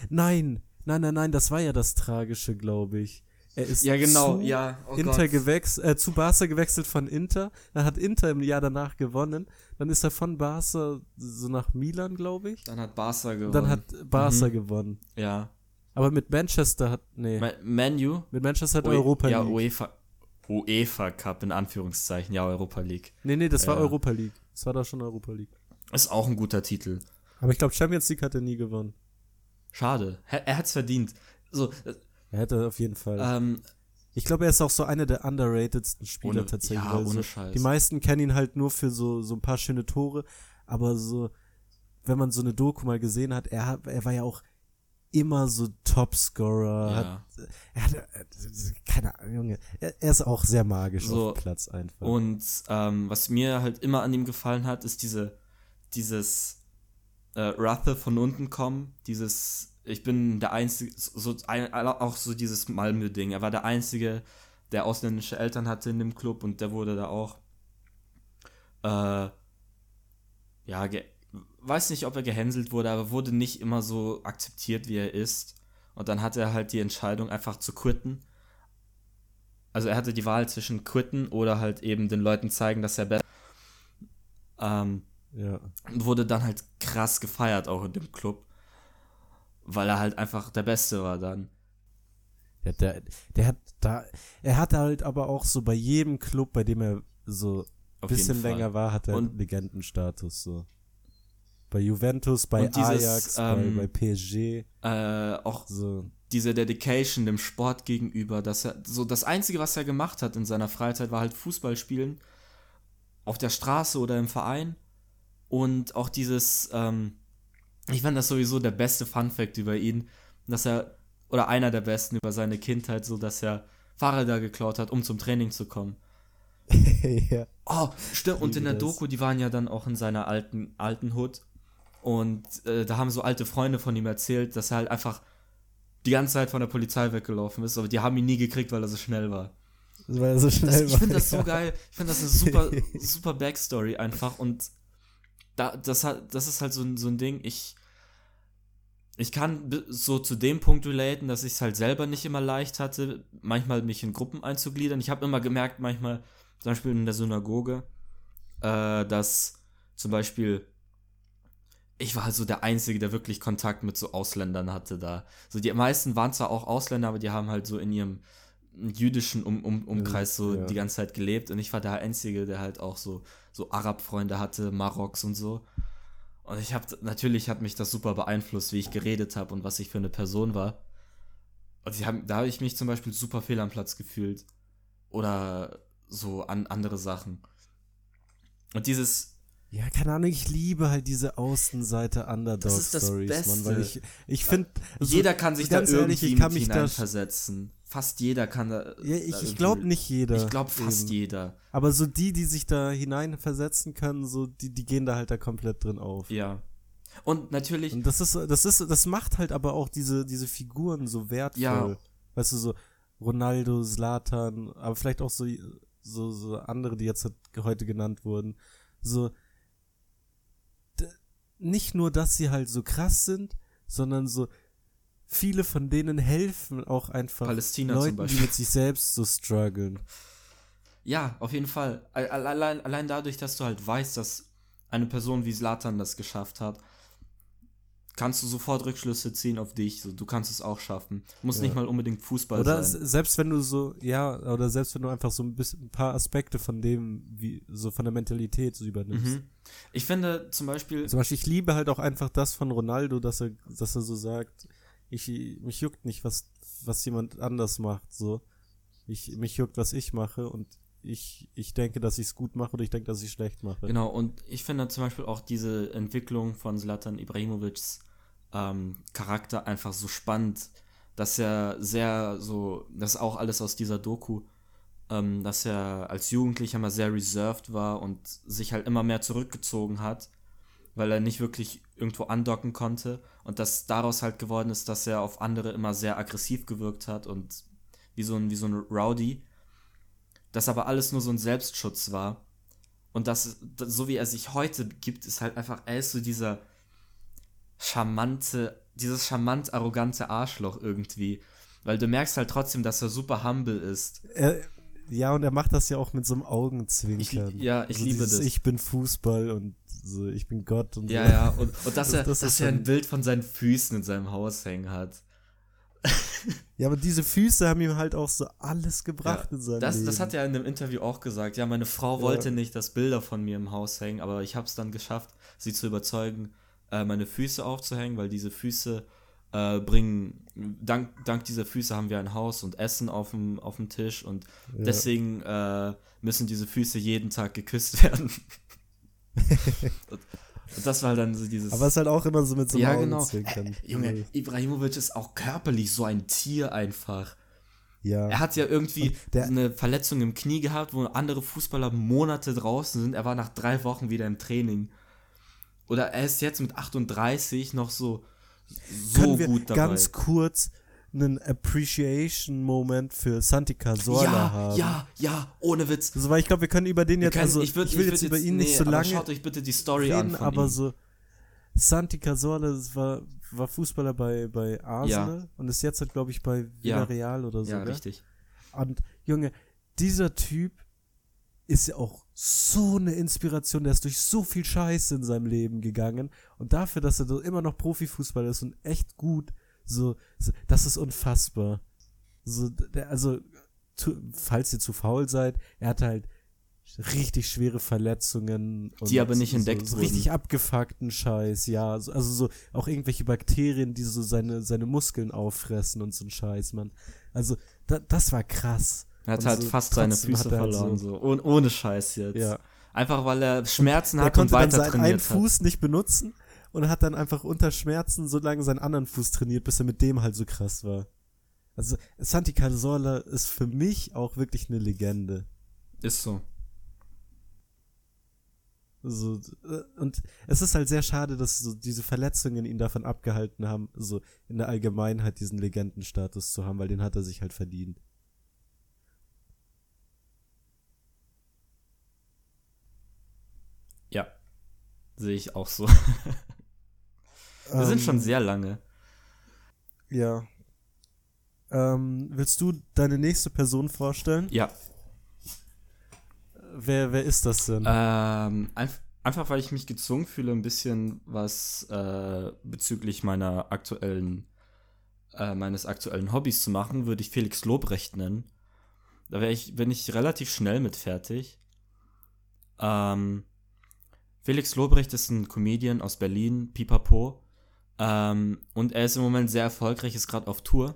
Nein, nein, nein, nein, das war ja das Tragische, glaube ich. Er ist Ja, genau, zu ja. Oh Inter gewechselt, äh, zu Barca gewechselt von Inter. Dann hat Inter im Jahr danach gewonnen. Dann ist er von Barca so nach Milan, glaube ich. Dann hat Barca gewonnen. Dann hat Barca Mhm. gewonnen. ja. Aber mit Manchester hat, nee, Ma- Manu mit Manchester hat Ue- Europa ja, League. UEFA, UEFA Cup in Anführungszeichen, ja, Europa League. nee, nee, das war Ja. Europa League. Das war da schon Europa League. Ist auch ein guter Titel. Aber ich glaube, Champions League hat er nie gewonnen. Schade. Er, er hat's verdient. So, äh, Er hätte auf jeden Fall. ähm, Ich glaube, er ist auch so einer der underratedsten Spieler Ohne- tatsächlich. ja, weil ohne Scheiß. Die meisten kennen ihn halt nur für so, so ein paar schöne Tore, aber so, wenn man so eine Doku mal gesehen hat, er, hat- er war ja auch immer so Topscorer. Hat, ja. er hat, äh, keine Ahnung, Junge. Er, er ist auch sehr magisch So, auf dem Platz einfach. Und ähm, was mir halt immer an ihm gefallen hat, ist diese, dieses äh, Rache von unten kommen, dieses, ich bin der Einzige, so, ein, auch so dieses Malmö-Ding. Er war der Einzige, der ausländische Eltern hatte in dem Club und der wurde da auch, äh, ja, ge weiß nicht, ob er gehänselt wurde, aber wurde nicht immer so akzeptiert, wie er ist. Und dann hatte er halt die Entscheidung, einfach zu quitten. Also er hatte die Wahl zwischen quitten oder halt eben den Leuten zeigen, dass er besser ähm, ja. und wurde dann halt krass gefeiert auch in dem Club, weil er halt einfach der Beste war dann. ja der, der hat da, er hatte halt aber auch so bei jedem Club, bei dem er so Auf bisschen länger war, hat er Und- Legendenstatus so. Bei Juventus, bei dieses, Ajax, ähm, bei, bei PSG, Äh, auch so. diese Dedication dem Sport gegenüber, dass er so das einzige, was er gemacht hat in seiner Freizeit, war halt Fußball spielen auf der Straße oder im Verein und auch dieses, ähm, ich fand das sowieso der beste Fun Fact über ihn, dass er oder einer der besten über seine Kindheit, so dass er Fahrräder geklaut hat, um zum Training zu kommen. ja. Oh, stimmt. Und in der das. Doku, die waren ja dann auch in seiner alten, alten Hood. Und äh, da haben so alte Freunde von ihm erzählt, dass er halt einfach die ganze Zeit von der Polizei weggelaufen ist, aber die haben ihn nie gekriegt, weil er so schnell war. Weil er so schnell Das, ich war, finde das so ja. geil. Ich finde das eine super, super Backstory einfach. Und da, das, hat, das ist halt so, ein- so ein Ding, ich, ich kann so zu dem Punkt relaten, dass ich es halt selber nicht immer leicht hatte, manchmal mich in Gruppen einzugliedern. Ich habe immer gemerkt, manchmal, zum Beispiel in der Synagoge, äh, dass zum Beispiel ich war halt so der Einzige, der wirklich Kontakt mit so Ausländern hatte da. So die meisten waren zwar auch Ausländer, aber die haben halt so in ihrem jüdischen um, um, Umkreis so Ja. die ganze Zeit gelebt und ich war der Einzige, der halt auch so, so Arab-Freunde hatte, Maroks und so. Und ich habe natürlich hat mich das super beeinflusst, wie ich geredet habe und was ich für eine Person war. Und sie haben, da habe ich mich zum Beispiel super fehl am Platz gefühlt. Oder so an andere Sachen. Und dieses, Ja, keine Ahnung, ich liebe halt diese Außenseite Das Underdog ist das Stories, Mann, weil Beste. ich ich finde jeder kann sich da ganz ehrlich, irgendwie ich kann mich da- hineinversetzen. Fast jeder kann da. ja, ich, ich glaube nicht jeder. Ich glaube fast eben. jeder. Aber so die, die sich da hineinversetzen können, so die die gehen da halt da komplett drin auf. Ja. Und natürlich, Und das ist das ist das macht halt aber auch diese diese Figuren so wertvoll. Ja. Weißt du so Ronaldo, Zlatan, aber vielleicht auch so so so andere, die jetzt halt heute genannt wurden. So nicht nur, dass sie halt so krass sind, sondern so viele von denen helfen auch einfach Palästina Leuten, die mit sich selbst so strugglen. ja, auf jeden Fall. Al- al- Allein, allein dadurch, dass du halt weißt, dass eine Person wie Slatan das geschafft hat, kannst du sofort Rückschlüsse ziehen auf dich. So, du kannst es auch schaffen. Muss Ja. nicht mal unbedingt Fußball Oder sein. selbst wenn du so, ja, oder selbst wenn du einfach so ein bisschen ein paar Aspekte von dem, wie, so von der Mentalität so übernimmst. Mhm. Ich finde zum Beispiel, Zum Beispiel, ich liebe halt auch einfach das von Ronaldo, dass er, dass er so sagt, ich, mich juckt nicht, was, was jemand anders macht, so. Ich, mich juckt, was ich mache und ich, ich denke, dass ich es gut mache oder ich denke, dass ich schlecht mache. genau, und ich finde zum Beispiel auch diese Entwicklung von Zlatan Ibrahimovics ähm, Charakter einfach so spannend, dass er sehr so, das ist auch alles aus dieser Doku, ähm, dass er als Jugendlicher mal sehr reserved war und sich halt immer mehr zurückgezogen hat, weil er nicht wirklich irgendwo andocken konnte und dass daraus halt geworden ist, dass er auf andere immer sehr aggressiv gewirkt hat und wie so ein, wie so ein Rowdy, das aber alles nur so ein Selbstschutz war und das, das so wie er sich heute gibt, ist halt einfach, er ist so dieser charmante, dieses charmant arrogante Arschloch irgendwie, weil du merkst halt trotzdem, dass er super humble ist. Er, ja, und er macht das ja auch mit so einem Augenzwinkern. Ich- ja, ich so liebe dieses, das. Ich bin Fußball und so, ich bin Gott und Ja, so. ja, und, und dass Das- er, das dass ist er ein Bild von seinen Füßen in seinem Haus hängen hat. Ja, aber diese Füße haben ihm halt auch so alles gebracht in seinem Das, Leben. das hat er in dem Interview auch gesagt. Ja, meine Frau Ja. wollte nicht, dass Bilder von mir im Haus hängen, aber ich habe es dann geschafft, sie zu überzeugen, äh, meine Füße aufzuhängen, weil diese Füße äh, bringen, dank, dank dieser Füße haben wir ein Haus und Essen auf dem, auf dem Tisch und Ja. deswegen äh, müssen diese Füße jeden Tag geküsst werden. Und, das war dann so dieses. Aber es ist halt auch immer so mit so einem ja, genau. Äh, Junge, Ibrahimovic ist auch körperlich so ein Tier einfach. Ja. Er hat ja irgendwie der- eine Verletzung im Knie gehabt, wo andere Fußballer Monate draußen sind. Er war nach drei Wochen wieder im Training. Oder er ist jetzt mit 38 noch so, so gut dabei. ganz kurz einen Appreciation-Moment für Santi Cazorla ja, haben? ja, ja, ohne Witz. Also, weil ich glaube, wir können über den jetzt, können- also ich, würd, will würd jetzt über ihn nicht nee, so aber lange Schaut euch bitte die Story an. reden, Von aber ihm. so Santi Cazorla das war, war Fußballer bei, bei Arsenal und ist jetzt halt, glaube ich, bei Ja. Villarreal oder so. Ja, gell? richtig. Und Junge, dieser Typ ist ja auch so eine Inspiration, der ist durch so viel Scheiße in seinem Leben gegangen und dafür, dass er so immer noch Profifußballer ist und echt gut, so, so das ist unfassbar. So, der, also, tu, falls ihr zu faul seid, er hatte halt richtig schwere Verletzungen. Die aber nicht so, entdeckt so wurden. richtig abgefuckten Scheiß, ja. So, also so auch irgendwelche Bakterien, die so seine, seine Muskeln auffressen und so ein Scheiß, Mann. Also, da, das war krass. Er hat Und halt so fast seine Füße hat halt verloren, so- so. Oh, ohne Scheiß jetzt. Ja. Einfach weil er Schmerzen Er hat und konnte dann weiter seinen einen hat. Fuß nicht benutzen und hat dann einfach unter Schmerzen so lange seinen anderen Fuß trainiert, bis er mit dem halt so krass war. Also Santi Cazorla ist für mich auch wirklich eine Legende. Ist so. So, äh, und es ist halt sehr schade, dass so diese Verletzungen ihn davon abgehalten haben, so in der Allgemeinheit diesen Legendenstatus zu haben, weil den hat er sich halt verdient. Ja. Sehe ich auch so. Wir sind Ähm, schon sehr lange. Ja. Ähm, willst du deine nächste Person vorstellen? Ja. Wer, wer ist das denn? Ähm, einf einfach weil ich mich gezwungen fühle, ein bisschen was äh, bezüglich meiner aktuellen, äh, meines aktuellen Hobbys zu machen, würde ich Felix Lobrecht nennen. Da wäre ich, bin ich relativ schnell mit fertig. Ähm, Felix Lobrecht ist ein Comedian aus Berlin, Pipapo. Ähm, und er ist im Moment sehr erfolgreich, ist gerade auf Tour.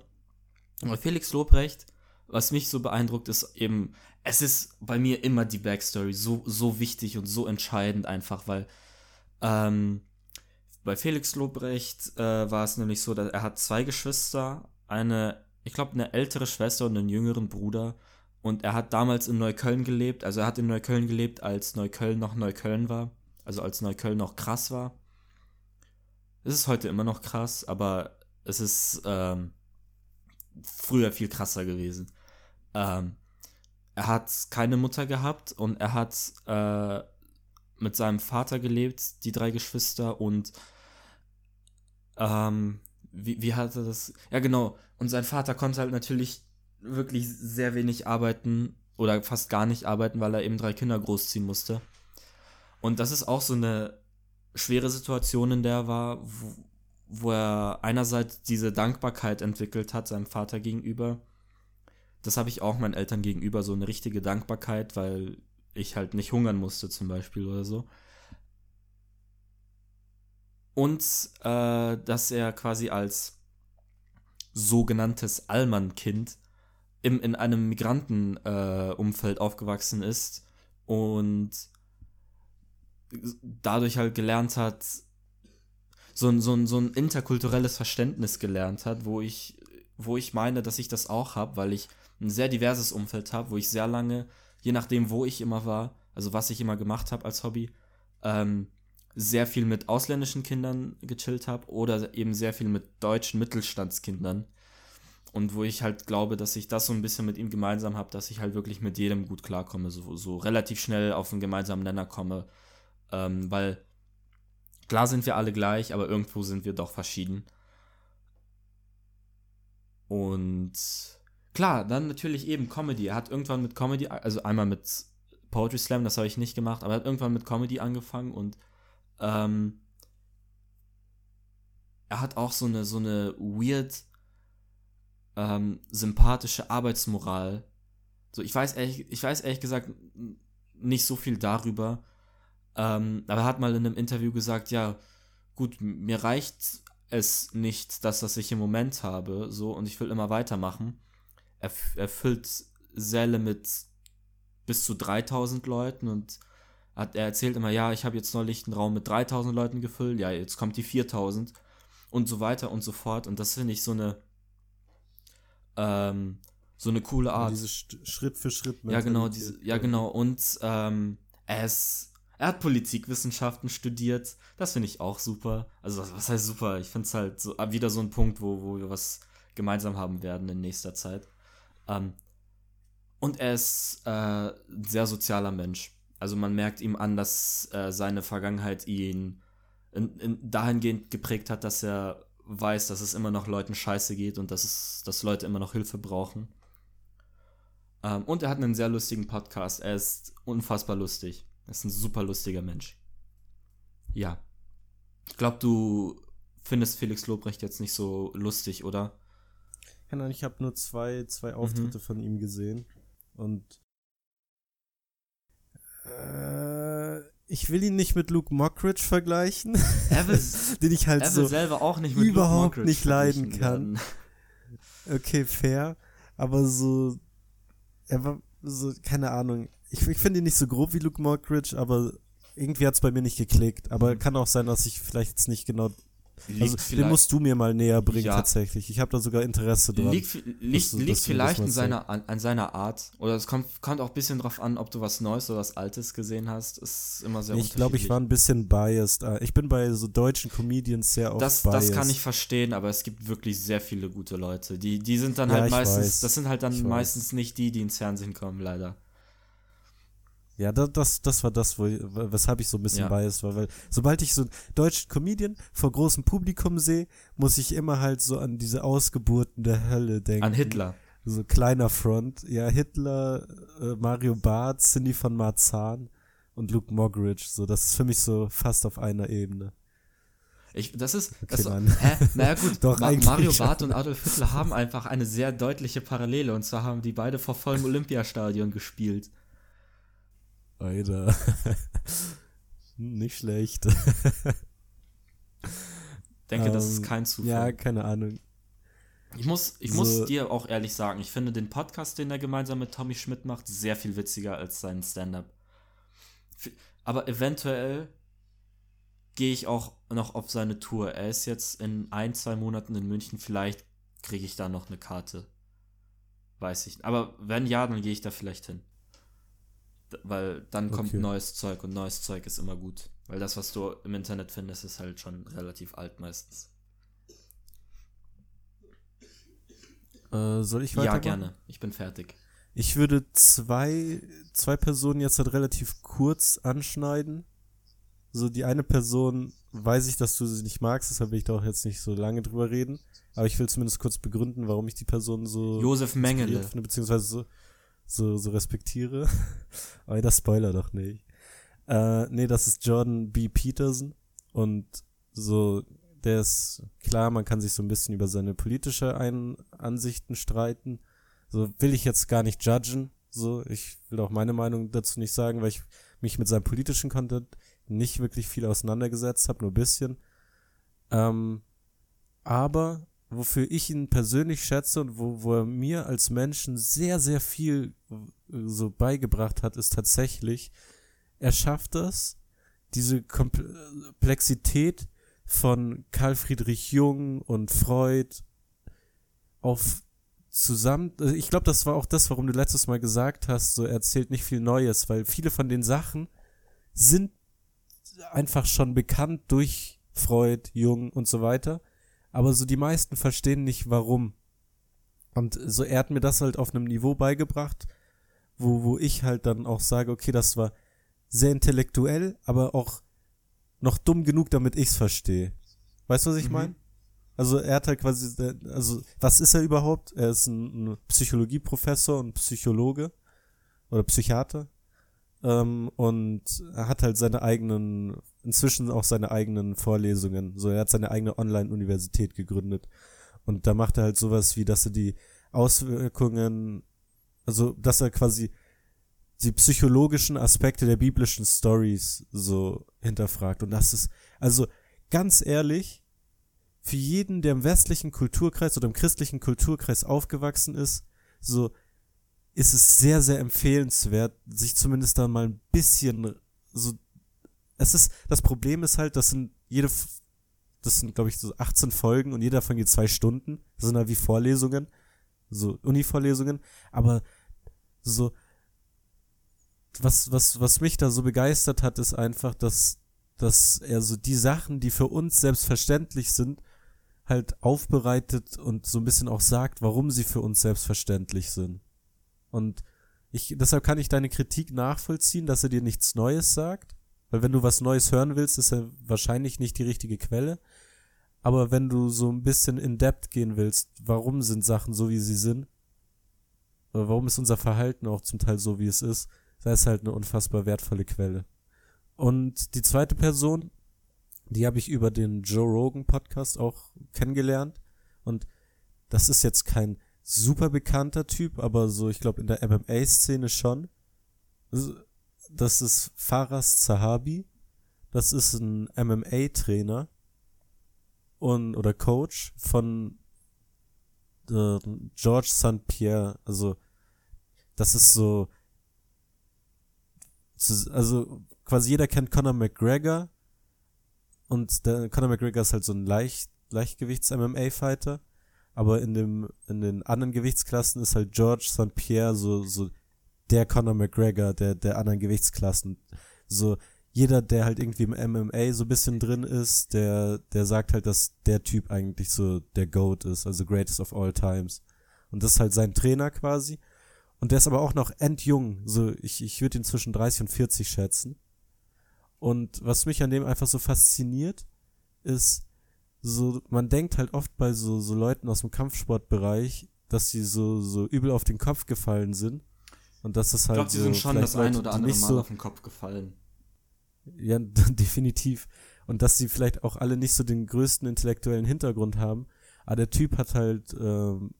Aber Felix Lobrecht was mich so beeindruckt, ist eben, es ist bei mir immer die Backstory so, so wichtig und so entscheidend einfach, weil ähm, bei Felix Lobrecht äh, war es nämlich so, dass er hat zwei Geschwister, eine, ich glaube, eine ältere Schwester und einen jüngeren Bruder. Und er hat damals in Neukölln gelebt, also er hat in Neukölln gelebt, als Neukölln noch Neukölln war, also als Neukölln noch krass war. Es ist heute immer noch krass, aber es ist ähm, früher viel krasser gewesen. Ähm, er hat keine Mutter gehabt und er hat äh, mit seinem Vater gelebt, die drei Geschwister und ähm, wie, wie hat er das? Ja, genau. Und sein Vater konnte halt natürlich wirklich sehr wenig arbeiten oder fast gar nicht arbeiten, weil er eben drei Kinder großziehen musste. Und das ist auch so eine schwere Situation, in der er war, wo, wo er einerseits diese Dankbarkeit entwickelt hat seinem Vater gegenüber. Das habe ich auch meinen Eltern gegenüber, so eine richtige Dankbarkeit, weil ich halt nicht hungern musste zum Beispiel oder so. Und äh, dass er quasi als sogenanntes Allmann-Kind in einem Migrantenumfeld äh, aufgewachsen ist und dadurch halt gelernt hat, so ein, so ein, so ein interkulturelles Verständnis gelernt hat, wo ich, wo ich meine, dass ich das auch habe, weil ich ein sehr diverses Umfeld habe, wo ich sehr lange, je nachdem, wo ich immer war, also was ich immer gemacht habe als Hobby, ähm, sehr viel mit ausländischen Kindern gechillt habe oder eben sehr viel mit deutschen Mittelstandskindern. Und wo ich halt glaube, dass ich das so ein bisschen mit ihm gemeinsam habe, dass ich halt wirklich mit jedem gut klarkomme, so, so relativ schnell auf einen gemeinsamen Nenner komme. Ähm, weil Klar sind wir alle gleich, aber irgendwo sind wir doch verschieden. Und klar, dann natürlich eben Comedy. Er hat irgendwann mit Comedy, also einmal mit Poetry Slam, das habe ich nicht gemacht, aber er hat irgendwann mit Comedy angefangen und ähm, er hat auch so eine, so eine weird, ähm, sympathische Arbeitsmoral. So, ich weiß ehrlich, ich weiß ehrlich gesagt nicht so viel darüber, ähm, aber er hat mal in einem Interview gesagt, ja, gut, mir reicht es nicht, das, was ich im Moment habe, so, und ich will immer weitermachen. Er, er füllt Säle mit bis zu 3000 Leuten und hat, er erzählt immer, ja, ich habe jetzt neulich einen Raum mit 3000 Leuten gefüllt, ja, jetzt kommt die 4000 und so weiter und so fort. Und das finde ich so eine, ähm, so eine coole Art. Diese Schritt für Schritt. Ja, genau, diese, ja, genau. Und ähm, er ist er hat Politikwissenschaften studiert. Das finde ich auch super. Also, was heißt super? Ich finde es halt so, ah, wieder so ein Punkt, wo, wo wir was gemeinsam haben werden in nächster Zeit. Ähm, und er ist äh, ein sehr sozialer Mensch. Also, man merkt ihm an, dass äh, seine Vergangenheit ihn in, in dahingehend geprägt hat, dass er weiß, dass es immer noch Leuten scheiße geht und dass, es, dass Leute immer noch Hilfe brauchen. Ähm, und er hat einen sehr lustigen Podcast. Er ist unfassbar lustig. Er ist ein super lustiger Mensch. Ja. Ich glaube, du findest Felix Lobrecht jetzt nicht so lustig, oder? Ja, nein, ich habe nur zwei, zwei Auftritte mhm. von ihm gesehen. Und äh, ich will ihn nicht mit Luke Mockridge vergleichen. Er will, den ich halt so selber auch nicht mit überhaupt nicht leiden kann. Okay, fair. Aber so, er war so, keine Ahnung ich, ich finde ihn nicht so grob wie Luke Mockridge, aber irgendwie hat es bei mir nicht geklickt. Aber mhm. kann auch sein, dass ich vielleicht jetzt nicht genau. also, den musst du mir mal näher bringen, ja. tatsächlich. Ich habe da sogar Interesse dran. Liegt, liegt, dass, liegt vielleicht an seiner, an, an, seiner Art. Oder es kommt, kommt auch ein bisschen drauf an, ob du was Neues oder was Altes gesehen hast. Ist immer sehr Ich glaube, ich war ein bisschen biased. Ah, ich bin bei so deutschen Comedians sehr oft das, biased. Das kann ich verstehen, aber es gibt wirklich sehr viele gute Leute. Die, die sind dann ja, halt meistens, weiß. das sind halt dann ich meistens weiß. nicht die, die ins Fernsehen kommen, leider. Ja, das, das war das, wo, weshalb ich so ein bisschen ja. biased war, weil sobald ich so einen deutschen Comedian vor großem Publikum sehe, muss ich immer halt so an diese Ausgeburten der Hölle denken. An Hitler. So kleiner Front. Ja, Hitler, äh, Mario Barth, Cindy von Marzahn und Luke Moggridge. So, das ist für mich so fast auf einer Ebene. Ich, das ist, okay, das, hä? Naja gut, Doch, Ma Mario Barth und Adolf Hitler haben einfach eine sehr deutliche Parallele und zwar haben die beide vor vollem Olympiastadion gespielt. Alter. Nicht schlecht. Denke, um, das ist ähm, kein Zufall. Ja, keine Ahnung. Ich muss, ich So- muss dir auch ehrlich sagen, ich finde den Podcast, den er gemeinsam mit Tommy Schmidt macht, sehr viel witziger als seinen Stand-up. Aber eventuell gehe ich auch noch auf seine Tour. Er ist jetzt in ein, zwei Monaten in München. Vielleicht kriege ich da noch eine Karte. Weiß ich. nicht. Aber wenn ja, dann gehe ich da vielleicht hin. Weil dann kommt Okay. neues Zeug und neues Zeug ist immer gut. Weil das, was du im Internet findest, ist halt schon relativ alt meistens. Äh, soll ich Ja, weitermachen? gerne. Ich bin fertig. Ich würde zwei, zwei Personen jetzt halt relativ kurz anschneiden. So, die eine Person weiß ich, dass du sie nicht magst, deshalb will ich da auch jetzt nicht so lange drüber reden. Aber ich will zumindest kurz begründen, warum ich die Person so Josef Mengele. finde, beziehungsweise so, so, so respektiere. Aber das Spoiler doch nicht. Äh, nee, das ist Jordan B. Peterson. Und so, der ist klar, man kann sich so ein bisschen über seine politische Ein Ansichten streiten. So will ich jetzt gar nicht judgen. So, ich will auch meine Meinung dazu nicht sagen, weil ich mich mit seinem politischen Content nicht wirklich viel auseinandergesetzt habe, nur ein bisschen. Ähm, aber wofür ich ihn persönlich schätze und wo, wo er mir als Menschen sehr, sehr viel äh, so beigebracht hat, ist tatsächlich, er schafft es, diese Komplexität von Karl Friedrich Jung und Freud auf zusammen, also ich glaube, das war auch das, warum du letztes Mal gesagt hast, so er erzählt nicht viel Neues, weil viele von den Sachen sind einfach schon bekannt durch Freud, Jung und so weiter, aber so die meisten verstehen nicht warum. Und so er hat mir das halt auf einem Niveau beigebracht, wo, wo ich halt dann auch sage, okay, das war sehr intellektuell, aber auch noch dumm genug, damit ich's verstehe. Weißt du, was ich Mhm. meine? Also er hat halt quasi, also was ist er überhaupt? Er ist ein, ein Psychologieprofessor und Psychologe oder Psychiater ähm, und hat halt seine eigenen, inzwischen auch seine eigenen Vorlesungen. So, er hat seine eigene Online-Universität gegründet und da macht er halt sowas wie, dass er die Auswirkungen, also dass er quasi die psychologischen Aspekte der biblischen Stories so hinterfragt und das ist, also ganz ehrlich, für jeden, der im westlichen Kulturkreis oder im christlichen Kulturkreis aufgewachsen ist, so ist es sehr, sehr empfehlenswert, sich zumindest dann mal ein bisschen so. Es ist, das Problem ist halt, das sind jede, das sind, glaube ich, so 18 Folgen und jeder davon geht zwei Stunden. Das sind halt wie Vorlesungen, so Uni-Vorlesungen, aber so, was, was, was mich da so begeistert hat, ist einfach, dass, dass er so die Sachen, die für uns selbstverständlich sind, halt aufbereitet und so ein bisschen auch sagt, warum sie für uns selbstverständlich sind. Und ich, deshalb kann ich deine Kritik nachvollziehen, dass er dir nichts Neues sagt. Weil wenn du was Neues hören willst, ist er wahrscheinlich nicht die richtige Quelle. Aber wenn du so ein bisschen in depth gehen willst, warum sind Sachen so, wie sie sind? Oder warum ist unser Verhalten auch zum Teil so, wie es ist? Da ist halt eine unfassbar wertvolle Quelle. Und die zweite Person, die habe ich über den Joe Rogan Podcast auch kennengelernt. Und das ist jetzt kein super bekannter Typ, aber so, ich glaube, in der MMA-Szene schon. Also, Das ist Faras Zahabi. Das ist ein MMA-Trainer und oder Coach von äh, George St. Pierre. Also, das ist so. Also, quasi jeder kennt Conor McGregor. Und der Conor McGregor ist halt so ein Leicht, Leichtgewichts-MMA-Fighter. Aber in dem, in den anderen Gewichtsklassen ist halt George St. Pierre so, so der Conor McGregor der, der anderen Gewichtsklassen. So, jeder, der halt irgendwie im MMA so ein bisschen drin ist, der, der sagt halt, dass der Typ eigentlich so der GOAT ist, also Greatest of All Times. Und das ist halt sein Trainer quasi. Und der ist aber auch noch endjung. So, ich, ich würde ihn zwischen 30 und 40 schätzen. Und was mich an dem einfach so fasziniert, ist, so, man denkt halt oft bei so, so Leuten aus dem Kampfsportbereich, dass sie so, so übel auf den Kopf gefallen sind. Und das ist Ich halt. glaube, sie so sind schon das ein oder andere nicht Mal so, auf den Kopf gefallen. ja, definitiv. Und dass sie vielleicht auch alle nicht so den größten intellektuellen Hintergrund haben. Aber der Typ hat halt ähm,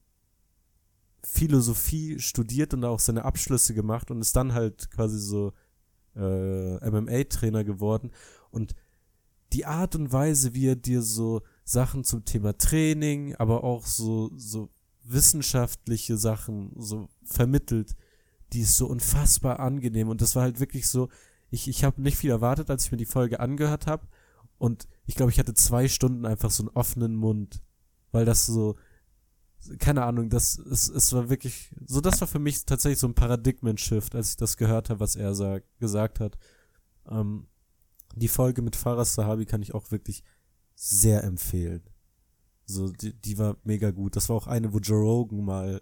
Philosophie studiert und da auch seine Abschlüsse gemacht und ist dann halt quasi so äh, MMA-Trainer geworden. Und die Art und Weise, wie er dir so Sachen zum Thema Training, aber auch so, so wissenschaftliche Sachen so vermittelt, die ist so unfassbar angenehm und das war halt wirklich so, ich, ich habe nicht viel erwartet, als ich mir die Folge angehört habe und ich glaube, ich hatte zwei Stunden einfach so einen offenen Mund, weil das so, keine Ahnung, das es, es war wirklich, so das war für mich tatsächlich so ein Paradigmen-Shift, als ich das gehört habe, was er sag, gesagt hat. Ähm, die Folge mit Faras Sahabi kann ich auch wirklich sehr empfehlen. So, die, die war mega gut. Das war auch eine, wo Joe Rogan mal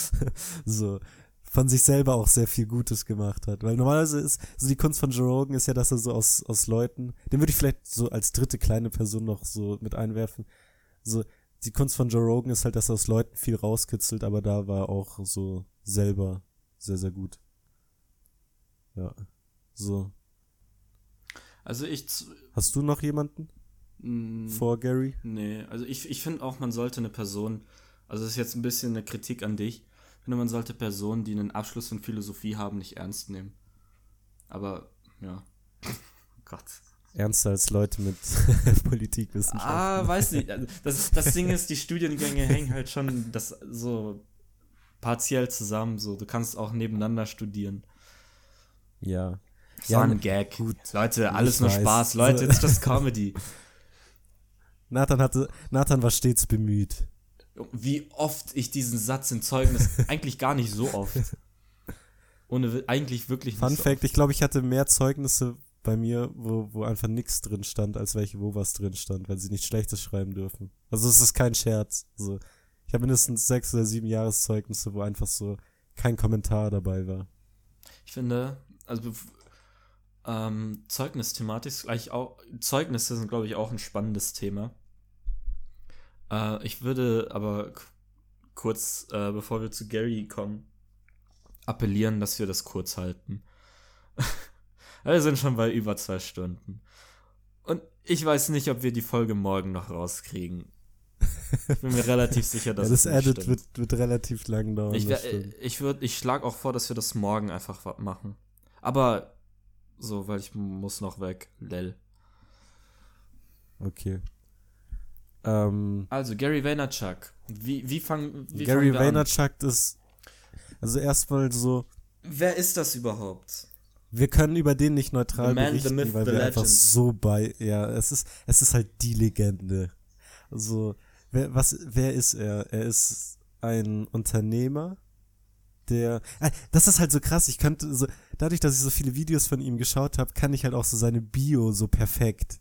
so von sich selber auch sehr viel Gutes gemacht hat. Weil normalerweise ist so die Kunst von Joe Rogan ist ja, dass er so aus, aus Leuten, den würde ich vielleicht so als dritte kleine Person noch so mit einwerfen. So, die Kunst von Joe Rogan ist halt, dass er aus Leuten viel rauskitzelt, aber da war auch so selber sehr, sehr gut. Ja. So. Also ich. Hast du noch jemanden? Mh, vor Gary? Nee, also ich, ich finde auch, man sollte eine Person, also das ist jetzt ein bisschen eine Kritik an dich, ich finde, man sollte Personen, die einen Abschluss in Philosophie haben, nicht ernst nehmen. Aber, ja. oh Gott. Ernster als Leute mit Politikwissenschaften. Ah, weiß nicht. Also das, das Ding ist, die Studiengänge hängen halt schon das so partiell zusammen. So, du kannst auch nebeneinander studieren. Ja. Das ja, ein Gag. Gut. Leute, alles nur weiß. Spaß. Leute, it's just Comedy. Nathan hatte, Nathan war stets bemüht. Wie oft ich diesen Satz in Zeugnis, eigentlich gar nicht so oft. Ohne, eigentlich wirklich nicht Fun so Fact, oft. ich glaube, ich hatte mehr Zeugnisse bei mir, wo, wo einfach nichts drin stand, als welche, wo was drin stand, weil sie nicht Schlechtes schreiben dürfen. Also es ist kein Scherz. Also, ich habe mindestens sechs oder sieben Jahreszeugnisse, wo einfach so kein Kommentar dabei war. Ich finde, also ähm, Zeugnisthematik ist gleich auch. Zeugnisse sind, glaube ich, auch ein spannendes Thema. Äh, ich würde aber kurz, äh, bevor wir zu Gary kommen, appellieren, dass wir das kurz halten. wir sind schon bei über zwei Stunden. Und ich weiß nicht, ob wir die Folge morgen noch rauskriegen. Ich bin mir relativ sicher, dass ja, das Edit wird, wird relativ lang dauern. Ich, ich, würd, ich schlage auch vor, dass wir das morgen einfach machen. Aber so, weil ich muss noch weg. Lel. Okay. Ähm, also, Gary Vaynerchuk. Wie, wie fangen wie Gary Vaynerchuk ist. Also, erstmal so. Wer ist das überhaupt? Wir können über den nicht neutral man, berichten, myth, weil wir legend. einfach so bei. Ja, es ist, es ist halt die Legende. Also, wer, was, wer ist er? Er ist ein Unternehmer, der. Äh, das ist halt so krass. Ich könnte so, dadurch, dass ich so viele Videos von ihm geschaut habe, kann ich halt auch so seine Bio so perfekt.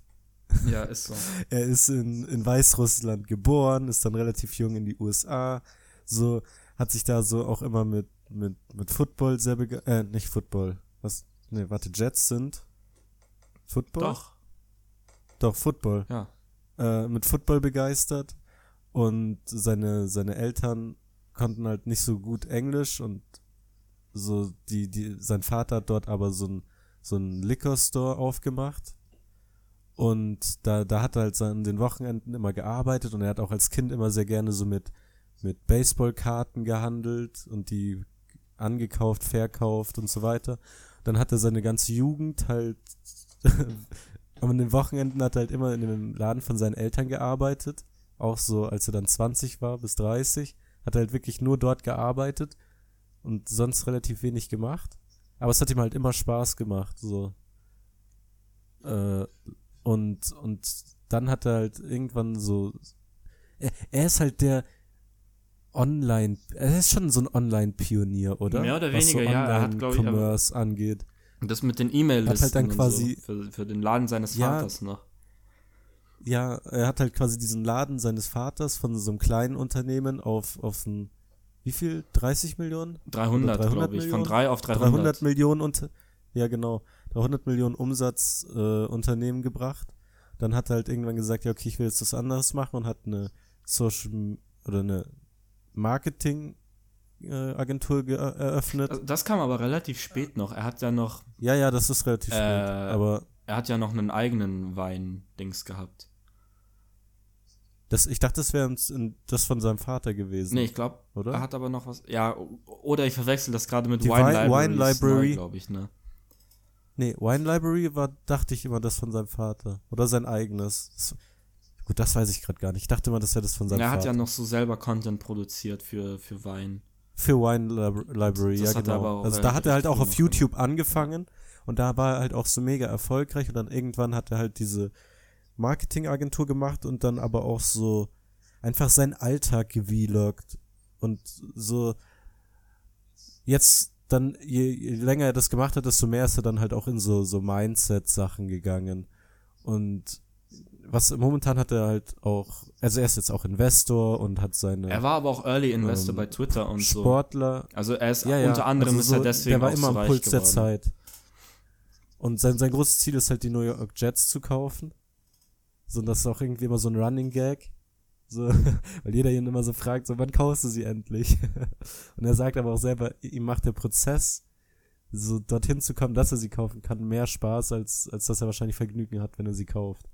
Ja, ist so. er ist in, in Weißrussland geboren, ist dann relativ jung in die USA, so, hat sich da so auch immer mit, mit, mit Football sehr begeistert, äh, nicht Football, was, ne, warte, Jets sind Football? Doch. Doch, Football. Ja. Äh, mit Football begeistert und seine, seine Eltern konnten halt nicht so gut Englisch und so die, die, sein Vater hat dort aber so ein, so ein Liquor Store aufgemacht. Und da, da hat er halt an den Wochenenden immer gearbeitet und er hat auch als Kind immer sehr gerne so mit, mit Baseballkarten gehandelt und die angekauft, verkauft und so weiter. Dann hat er seine ganze Jugend halt, an den Wochenenden hat er halt immer in dem Laden von seinen Eltern gearbeitet. Auch so, als er dann 20 war bis 30 hat halt wirklich nur dort gearbeitet und sonst relativ wenig gemacht. Aber es hat ihm halt immer Spaß gemacht, so. Äh, und, und dann hat er halt irgendwann so. Er, er ist halt der Online. Er ist schon so ein Online-Pionier, oder? Mehr oder weniger, so ja. Er hat, glaube ich. Commerce angeht. Das mit den E-Mail-Listen. Halt dann quasi. So für, für, den Laden seines ja, Vaters noch ja, er hat halt quasi diesen Laden seines Vaters von so einem kleinen Unternehmen auf, auf ein, wie viel? 30 Millionen? 300, 300 glaube ich. Von 3 auf 300. 300 Millionen und, ja genau, 300 Millionen Umsatz äh, Unternehmen gebracht. Dann hat er halt irgendwann gesagt, ja okay, ich will jetzt was anderes machen und hat eine Social oder eine Marketing äh, Agentur äh, eröffnet. Also das kam aber relativ spät noch. Er hat ja noch. Ja, ja, das ist relativ äh, spät. Aber er hat ja noch einen eigenen Wein-Dings gehabt. Das, ich dachte, das wäre das von seinem Vater gewesen. Nee, ich glaube, er hat aber noch was. Ja, oder ich verwechsel das gerade mit Die Wine, Library. Wine Library. glaube ich, ne? Nee, Wine Library war, dachte ich immer, das von seinem Vater. Oder sein eigenes. Gut, das weiß ich gerade gar nicht. Ich dachte mal, das wäre das von seinem Er hat Vater. ja noch so selber Content produziert für, für Wein. Für Wine Lib Library, Das ja hat er genau. Also da hat er halt auch auf YouTube angefangen und da war er halt auch so mega erfolgreich und dann irgendwann hat er halt diese Marketingagentur gemacht und dann aber auch so einfach seinen Alltag gevloggt und so jetzt dann, je, je länger er das gemacht hat, desto mehr ist er dann halt auch in so, so Mindset-Sachen gegangen. Und was momentan hat er halt auch, also er ist jetzt auch Investor und hat seine Er war aber auch Early Investor Ähm, bei Twitter und so. Sportler. Also er ist Ja, ja, unter anderem also ist so, er deswegen Der war immer am Puls der geworden. Zeit. Und sein, sein großes Ziel ist halt, die New York Jets zu kaufen. So, und das ist auch irgendwie immer so ein Running Gag. So, weil jeder ihn immer so fragt, so, wann kaufst du sie endlich? und er sagt aber auch selber, ihm macht der Prozess, so dorthin zu kommen, dass er sie kaufen kann, mehr Spaß, als, als dass er wahrscheinlich Vergnügen hat, wenn er sie kauft.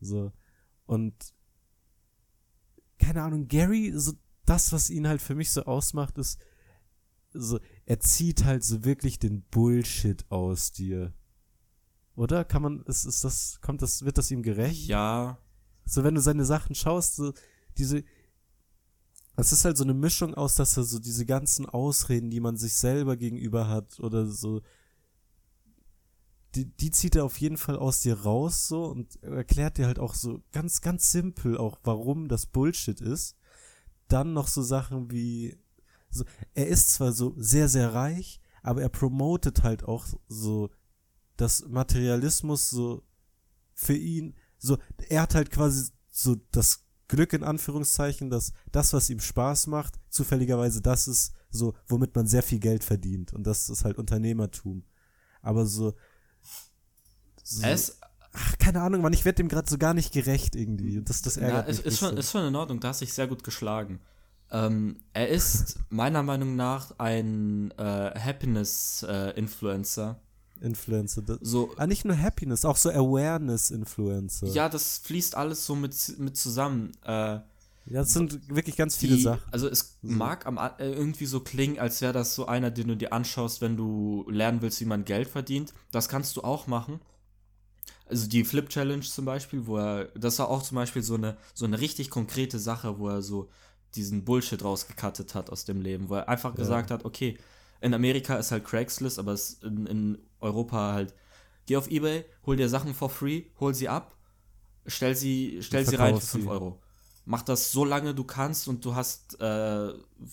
So. Und keine Ahnung, Gary, so das, was ihn halt für mich so ausmacht, ist, so, er zieht halt so wirklich den Bullshit aus dir. Oder? Kann man, ist, ist das, kommt das, wird das ihm gerecht? Ja, So, wenn du seine Sachen schaust, so, diese, es ist halt so eine Mischung aus, dass er so diese ganzen Ausreden, die man sich selber gegenüber hat, oder so, die, die zieht er auf jeden Fall aus dir raus, so, und erklärt dir halt auch so ganz, ganz simpel auch, warum das Bullshit ist. Dann noch so Sachen wie, so, er ist zwar so sehr, sehr reich, aber er promotet halt auch so, dass Materialismus so für ihn, so, er hat halt quasi so das Glück in Anführungszeichen, dass das, was ihm Spaß macht, zufälligerweise das ist, so, womit man sehr viel Geld verdient. Und das ist halt Unternehmertum. Aber so, so ist, ach, keine Ahnung, man, ich werde dem gerade so gar nicht gerecht irgendwie. Und Das, das ja, ärgert ist, mich ist, schon, ist schon in Ordnung, da hast dich sehr gut geschlagen. Ähm, er ist meiner Meinung nach ein äh, Happiness-Influencer. Influencer. So, ah, nicht nur Happiness, auch so Awareness-Influencer. ja, das fließt alles so mit, mit zusammen. Äh, Ja, das sind wirklich ganz viele die, Sachen. Also es mag am, äh, irgendwie so klingen, als wäre das so einer, den du dir anschaust, wenn du lernen willst, wie man Geld verdient. Das kannst du auch machen. Also die Flip Challenge zum Beispiel, wo er, das war auch zum Beispiel so eine, so eine richtig konkrete Sache, wo er so diesen Bullshit rausgekattet hat aus dem Leben, wo er einfach gesagt hat, okay, in Amerika ist halt Craigslist, aber es in, in Europa halt, geh auf Ebay, hol dir Sachen for free, hol sie ab, stell sie, stell sie rein für verkauf 5 sie. Euro. Mach das so lange du kannst und du hast, äh,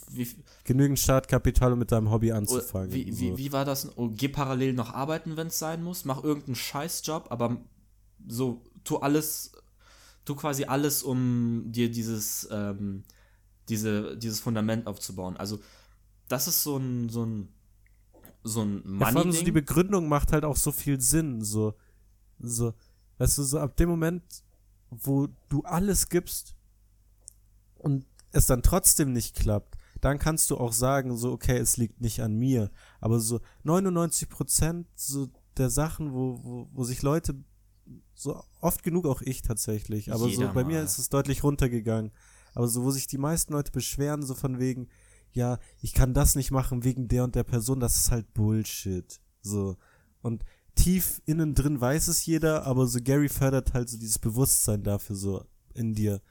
wie, Genügend Startkapital, um mit deinem Hobby oder anzufangen. wie, so. wie, wie war das? Oh, geh parallel noch arbeiten, wenn es sein muss, mach irgendeinen Scheißjob, aber so, tu alles, tu quasi alles, um dir dieses, ähm, diese, dieses Fundament aufzubauen. Also, das ist so ein, so ein, so ein Ja, vor allem so die. Begründung macht halt auch so viel Sinn. So, so, weißt du, so ab dem Moment, wo du alles gibst und es dann trotzdem nicht klappt, dann kannst du auch sagen, so, okay, es liegt nicht an mir. Aber so 99 Prozent so der Sachen, wo, wo, wo sich Leute, so oft genug auch ich tatsächlich, aber Jeder so bei mir mal. ist es deutlich runtergegangen. Aber so, wo sich die meisten Leute beschweren, so von wegen, ja, ich kann das nicht machen wegen der und der Person, das ist halt Bullshit. So. Und tief innen drin weiß es jeder, aber so Gary fördert halt so dieses Bewusstsein dafür so in dir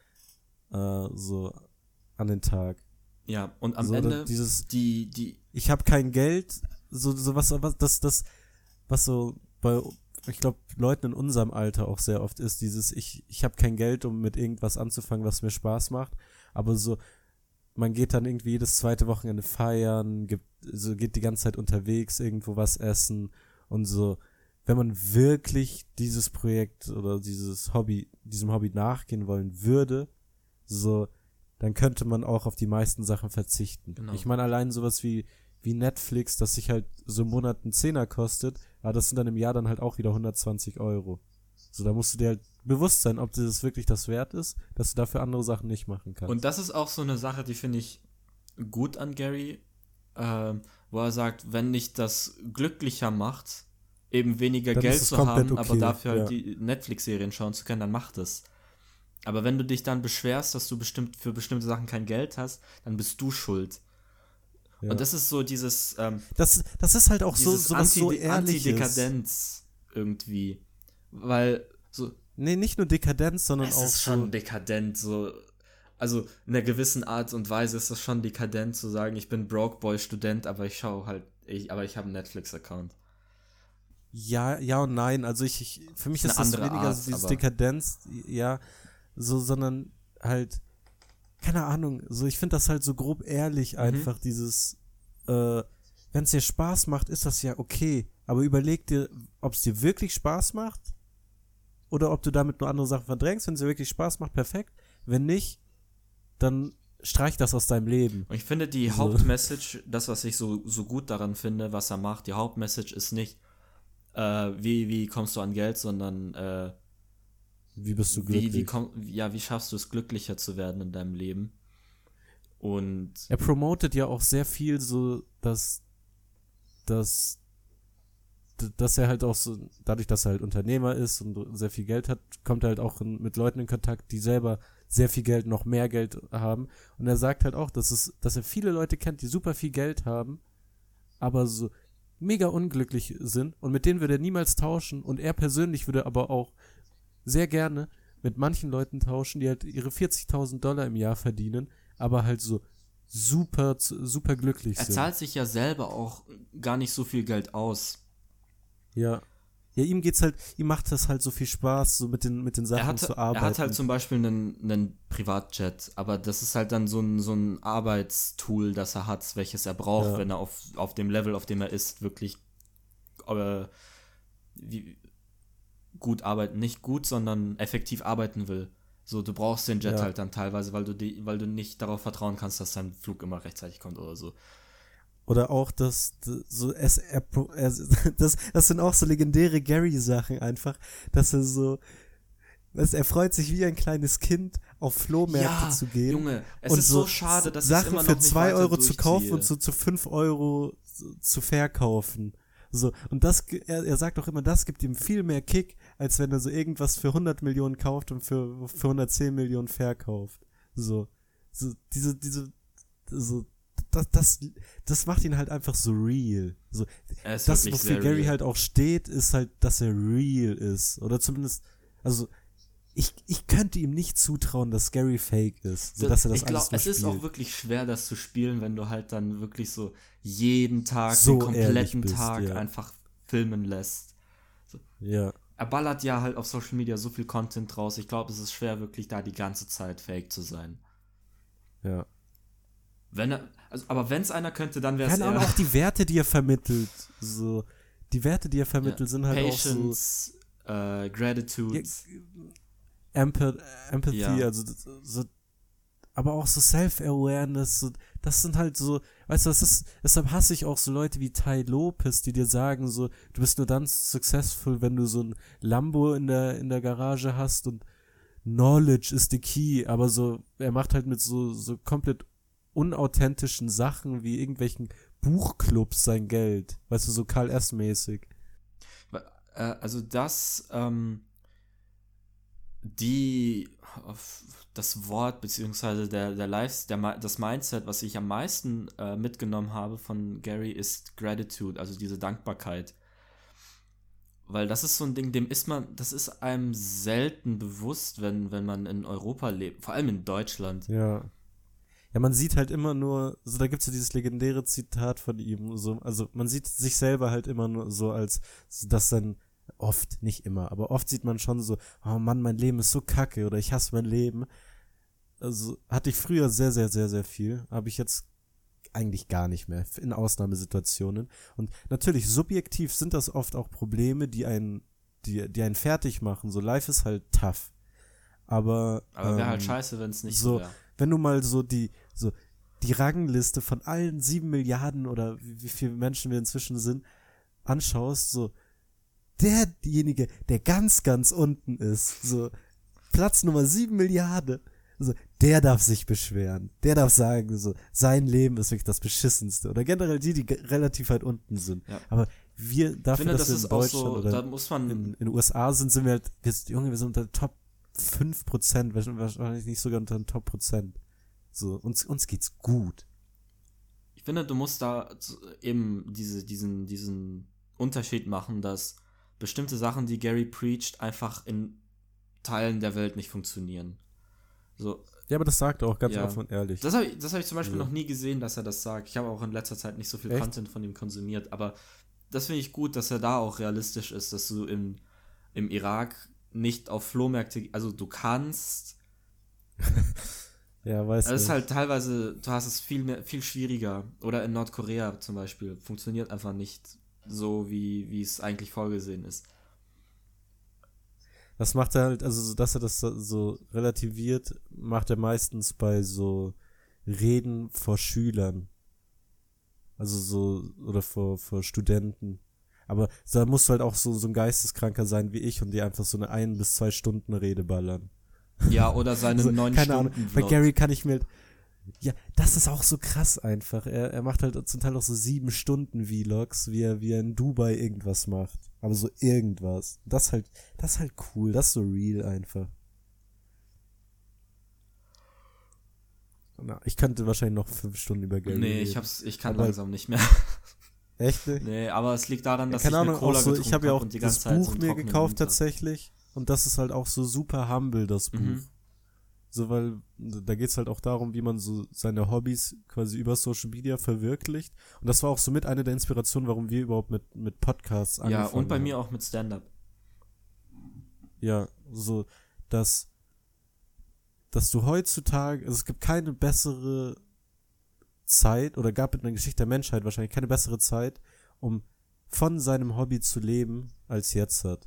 äh, so an den Tag. Ja, und am so, Ende, dieses die, die, ich habe kein Geld, so, so was, was das, das, was so bei, ich glaube, Leuten in unserem Alter auch sehr oft ist, dieses, ich, ich habe kein Geld, um mit irgendwas anzufangen, was mir Spaß macht, aber so, man geht dann irgendwie jedes zweite Wochenende feiern, gibt, so geht die ganze Zeit unterwegs, irgendwo was essen und so, wenn man wirklich dieses Projekt oder dieses Hobby, diesem Hobby nachgehen wollen würde, so, dann könnte man auch auf die meisten Sachen verzichten. Genau. Ich meine, allein sowas wie, wie Netflix, das sich halt so im Monat einen Zehner kostet, aber das sind dann im Jahr dann halt auch wieder 120 Euro. So, da musst du dir halt bewusst sein, ob das wirklich das wert ist, dass du dafür andere Sachen nicht machen kannst. Und das ist auch so eine Sache, die finde ich gut an Gary, ähm, wo er sagt, wenn dich das glücklicher macht, eben weniger Dann Geld zu haben, aber okay, dafür halt ja. die Netflix-Serien schauen zu können, dann mach das. Aber wenn du dich dann beschwerst, dass du bestimmt für bestimmte Sachen kein Geld hast, dann bist du schuld. Ja. Und das ist so dieses, ähm, das, das ist halt auch so, so was so Anti- ehrliches. Antidekadenz irgendwie. Weil so Nee, nicht nur Dekadenz, sondern es auch. ist schon so, dekadent, so. Also in einer gewissen Art und Weise ist das schon dekadent zu sagen, ich bin Broke Boy Student, aber ich schaue halt, ich, aber ich habe einen Netflix-Account. Ja, ja und nein. Also ich, ich für mich Ist das weniger Art, so dieses Dekadenz, ja, so, sondern halt, keine Ahnung, so ich finde das halt so grob ehrlich Mhm. einfach, dieses, äh, wenn es dir Spaß macht, ist das ja okay. Aber überleg dir, ob es dir wirklich Spaß macht oder ob du damit nur andere Sachen verdrängst. Wenn es dir wirklich Spaß macht, perfekt. Wenn nicht, dann streich das aus deinem Leben. Und ich finde die So. Hauptmessage, das, was ich so, so gut daran finde, was er macht, die Hauptmessage ist nicht, äh, wie, wie kommst du an Geld, sondern äh, Wie bist du wie, glücklich? wie, komm, ja, wie schaffst du es, glücklicher zu werden in deinem Leben. Und Er promotet ja auch sehr viel so, dass, dass, dass er halt auch so, dadurch, dass er halt Unternehmer ist und sehr viel Geld hat, kommt er halt auch in, mit Leuten in Kontakt, die selber sehr viel Geld, noch mehr Geld haben. Und er sagt halt auch, dass es, dass er viele Leute kennt, die super viel Geld haben, aber so mega unglücklich sind und mit denen würde er niemals tauschen und er persönlich würde aber auch sehr gerne mit manchen Leuten tauschen, die halt ihre 40.000 Dollar im Jahr verdienen, aber halt so super, super glücklich er sind. zahlt sich ja selber auch gar nicht so viel Geld aus. Ja. Ja, ihm geht's halt, ihm macht das halt so viel Spaß, so mit den, mit den Sachen Er hat, zu er arbeiten. hat halt zum Beispiel einen, einen Privatjet, aber das ist halt dann so ein, so ein Arbeitstool, das er hat, welches er braucht, Ja. wenn er auf, auf dem Level, auf dem er ist, wirklich äh, wie, gut arbeiten, nicht gut, sondern effektiv arbeiten will. So, du brauchst den Jet Ja. halt dann teilweise, weil du die, weil du nicht darauf vertrauen kannst, dass dein Flug immer rechtzeitig kommt oder so. Oder auch das, so es, das, das sind auch so legendäre Gary-Sachen einfach, dass er so, dass er freut sich wie ein kleines Kind, auf Flohmärkte zu gehen. Junge, es und ist so, schade, dass Sachen immer noch für nicht zwei weiter Euro zu kaufen und so zu fünf Euro zu, verkaufen. So, und das, er, er sagt auch immer, das gibt ihm viel mehr Kick, als wenn er so irgendwas für 100 Millionen kauft und für, für 110 Millionen verkauft. So, so, diese, diese, so, das, das, das macht ihn halt einfach so real. So, das, wofür Gary real. halt auch steht, ist halt, dass er real ist. Oder zumindest, also, ich, ich könnte ihm nicht zutrauen, dass Gary fake ist. So, dass er das ich alles nur es ist auch spielt. wirklich schwer, das zu spielen, wenn du halt dann wirklich so jeden Tag, So den kompletten bist, Tag ja. einfach filmen lässt. Ja. Er ballert ja halt auf Social Media so viel Content raus. Ich glaube, es ist schwer, wirklich da die ganze Zeit fake zu sein. Ja. Wenn er, also, aber wenn es einer könnte, dann wäre es er. auch die Werte, die er vermittelt. So, die Werte, die er vermittelt, sind halt Patience, Gratitude. auch so Empath Empathy, Ja. also so, aber auch so Self-Awareness, so, das sind halt so, weißt du, das ist, deshalb hasse ich auch so Leute wie Ty Lopez, die dir sagen so, du bist nur dann successful, wenn du so ein Lambo in der, in der Garage hast und Knowledge is the key, aber so, er macht halt mit so, so komplett unauthentischen Sachen wie irgendwelchen Buchclubs sein Geld, weißt du, so Karl S-mäßig. Äh, also das, ähm, die, das Wort beziehungsweise der, der Lives, der, das Mindset, was ich am meisten äh, mitgenommen habe von Gary, ist Gratitude, also diese Dankbarkeit. Weil das ist so ein Ding, dem ist man, das ist einem selten bewusst, wenn, wenn man in Europa lebt, vor allem in Deutschland. Ja. Ja, man sieht halt immer nur, so da gibt's ja dieses legendäre Zitat von ihm, so, also man sieht sich selber halt immer nur so als, das dann oft, nicht immer, aber oft sieht man schon so, oh Mann, mein Leben ist so kacke oder ich hasse mein Leben. Also hatte ich früher sehr, sehr, sehr, sehr viel, habe ich jetzt eigentlich gar nicht mehr in Ausnahmesituationen. Und natürlich, subjektiv sind das oft auch Probleme, die einen, die, die einen fertig machen. So, life ist halt tough. Aber, Aber wäre halt ähm, scheiße, wenn es nicht so- so wäre. Wenn du mal so die, so die Rangliste von allen sieben Milliarden oder wie, wie viele Menschen wir inzwischen sind, anschaust, so derjenige, der ganz, ganz unten ist, so Platz Nummer sieben Milliarden, so, der darf sich beschweren. Der darf sagen, so, sein Leben ist wirklich das beschissenste. Oder generell die, die relativ weit unten sind. Ja. Aber wir, Ich dafür, finde, dass das wir ist in auch Deutschland so, oder da muss man, in, den USA sind, sind wir halt, wir, sind- Junge, wir sind unter Top 5%, wahrscheinlich nicht sogar unter den Top Prozent. So, uns, uns geht's gut. Ich finde, du musst da eben diese, diesen, diesen Unterschied machen, dass bestimmte Sachen, die Gary preacht, einfach in Teilen der Welt nicht funktionieren. So, Ja, aber das sagt er auch ganz Ja. offen und ehrlich. das habe ich, das hab ich zum Beispiel Ja. noch nie gesehen, dass er das sagt. Ich habe auch in letzter Zeit nicht so viel Echt? Content von ihm konsumiert, aber das finde ich gut, dass er da auch realistisch ist, dass du im, im Irak nicht auf Flohmärkte, also du kannst, ja, weiß also es ist halt teilweise, du hast es viel mehr, viel schwieriger. Oder in Nordkorea zum Beispiel, funktioniert einfach nicht so, wie, wie es eigentlich vorgesehen ist. Das macht er halt, also so, dass er das so- so relativiert, macht er meistens bei so Reden vor Schülern. Also so, oder vor, vor Studenten. Aber da musst du halt auch so, so ein Geisteskranker sein wie ich und dir einfach so eine ein bis zwei Stunden Rede ballern. Ja, oder seine Also, neun keine Ahnung. Stunden Bei Vlog. Gary kann ich mir, ja, das ist auch so krass einfach. Er, er macht halt zum Teil auch so sieben Stunden Vlogs, wie er, wie er in Dubai irgendwas macht. Aber so irgendwas. Das halt, das ist halt cool. Das ist so real einfach. Na, ich könnte wahrscheinlich noch fünf Stunden über Gary Nee, reden. ich hab's, ich kann Aber- langsam nicht mehr. Echt? Nee, aber es liegt daran, dass Keine ich Ahnung, eine Cola auch so, ich habe ja auch das Buch mir gekauft hab. tatsächlich. Und das ist halt auch so super humble, das Buch. Mhm. So, weil da geht's halt auch darum, wie man so seine Hobbys quasi über Social Media verwirklicht. Und das war auch so mit einer der Inspirationen, warum wir überhaupt mit, mit Podcasts angefangen Ja, und bei haben. mir auch mit Stand-Up. Ja, so, dass, dass du heutzutage, also es gibt keine bessere Zeit, oder gab in der Geschichte der Menschheit wahrscheinlich keine bessere Zeit, um von seinem Hobby zu leben, als jetzt hat.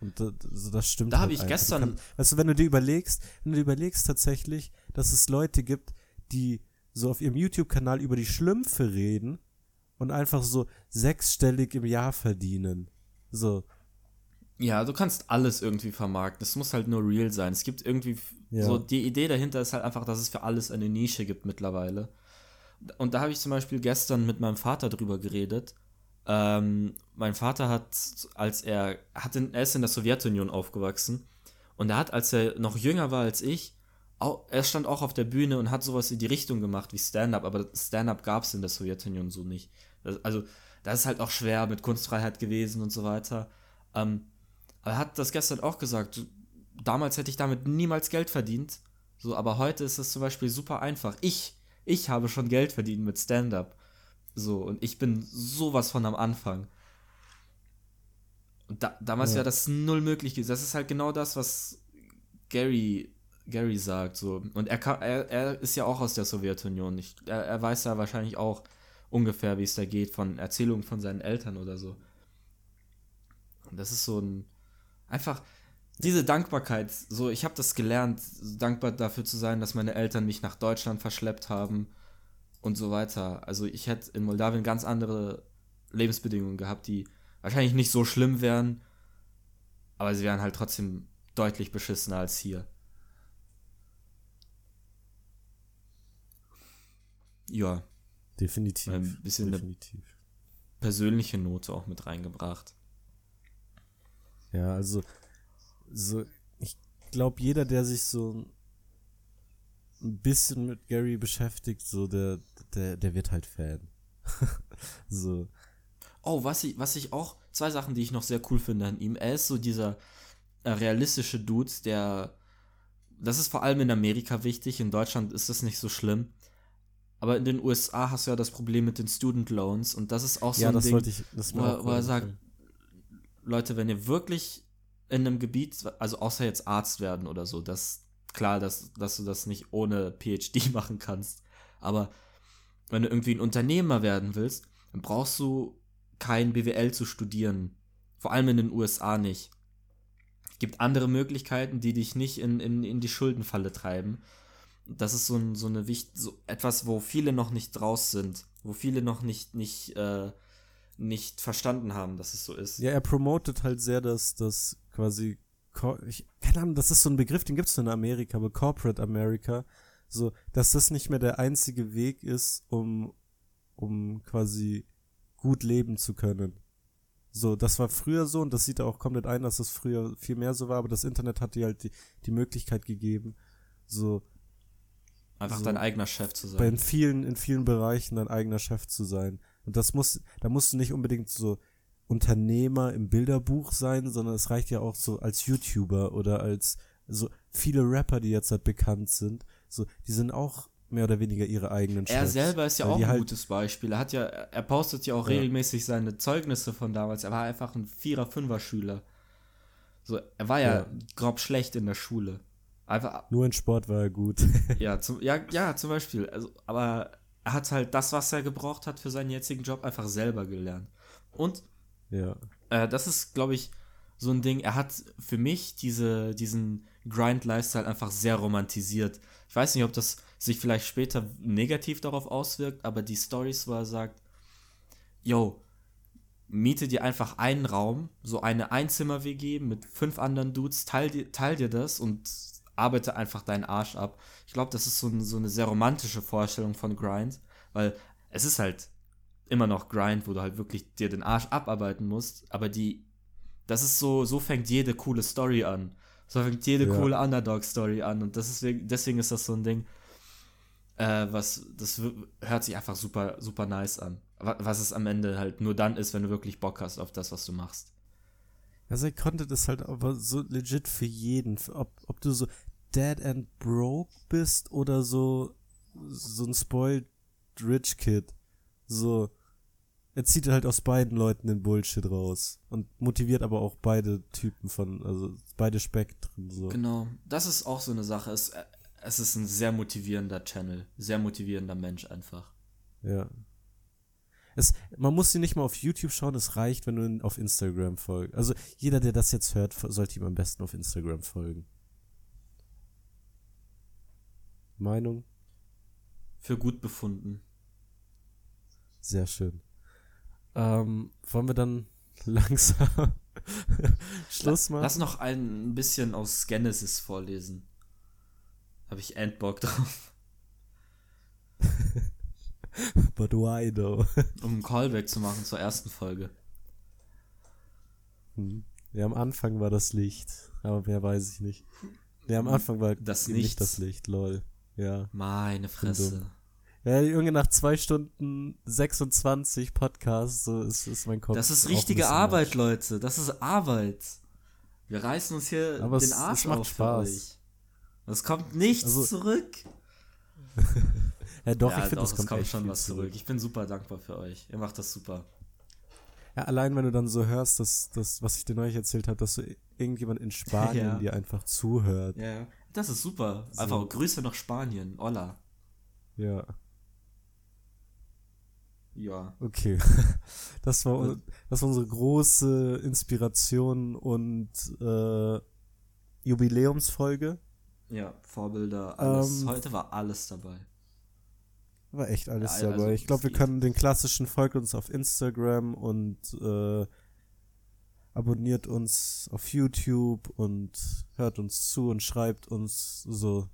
Und das, also das stimmt. Da halt habe ich einfach. Gestern- kann- weißt du, wenn du dir überlegst, wenn du dir überlegst tatsächlich, dass es Leute gibt, die so auf ihrem YouTube-Kanal über die Schlümpfe reden und einfach so sechsstellig im Jahr verdienen. So, Ja, du kannst alles irgendwie vermarkten. Es muss halt nur real sein. Es gibt irgendwie Ja. so die Idee dahinter ist halt einfach, dass es für alles eine Nische gibt mittlerweile. Und da habe ich zum Beispiel gestern mit meinem Vater drüber geredet. Ähm, mein Vater hat, als er hat in, er ist in der Sowjetunion aufgewachsen und er hat, als er noch jünger war als ich, au- er stand auch auf der Bühne und hat sowas in die Richtung gemacht wie Stand-up, aber Stand-up gab es in der Sowjetunion so nicht. Das, also, das ist halt auch schwer mit Kunstfreiheit gewesen und so weiter. Ähm, aber er hat das gestern auch gesagt. Damals hätte ich damit niemals Geld verdient. So, aber heute ist es zum Beispiel super einfach. Ich, ich habe schon Geld verdient mit Stand-up. So, und ich bin sowas von am Anfang. Und da, damals Ja. wäre das null möglich gewesen. Das ist halt genau das, was Gary, Gary sagt. So. Und er, kam, er, er ist ja auch aus der Sowjetunion. Ich, er, er weiß ja wahrscheinlich auch ungefähr, wie es da geht, von Erzählungen von seinen Eltern oder so. Und das ist so ein. Einfach diese Dankbarkeit. So, ich habe das gelernt, dankbar dafür zu sein, dass meine Eltern mich nach Deutschland verschleppt haben und so weiter. Also, ich hätte in Moldawien ganz andere Lebensbedingungen gehabt, die wahrscheinlich nicht so schlimm wären, aber sie wären halt trotzdem deutlich beschissener als hier. Ja, definitiv. ein bisschen eine definitiv. persönliche Note auch mit reingebracht. Ja, also, so, ich glaube, jeder, der sich so ein bisschen mit Gary beschäftigt, so, der, der, der wird halt Fan. so, Oh, was ich, was ich auch, zwei Sachen, die ich noch sehr cool finde an ihm. Er ist so dieser äh, realistische Dude, der, das ist vor allem in Amerika wichtig, in Deutschland ist das nicht so schlimm. Aber in den USA hast du ja das Problem mit den Student Loans und das ist auch so ja, ein das Ding, wollte ich, das wo, er- wo er sagt. Leute, wenn ihr wirklich in einem Gebiet, also außer jetzt Arzt werden oder so, das klar, dass, dass du das nicht ohne PhD machen kannst. Aber wenn du irgendwie ein Unternehmer werden willst, dann brauchst du kein BWL zu studieren. Vor allem in den USA nicht. Es gibt andere Möglichkeiten, die dich nicht in, in, in die Schuldenfalle treiben. Das ist so, ein, so eine Wicht, so etwas, wo viele noch nicht draus sind, wo viele noch nicht, nicht, äh, nicht verstanden haben, dass es so ist. Ja, er promotet halt sehr, dass das quasi, ich, keine Ahnung, das ist so ein Begriff, den gibt's nur in Amerika, aber Corporate America, so, dass das nicht mehr der einzige Weg ist, um, um quasi gut leben zu können. So, das war früher so und das sieht er auch komplett ein, dass das früher viel mehr so war, aber das Internet hat dir halt die, die Möglichkeit gegeben, so, Einfach so dein eigener Chef zu sein. bei in vielen, in vielen Bereichen dein eigener Chef zu sein. Und das muss, da musst du nicht unbedingt so Unternehmer im Bilderbuch sein, sondern es reicht ja auch so als YouTuber oder als so viele Rapper, die jetzt halt bekannt sind, so, die sind auch mehr oder weniger ihre eigenen Er Chefs, selber ist ja auch ein halt- gutes Beispiel. Er hat ja, er postet ja auch Ja. regelmäßig seine Zeugnisse von damals. Er war einfach ein Vierer-, Fünfer-Schüler. So, er war ja, Ja. grob schlecht in der Schule. Einfach, Nur in Sport war er gut. ja, zum, ja, ja, zum Beispiel. Also, aber er hat halt das, was er gebraucht hat für seinen jetzigen Job, einfach selber gelernt. Und ja. äh, das ist, glaube ich, so ein Ding. Er hat für mich diese, diesen Grind-Lifestyle einfach sehr romantisiert. Ich weiß nicht, ob das sich vielleicht später negativ darauf auswirkt, aber die Stories, wo er sagt, yo, miete dir einfach einen Raum, so eine Einzimmer-WG mit fünf anderen Dudes, teil dir, teil dir das und arbeite einfach deinen Arsch ab. Ich glaube, das ist so, ein, so eine sehr romantische Vorstellung von Grind, weil es ist halt immer noch Grind, wo du halt wirklich dir den Arsch abarbeiten musst, aber die, das ist so, so fängt jede coole Story an. So fängt jede Ja. coole Underdog-Story an und das ist, deswegen, deswegen ist das so ein Ding, äh, was, das hört sich einfach super, super nice an. Wa- Was es am Ende halt nur dann ist, wenn du wirklich Bock hast auf das, was du machst. Also Content ist halt aber so legit für jeden. Ob, ob du so dead and broke bist oder so so ein spoiled rich kid. So er zieht halt aus beiden Leuten den Bullshit raus und motiviert aber auch beide Typen von, also beide Spektren so. Genau, das ist auch so eine Sache. Es, äh, es ist ein sehr motivierender Channel, sehr motivierender Mensch einfach. Ja. Es, man muss sie nicht mal auf YouTube schauen, es reicht, wenn du ihn auf Instagram folgst. Also jeder, der das jetzt hört, sollte ihm am besten auf Instagram folgen. Meinung? Für gut befunden. Sehr schön. Ähm, wollen wir dann langsam Schluss machen? Lass noch ein bisschen aus Genesis vorlesen. Habe ich Endbock drauf. But why though? Um einen Callback zu machen zur ersten Folge. Hm. Ja, am Anfang war das Licht, aber mehr weiß ich nicht. Ja, am Anfang war Das nicht das Licht, lol. Ja. Meine Fresse. Ja, Junge, nach zwei Stunden 26 Podcasts, so ist, ist mein Kopf. Das ist richtige Arbeit, matsch. Leute. Das ist Arbeit. Wir reißen uns hier Aber den es- Arsch es macht auf für Spaß. euch. Es kommt nichts Also- zurück. Ja, doch, ja, ich finde, es kommt, kommt schon was zurück. Ich bin super dankbar für euch. Ihr macht das super. Ja, allein wenn du dann so hörst, dass das, was ich dir neulich erzählt habe, dass so irgendjemand in Spanien Ja. dir einfach zuhört. Ja. Das ist super. So. Einfach Grüße nach Spanien. Hola. Ja, Ja. okay. Das war, Gut. das war unsere große Inspiration und äh, Jubiläumsfolge. Ja, Vorbilder, alles. Ähm, Heute war alles dabei. War echt alles Ja, dabei. also, ich glaube, wir können den klassischen folgt uns auf Instagram und äh, abonniert uns auf YouTube und hört uns zu und schreibt uns so.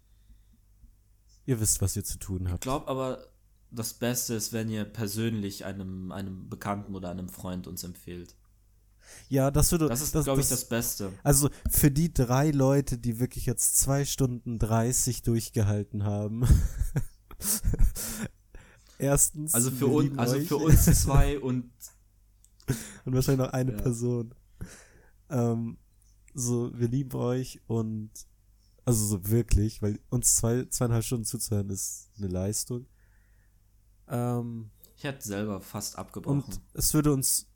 Ihr wisst, was ihr zu tun Ich habt. glaube aber, das Beste ist, wenn ihr persönlich einem, einem Bekannten oder einem Freund uns empfehlt. Ja, das würde. Das ist, glaube ich, das Beste. Also für die drei Leute, die wirklich jetzt zwei Stunden 30 durchgehalten haben. Erstens. Also für, un, also euch. für uns zwei und Und wahrscheinlich noch eine Ja. Person. Ähm, so, wir lieben euch und also so wirklich, weil uns zwei, zweieinhalb Stunden zuzuhören ist eine Leistung. Ähm, ich hätte selber fast abgebrochen. und es würde uns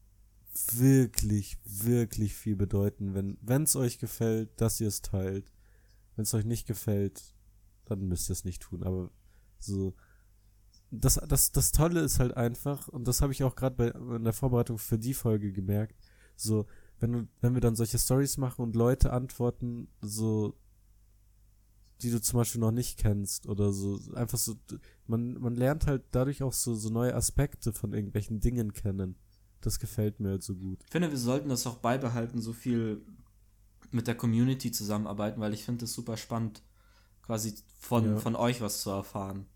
wirklich, wirklich viel bedeuten, wenn wenn es euch gefällt, dass ihr es teilt. Wenn es euch nicht gefällt, dann müsst ihr es nicht tun. Aber so das, das, das Tolle ist halt einfach, und das habe ich auch gerade bei in der Vorbereitung für die Folge gemerkt, so, wenn du, wenn wir dann solche Stories machen und Leute antworten, so, die du zum Beispiel noch nicht kennst oder so, einfach so, man, man lernt halt dadurch auch so, so neue Aspekte von irgendwelchen Dingen kennen. Das gefällt mir halt so gut. Ich finde, wir sollten das auch beibehalten, so viel mit der Community zusammenarbeiten, weil ich finde es super spannend, quasi von, Ja. von euch was zu erfahren.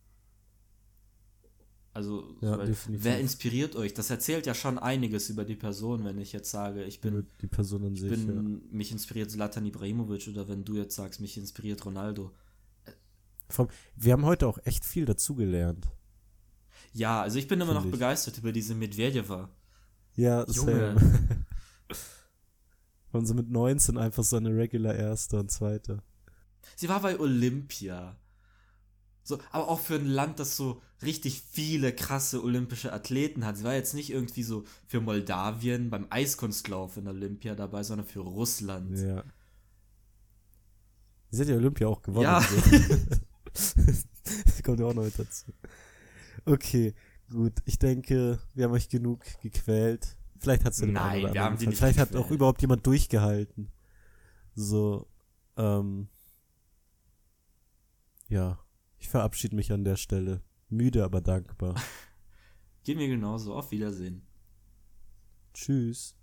Also, Ja, weil, wer inspiriert euch? Das erzählt ja schon einiges über die Person, wenn ich jetzt sage, ich bin, die Person an ich sich, ja. bin mich inspiriert Zlatan Ibrahimovic oder wenn du jetzt sagst, mich inspiriert Ronaldo. Vom, wir haben heute auch echt viel dazugelernt. Ja, also ich bin immer noch ich. begeistert über diese Medvedeva. Ja, Junge. same. Und so mit 19 einfach so eine Regular Erster und Zweiter. Sie war bei Olympia. So, aber auch für ein Land, das so richtig viele krasse olympische Athleten hat. Sie war jetzt nicht irgendwie so für Moldawien beim Eiskunstlauf in Olympia dabei, sondern für Russland. Ja. Sie hat ja Olympia auch gewonnen. Ja. So. das kommt ja auch noch mit dazu. Okay, gut. Ich denke, wir haben euch genug gequält. Vielleicht hat es Nein, wir haben die nicht Vielleicht hat auch gequält. überhaupt jemand durchgehalten. So, ähm. Ja. Ich verabschiede mich an der Stelle. Müde, aber dankbar. Geht mir genauso. Auf Wiedersehen. Tschüss.